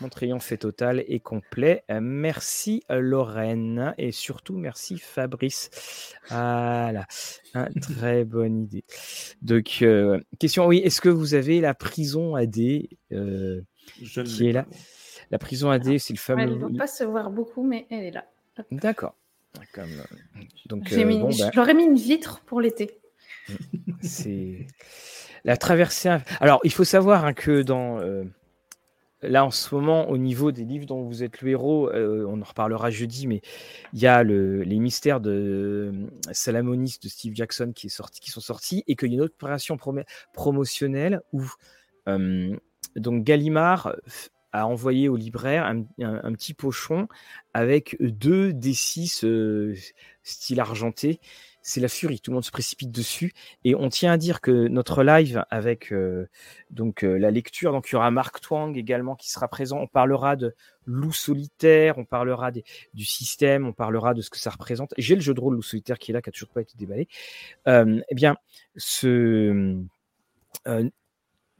mon triomphe est total et complet. Euh, merci euh, Lorraine et surtout merci Fabrice. Voilà, Hein, très bonne idée. Donc, euh, question, oui, est-ce que vous avez la prison AD euh, Je qui est là? La prison AD, c'est le Ouais, fameux. Elle ne doit pas se voir beaucoup, mais elle est là. D'accord. Comme, euh, donc, J'ai euh, mis- bon, bah, J'aurais mis une vitre pour l'été. C'est la traversée. Alors, il faut savoir hein, que dans euh, là en ce moment, au niveau des livres dont vous êtes le héros, euh, on en reparlera jeudi, mais il y a le- les mystères de euh, Salamonis de Steve Jackson qui, sont sortis et qu'il y a une opération promé- promotionnelle où euh, donc Gallimard a envoyé au libraire un, petit pochon avec deux D6 euh, style argenté. C'est la furie, tout le monde se précipite dessus. Et on tient à dire que notre live avec euh, donc euh, la lecture, donc il y aura Marc Twang également qui sera présent. On parlera de loup solitaire, on parlera du système, on parlera de ce que ça représente. J'ai le jeu de rôle loup solitaire qui est là, qui a toujours pas été déballé. Euh, eh bien,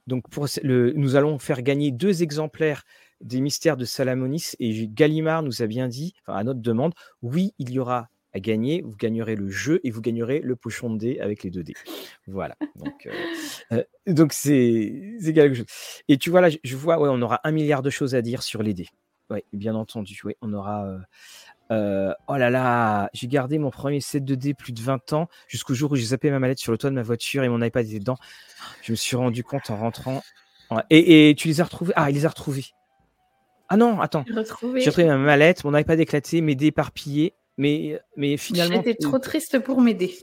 donc pour nous allons faire gagner deux exemplaires des mystères de Salamonis et Gallimard nous a bien dit, à notre demande, oui, il y aura à gagner, vous gagnerez le jeu et vous gagnerez le pochon de dés avec les deux dés. Voilà. Donc euh, euh, donc c'est c'est quelque chose. Et tu vois là, je, je vois, ouais, on aura un milliard de choses à dire sur les dés. Oui, bien entendu. Oui, on aura. euh, euh, oh là là, j'ai gardé mon premier set de dés plus de 20 ans jusqu'au jour où j'ai zappé ma mallette sur le toit de ma voiture et mon iPad était dedans. Je me suis rendu compte en rentrant. Ouais. Et, et tu les as retrouvés? Ah, il les a retrouvés. Ah non, attends. J'ai retrouvé ma mallette, mon iPad éclaté, mes dés éparpillés. Mais, mais finalement, J'étais trop triste pour m'aider.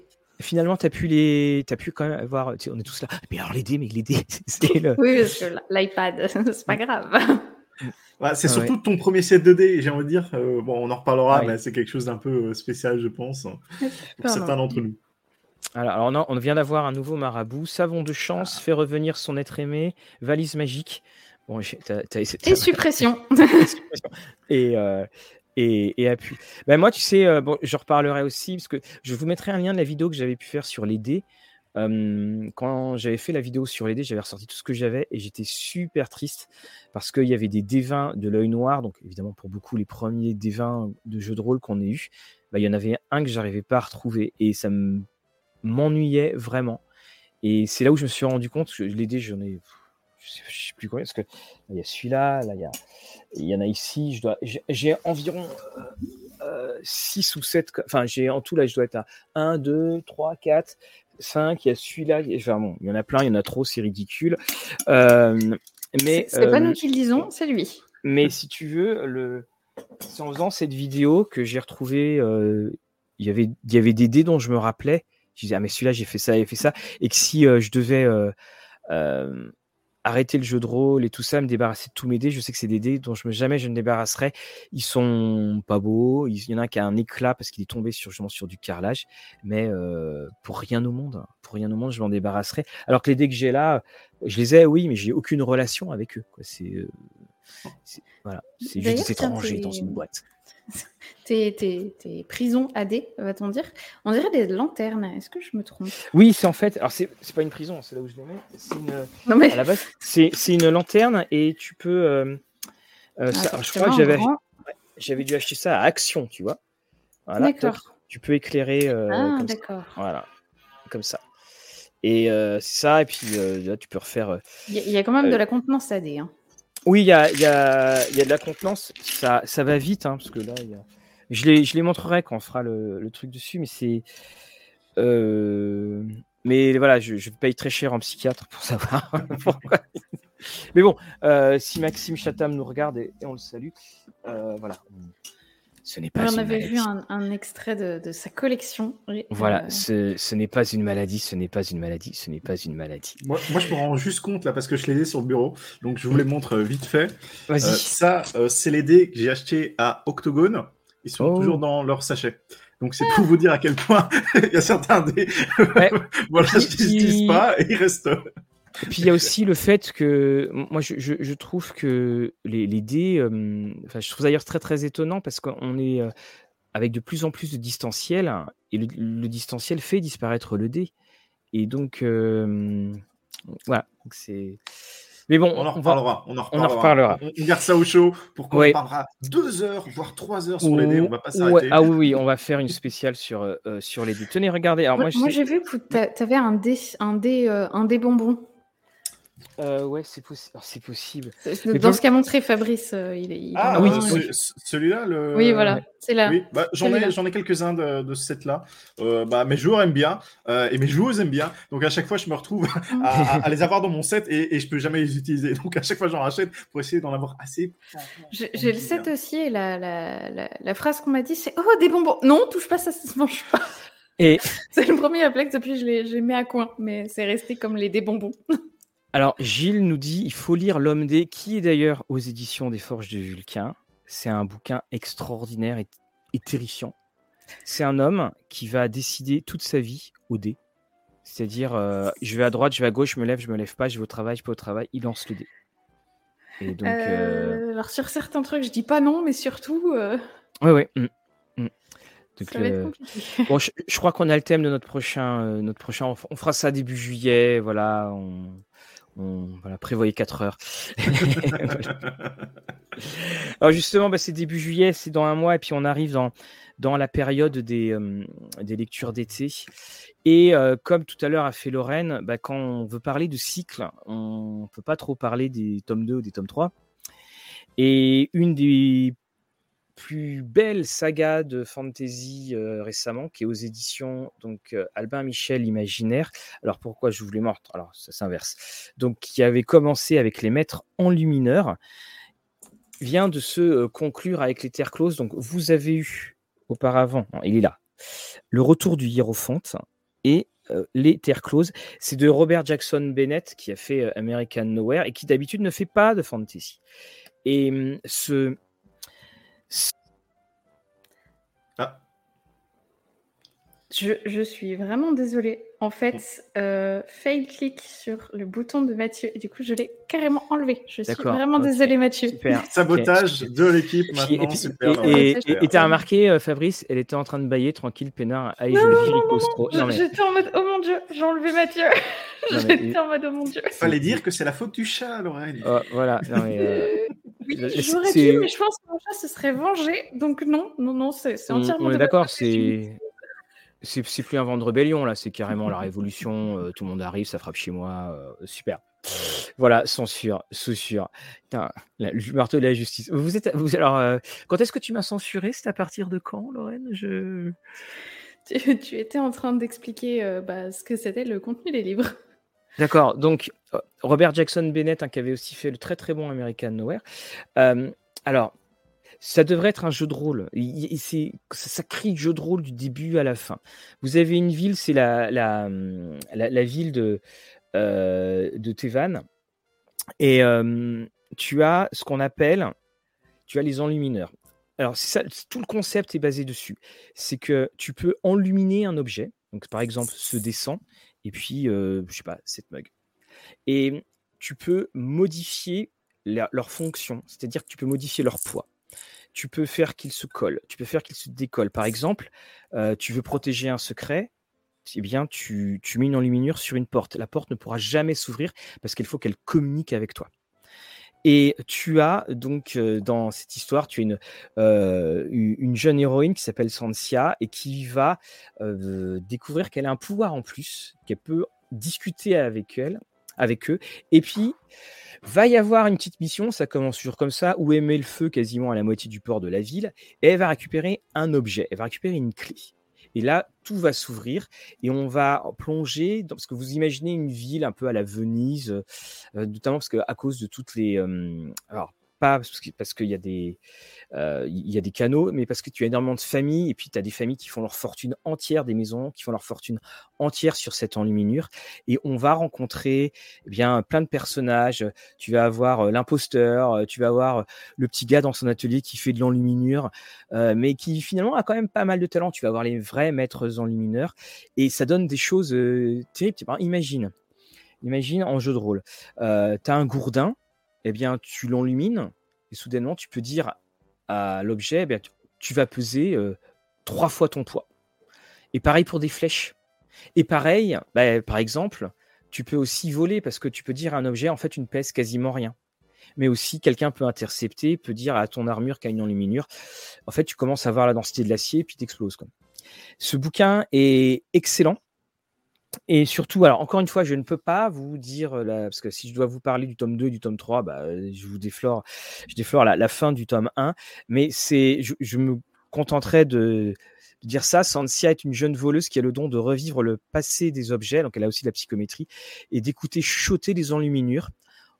finalement, t'as pu les, t'as pu quand même avoir. tu sais, on est tous là. Mais alors les dés, mais les dés, c'est le. Oui, parce que l'iPad, c'est pas grave. Ouais, c'est Ah surtout ton premier set de dés, j'ai envie de dire. euh, bon, on en reparlera, Ah mais c'est quelque chose d'un peu euh, spécial, je pense, pour Pardon. certains d'entre nous. Alors, alors non, on vient d'avoir un nouveau marabout. Savon de chance, fait revenir son être aimé. Valise magique. Bon, t'as- t'as- Et suppression. et, euh, et, et appui. Ben moi, tu sais, euh, bon, je reparlerai aussi parce que je vous mettrai un lien de la vidéo que j'avais pu faire sur les dés. Quand j'avais fait la vidéo sur les dés, j'avais ressorti tout ce que j'avais et j'étais super triste parce qu'il y avait des D20 de l'œil noir, donc évidemment pour beaucoup les premiers D20 de jeux de rôle qu'on ait eu, ben, il y en avait un que j'arrivais pas à retrouver et ça me- m'ennuyait vraiment. Et c'est là où je me suis rendu compte que les dés, j'en ai, je je sais plus combien, parce que il y a celui-là, là il y a, il y en a ici, je dois, j'ai- environ 6 ou 7, enfin j'ai en tout là, je dois être à 1, 2, 3, 4, 5, il y a celui-là, il y a- enfin bon, il y en a plein, il y en a trop, c'est ridicule. Euh, mais C'est pas euh, nous qui le disons, c'est lui. mais si tu veux, le... c'est en faisant cette vidéo que j'ai retrouvé. euh, Il y avait, il y avait des dés dont je me rappelais. Je disais, ah, mais celui-là, j'ai fait ça, j'ai fait ça. Et que si euh, je devais euh, euh, arrêter le jeu de rôle et tout ça, me débarrasser de tous mes dés, je sais que c'est des dés dont je jamais je ne débarrasserai. Ils sont pas beaux. Il y en a un qui a un éclat parce qu'il est tombé sur, sur du carrelage. Mais euh, pour rien au monde, pour rien au monde, je m'en débarrasserai. Alors que les dés que j'ai là, je les ai, oui, mais j'ai aucune relation avec eux. C'est. euh, voilà, c'est juste t'es- dans une boîte. Tes, tes, tes prisons AD, va-t-on dire? On dirait des lanternes. Est-ce que je me trompe? Oui, c'est en fait. Alors, c'est pas une prison, c'est là où je les mets. C'est une, Non mais à la base, c'est c'est une lanterne et tu peux. euh, euh, ça- alors, je crois que j'avais dû acheter ça à Action, tu vois. Voilà, D'accord. Tu peux éclairer. euh, Ah, d'accord. Voilà, comme ça. Et euh, c'est ça, et puis euh, là, tu peux refaire. euh, Il y, a- il y a quand même de la contenance AD. Hein. Oui, il y a, de la contenance. Ça, va vite, hein, parce que là, je, les, montrerai quand on fera le, truc dessus, mais c'est. euh, Mais voilà, je, paye très cher en psychiatre pour savoir. Mais bon, euh, si Maxime Chatham nous regarde et, on le salue, euh, voilà. Ce n'est pas on avait vu un, extrait de, sa collection. voilà, euh, ce, n'est pas une maladie, ce n'est pas une maladie, ce n'est pas une maladie. Moi, moi, je me rends juste compte là parce que je l'ai sur le bureau, donc je vous les montre vite fait. ça, c'est les dés que j'ai achetés à Octogone. Ils sont oh. toujours dans leur sachet. Donc c'est pour vous dire à quel point il y a certains dés voilà, je n'utilise pas et ils restent. Et puis il y a aussi le fait que moi je, je, trouve que les, les dés, euh, enfin je trouve d'ailleurs très très étonnant parce qu'on est euh, avec de plus en plus de distanciel et le, distanciel fait disparaître le dé. Et donc euh, voilà, c'est mais bon, on en reparlera. On en reparlera. On, garde ça au chaud pour qu'on parlera deux heures, voire trois heures sur les dés. On va pas s'arrêter. Ah oui, oui, on va faire une spéciale sur, euh, sur les dés. Tenez, regardez. Alors, moi, moi j'ai vu que tu avais un dé, un dé, euh, un dé bonbon. Euh, ouais, c'est c'est possible. Dans ce qu'a montré Fabrice, euh, il est. ah oui, celui-là, le. Oui, voilà, c'est là. Oui, bah, j'en ai, j'en ai quelques-uns de, de ce set-là. Euh, bah, mes joueurs aiment bien et mes joueuses aiment bien. Donc à chaque fois, je me retrouve à, les avoir dans mon set et, et je peux jamais les utiliser. Donc à chaque fois, j'en rachète pour essayer d'en avoir assez. J'ai le set aussi et la, la, la, la phrase qu'on m'a dit, c'est Oh, des bonbons. Non, touche pas, ça se mange pas. Et... c'est le premier réflexe depuis je l'ai mis à coin, mais c'est resté comme les des bonbons. Alors, Gilles nous dit il faut lire L'Homme des, qui est d'ailleurs aux éditions des Forges de Vulcain. C'est un bouquin extraordinaire et, terrifiant. C'est un homme qui va décider toute sa vie au dé. C'est-à-dire, euh, je vais à droite, je vais à gauche, je me lève, je me lève pas, je vais au travail, je vais au travail, il lance le dé. Et donc, euh, euh, Alors, sur certains trucs, je dis pas non, mais surtout. Oui, oui. Mmh, mmh. ça va être compliqué. Bon, je, je crois qu'on a le thème de notre prochain, notre prochain. On fera ça début juillet, voilà. On on voilà, prévoyez 4 heures. Alors justement, bah, c'est début juillet, c'est dans un mois, et puis on arrive dans, la période des, euh, des lectures d'été. Et euh, comme tout à l'heure a fait Lorraine, bah, quand on veut parler de cycle, on ne peut pas trop parler des tomes 2 ou des tomes 3. Et une des plus belle saga de fantasy récemment, qui est aux éditions donc Albin Michel Imaginaire. Alors pourquoi je voulais morte Alors ça s'inverse. Donc qui avait commencé avec les maîtres enlumineurs, vient de se conclure avec les terres closes. Donc vous avez eu auparavant, il est là, le retour du hiérophante et les terres closes. C'est de Robert Jackson Bennett qui a fait American Nowhere et qui d'habitude ne fait pas de fantasy. Et hum, ce ah. Je, je, suis vraiment désolée. En fait, euh, fail click sur le bouton de Mathieu et du coup, je l'ai carrément enlevé. Je suis vraiment désolée, Mathieu. Super. Sabotage de l'équipe maintenant. Et tu as remarqué, euh, Fabrice, elle était en train de bailler tranquille, peinard. Allez, je le J'étais en mode, oh mon dieu, j'ai enlevé Mathieu. J'étais en mode, oh mon dieu. Fallait dire que c'est la faute du chat, Lorraine. Oh, voilà. Non, mais, euh, oui, j'aurais dû, mais je pense que mon chat se serait vengé. Donc non, non, non, c'est entièrement. On, est d'accord, c'est c'est plus un vent de rébellion là, c'est carrément la révolution. Euh, tout le monde arrive, ça frappe chez moi, euh, super. Voilà, censure. Putain, le marteau de la justice. Vous êtes, vous, alors, euh, quand est-ce que tu m'as censuré? C'est à partir de quand, Lorraine? Je. Tu, étais en train d'expliquer bah, ce que c'était le contenu des livres. D'accord. Donc, Robert Jackson Bennett, hein, qui avait aussi fait le très très bon American Nowhere. alors, ça devrait être un jeu de rôle. C'est, ça crie jeu de rôle du début à la fin. Vous avez une ville, c'est la, la, la, ville de, euh, de Tevan. Et euh, tu as ce qu'on appelle, tu as les enlumineurs. Alors, ça, tout le concept est basé dessus. C'est que tu peux enluminer un objet. Donc, par exemple, ce dessin, et puis, euh, je sais pas, cette mug. Et tu peux modifier leur fonction, c'est-à-dire que tu peux modifier leur poids tu peux faire qu'il se colle, tu peux faire qu'il se décolle. Par exemple, euh, tu veux protéger un secret, eh bien, tu, mets une enluminure sur une porte. La porte ne pourra jamais s'ouvrir parce qu'il faut qu'elle communique avec toi. Et tu as donc euh, dans cette histoire, tu as une, euh, une jeune héroïne qui s'appelle Sansia et qui va découvrir qu'elle a un pouvoir en plus, qu'elle peut discuter avec elle, avec eux. Et puis, Va y avoir une petite mission, ça commence toujours comme ça, où elle met le feu quasiment à la moitié du port de la ville, et elle va récupérer un objet, elle va récupérer une clé. Et là, tout va s'ouvrir et on va plonger, dans, parce que vous imaginez une ville un peu à la Venise, euh, notamment parce qu'à cause de toutes les... Euh, alors, pas parce qu'il y a des euh, y a des canaux, mais parce que tu as énormément de familles et puis tu as des familles qui font leur fortune entière des maisons, qui font leur fortune entière sur cette enluminure et on va rencontrer eh bien plein de personnages. Tu vas avoir euh, l'imposteur, euh, tu vas avoir le petit gars dans son atelier qui fait de l'enluminure, mais qui finalement a quand même pas mal de talent. Tu vas avoir les vrais maîtres enlumineurs et ça donne des choses terribles. Imagine, imagine en jeu de rôle, tu as un gourdin eh tu l'enlumines et soudainement, tu peux dire à l'objet, eh tu vas peser euh, trois fois ton poids. Et pareil pour des flèches. Et pareil, bah, par exemple, tu peux aussi voler parce que tu peux dire à un objet, en fait, une pèse quasiment rien. Mais aussi, quelqu'un peut intercepter, peut dire à ton armure qui a une enluminure, en fait, tu commences à voir la densité de l'acier et puis t'exploses. Ce bouquin est excellent. Et surtout, alors encore une fois, je ne peux pas vous dire, parce que si je dois vous parler du tome 2 du tome 3, bah, je vous déflore la, fin du tome 1, mais c'est, je, me contenterai de, dire ça. Sansia est une jeune voleuse qui a le don de revivre le passé des objets, donc elle a aussi la psychométrie, et d'écouter chuchoter les enluminures.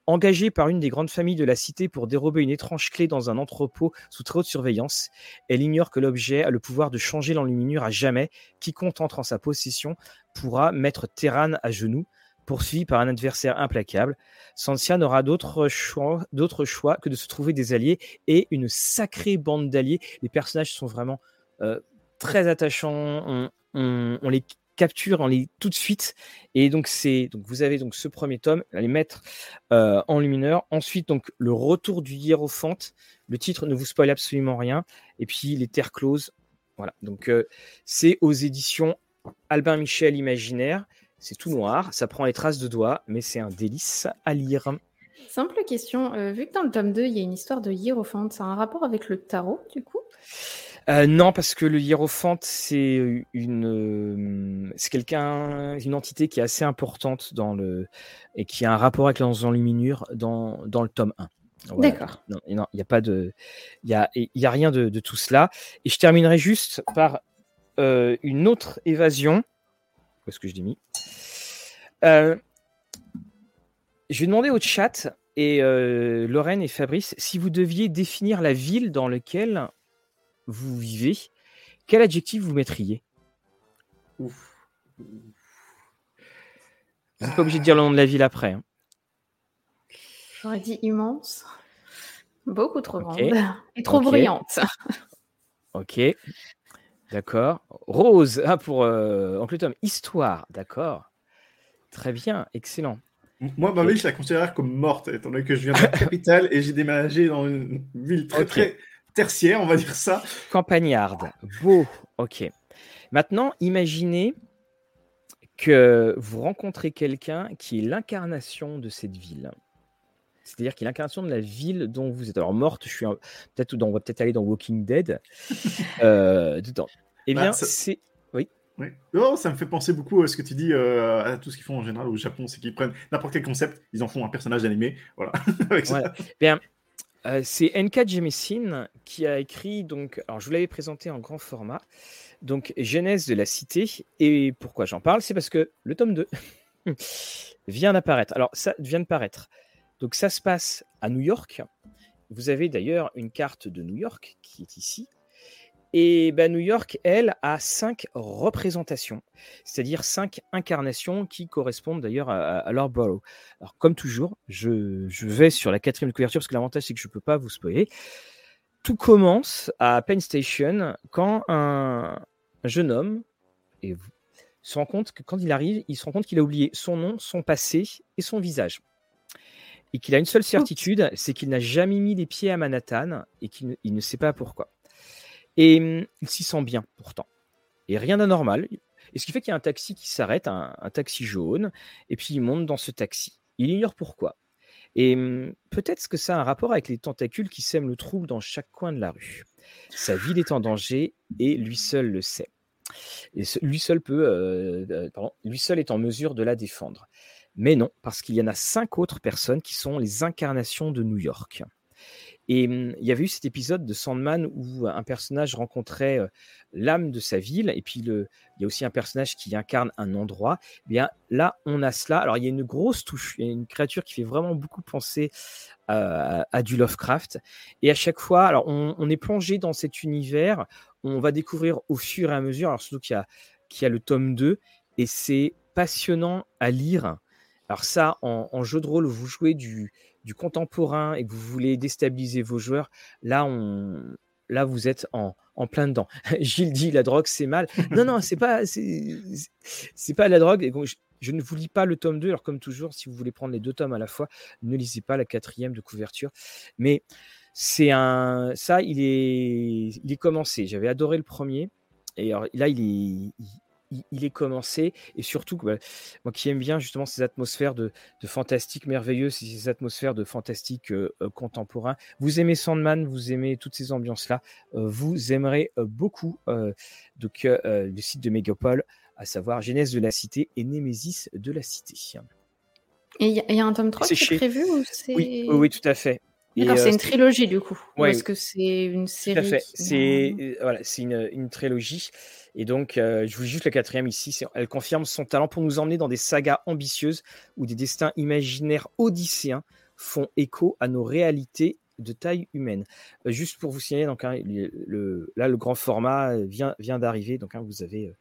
Engagée par une des grandes familles de la cité pour dérober une étrange clé dans un entrepôt sous très haute surveillance, elle ignore que l'objet a le pouvoir de changer l'enluminure à jamais. Quiconque entre en sa possession pourra mettre Terran à genoux, poursuivi par un adversaire implacable. Sansia n'aura d'autre choix, que de se trouver des alliés et une sacrée bande d'alliés. Les personnages sont vraiment euh, très attachants. on les capture en les tout de suite. Et donc c'est donc vous avez donc ce premier tome, les mettre euh, en lumineur. Ensuite donc le retour du hiérophante. Le titre ne vous spoil absolument rien. Et puis les terres closes. Voilà. Donc euh, c'est aux éditions Albin Michel Imaginaire. C'est tout noir, ça prend les traces de doigts, mais c'est un délice à lire. Simple question, euh, vu que dans le tome 2, il y a une histoire de hiérophante, ça a un rapport avec le tarot du coup? Euh, non, parce que le hiérophante, c'est une, euh, c'est quelqu'un, une entité qui est assez importante dans le, et qui a un rapport avec l'enluminure dans, dans le tome 1. D'accord. Non, il n'y a pas de, il y a, y a rien de, de, tout cela. Et je terminerai juste par euh, une autre évasion. Où est-ce que je l'ai mis? Je vais demander au chat et Lorraine et Fabrice si vous deviez définir la ville dans laquelle vous vivez, quel adjectif vous mettriez? Ouf. Vous n'êtes pas obligé de dire le nom de la ville après. Hein. J'aurais dit immense. Beaucoup trop grande. Et trop brillante. ok. D'accord. Rose, ah, pour euh, Oncle Tom. Histoire, d'accord. Très bien, excellent. Moi, ma ville, je la considère comme morte, étant donné que je viens de la capitale et j'ai déménagé dans une ville très, très, tertiaire, on va dire ça. Campagnarde. Beau. Ok. Maintenant, imaginez que vous rencontrez quelqu'un qui est l'incarnation de cette ville. C'est-à-dire qu'il est l'incarnation de la ville dont vous êtes. Alors, morte, je suis peut-être on va peut-être aller dans Walking Dead. euh, dedans. Eh bah, bien, c'est. Oui. Oui. Oh, ça me fait penser beaucoup à ce que tu dis euh, à tout ce qu'ils font en général au Japon, c'est qu'ils prennent n'importe quel concept, ils en font un personnage animé, voilà. Avec ça. Bien, euh, c'est N.K. Jemisin qui a écrit, donc, je vous l'avais présenté en grand format, donc Genèse de la Cité. Et pourquoi j'en parle? C'est parce que le tome 2 vient d'apparaître. Alors, ça vient de paraître. Donc, ça se passe à New York. Vous avez d'ailleurs une carte de New York qui est ici. Et ben, New York, elle, a cinq représentations, c'est-à-dire cinq incarnations qui correspondent d'ailleurs à, leur borough. Alors, comme toujours, je, vais sur la quatrième couverture parce que l'avantage, c'est que je ne peux pas vous spoiler. Tout commence à Penn Station quand un, jeune homme et se rend compte que quand il arrive, il se rend compte qu'il a oublié son nom, son passé et son visage. Et qu'il a une seule certitude, c'est qu'il n'a jamais mis les pieds à Manhattan et qu'il ne sait pas pourquoi. Et hum, il s'y sent bien pourtant. Et rien d'anormal. Et ce qui fait qu'il y a un taxi qui s'arrête, un, taxi jaune, et puis il monte dans ce taxi. Il ignore pourquoi. Et hum, peut-être que ça a un rapport avec les tentacules qui sèment le trouble dans chaque coin de la rue. Sa ville est en danger et lui seul le sait. Et lui seul peut, euh, euh, lui seul est en mesure de la défendre. Mais non, parce qu'il y en a cinq autres personnes qui sont les incarnations de New York. Et hum, il y avait eu cet épisode de Sandman où un personnage rencontrait l'âme de sa ville, et puis il y a aussi un personnage qui incarne un endroit. Eh bien là, on a cela. Alors il y a une grosse touche, il y a une créature qui fait vraiment beaucoup penser à, du Lovecraft. Et à chaque fois, alors on, est plongé dans cet univers, on va découvrir au fur et à mesure, alors surtout qu'il y a le tome 2, et c'est passionnant à lire. Alors ça, en, jeu de rôle, vous jouez du, du contemporain et que vous voulez déstabiliser vos joueurs, là, on, là vous êtes en, en plein dedans. Gilles dit la drogue c'est mal. Non non c'est pas c'est pas la drogue. Je, je, ne vous lis pas le tome 2. Alors comme toujours, si vous voulez prendre les deux tomes à la fois, ne lisez pas la quatrième de couverture. Mais c'est un ça il est il est commencé. J'avais adoré le premier. Et alors, là, il est, est commencé. Et surtout, bah, moi qui aime bien justement ces atmosphères de, fantastique merveilleux, ces atmosphères de fantastique euh, euh, contemporain, vous aimez Sandman, vous aimez toutes ces ambiances-là, euh, vous aimerez beaucoup donc, le site de Megapol, à savoir Genèse de la Cité et Némésis de la Cité. Et il y, a un tome 3 qui est prévu oui, oui, tout à fait. C'est une trilogie du coup. ou est-ce que c'est une série Tout à fait. C'est voilà, une, une, trilogie. Et donc, euh, je vous juste la quatrième ici. Elle confirme son talent pour nous emmener dans des sagas ambitieuses où des destins imaginaires odysséens font écho à nos réalités de taille humaine. Euh, juste pour vous signaler, donc, hein, le, là, le grand format vient, vient d'arriver. Donc, hein, vous avez. Euh,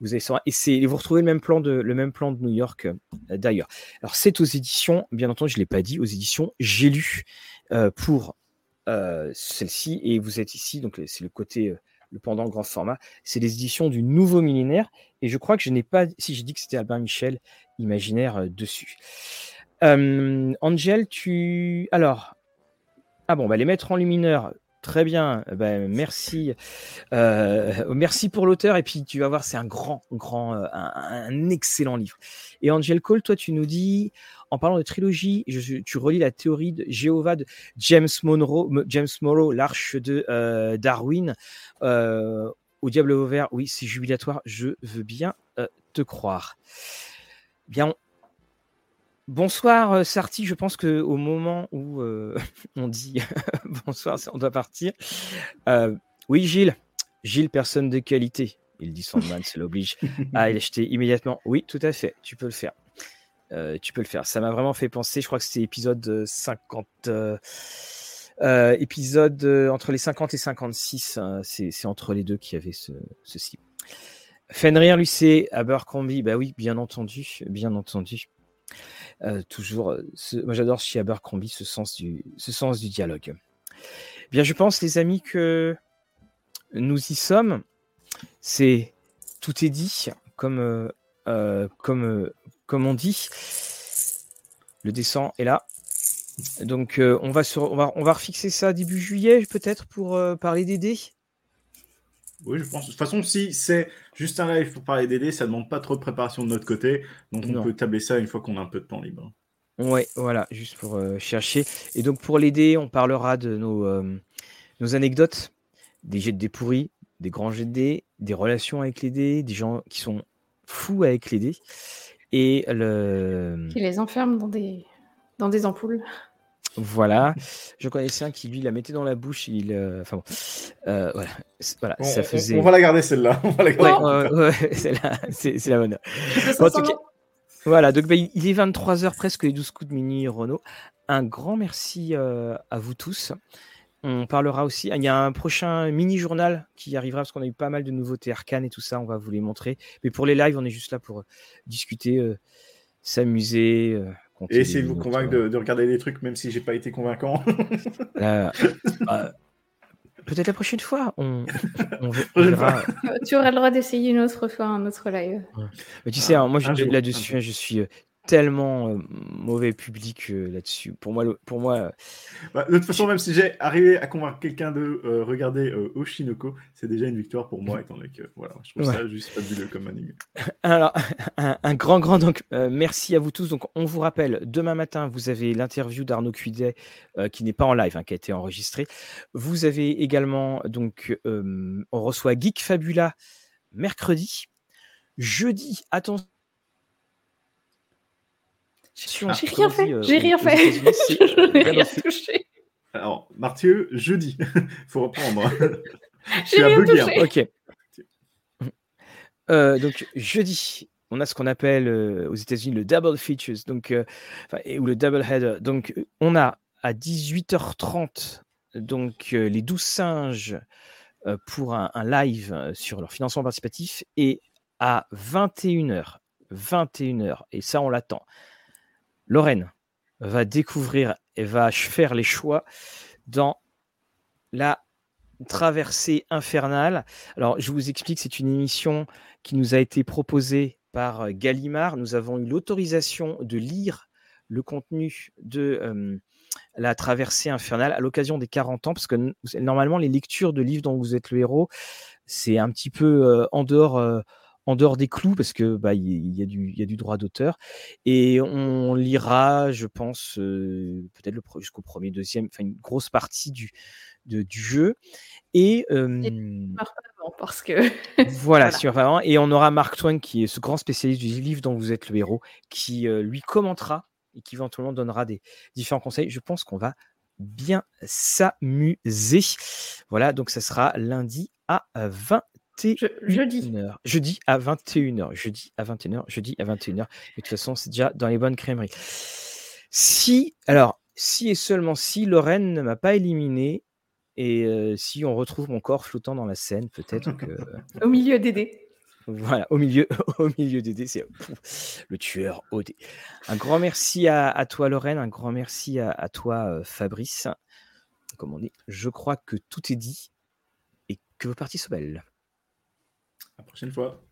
vous avez ça. Et, c'est, vous retrouvez le même plan de, le même plan de New York d'ailleurs. Alors, c'est aux éditions, bien entendu, je ne l'ai pas dit, aux éditions J'ai lu pour celle-ci. Et vous êtes ici, donc c'est le côté le pendant grand format, c'est les éditions du nouveau millénaire. Et je crois que je n'ai pas, si j'ai dit que c'était Albin Michel, imaginaire euh, dessus. Euh, Angel, tu. Alors. Ah bon, bah, les mettre en lumineur, Très bien, ben, merci, euh, merci pour l'auteur et puis tu vas voir, c'est un grand, grand, un, un, excellent livre. Et Angel Cole, toi tu nous dis, en parlant de trilogie, tu relis la théorie de Jéhovah de James Monroe, James Morrow, l'arche de euh, Darwin. Euh, au diable vert, oui, c'est jubilatoire, je veux bien euh, te croire. Bien, bonsoir Sarti, je pense qu'au moment où on dit bonsoir, on doit partir. oui, Gilles, Gilles, personne de qualité. Il dit Sandman, ça l'oblige à acheter immédiatement. Oui, tout à fait, tu peux le faire. Euh, tu peux le faire. Ça m'a vraiment fait penser, je crois que c'était épisode 50. Euh, euh, épisode entre les 50 et 56, hein, c'est entre les deux qu'il y avait ce, ceci. Fenrir, lui, c'est Abercrombie. Bah oui, bien entendu, bien entendu. toujours, moi j'adore chez Abercrombie ce sens du, ce sens du dialogue. Bien, je pense, les amis, que nous y sommes. C'est tout est dit, comme, comme, comme on dit. Le descend est là. Donc euh, on, va sur, on, va, on va refixer ça début juillet peut-être pour euh, parler des dés. Oui, je pense. De toute façon, si c'est juste un live pour parler des dés, ça ne demande pas trop de préparation de notre côté. Donc on peut tabler ça une fois qu'on a un peu de temps libre. Ouais, voilà, juste pour euh, chercher. Et donc pour les dés, on parlera de nos, nos anecdotes, des jets de dés pourris, des grands jets de dés, des relations avec les dés, des gens qui sont fous avec les dés. Et le... Qui les enferme dans des, dans des ampoules. Voilà. Je connaissais un qui, lui, la mettait dans la bouche. Il, euh, Enfin bon. Euh, voilà. voilà on, ça faisait... on, va la garder, celle-là. On va la garder. Ouais, ouais, c'est la, c'est, la bonne. En tout cas, voilà. Donc, bah, il est 23h, presque les 12 coups de minuit, Renault. Un grand merci euh, à vous tous. On parlera aussi. Il y a un prochain mini-journal qui arrivera parce qu'on a eu pas mal de nouveautés arcanes et tout ça. On va vous les montrer. Mais pour les lives, on est juste là pour euh, discuter, euh, s'amuser. Euh, et essayer de vous convaincre de, regarder des trucs, même si j'ai pas été convaincant. Bah, peut-être la prochaine fois. On, Tu auras le droit d'essayer une autre fois un autre live. Mais tu sais, hein, moi, là-dessus, je suis tellement euh, mauvais public euh, là-dessus. Pour moi, pour moi. Bah, de toute façon, même si j'ai arrivé à convaincre quelqu'un de euh, regarder Oshinoko, c'est déjà une victoire pour moi, étant donné que voilà, je trouve ça juste fabuleux comme anime. Alors, un, grand, grand donc merci à vous tous. Donc, on vous rappelle, demain matin, vous avez l'interview d'Arnaud Cuidet qui n'est pas en live, hein, qui a été enregistré. Vous avez également donc, on reçoit Geek Fabula mercredi. Jeudi, attention j'ai rien fait. J'ai rien fait. Je n'ai rien touché. Alors, Martieu, jeudi. Il faut reprendre. J'ai rien touché. Ok. Euh, donc, jeudi, on a ce qu'on appelle euh, aux États-Unis le double features, donc, euh, ou le double header. Donc, on a à 18h30 donc, les 12 singes pour un, un, live sur leur financement participatif et à 21h, 21h, et ça, on l'attend. Lorraine va découvrir et va faire les choix dans la traversée infernale. Alors, je vous explique, c'est une émission qui nous a été proposée par euh, Gallimard. Nous avons eu l'autorisation de lire le contenu de la traversée infernale à l'occasion des 40 ans, parce que normalement, les lectures de livres dont vous êtes le héros, c'est un petit peu euh, en dehors. Euh, en dehors des clous parce que bah, il y, a du, y a du droit d'auteur et on lira je pense peut-être jusqu'au premier deuxième enfin une grosse partie du, du jeu. Et, parce que voilà, voilà. et on aura Mark Twain qui est ce grand spécialiste du livre dont vous êtes le héros, qui lui commentera et qui éventuellement donnera des différents conseils. Je pense qu'on va bien s'amuser. Voilà, donc ça sera lundi à 20 jeudi. Jeudi à 21h. Jeudi à 21h. Jeudi à 21h. de toute façon, c'est déjà dans les bonnes crèmeries. Si, alors, si et seulement si Lorraine ne m'a pas éliminé, et si on retrouve mon corps flottant dans la Seine, peut-être que. au milieu d'Aidé. Voilà, au milieu, au milieu d'Aidé, c'est le tueur OD. Un grand merci à, toi, Lorraine. Un grand merci à, toi, Fabrice. Comme on dit, je crois que tout est dit et que vos parties soient belles. À la prochaine fois.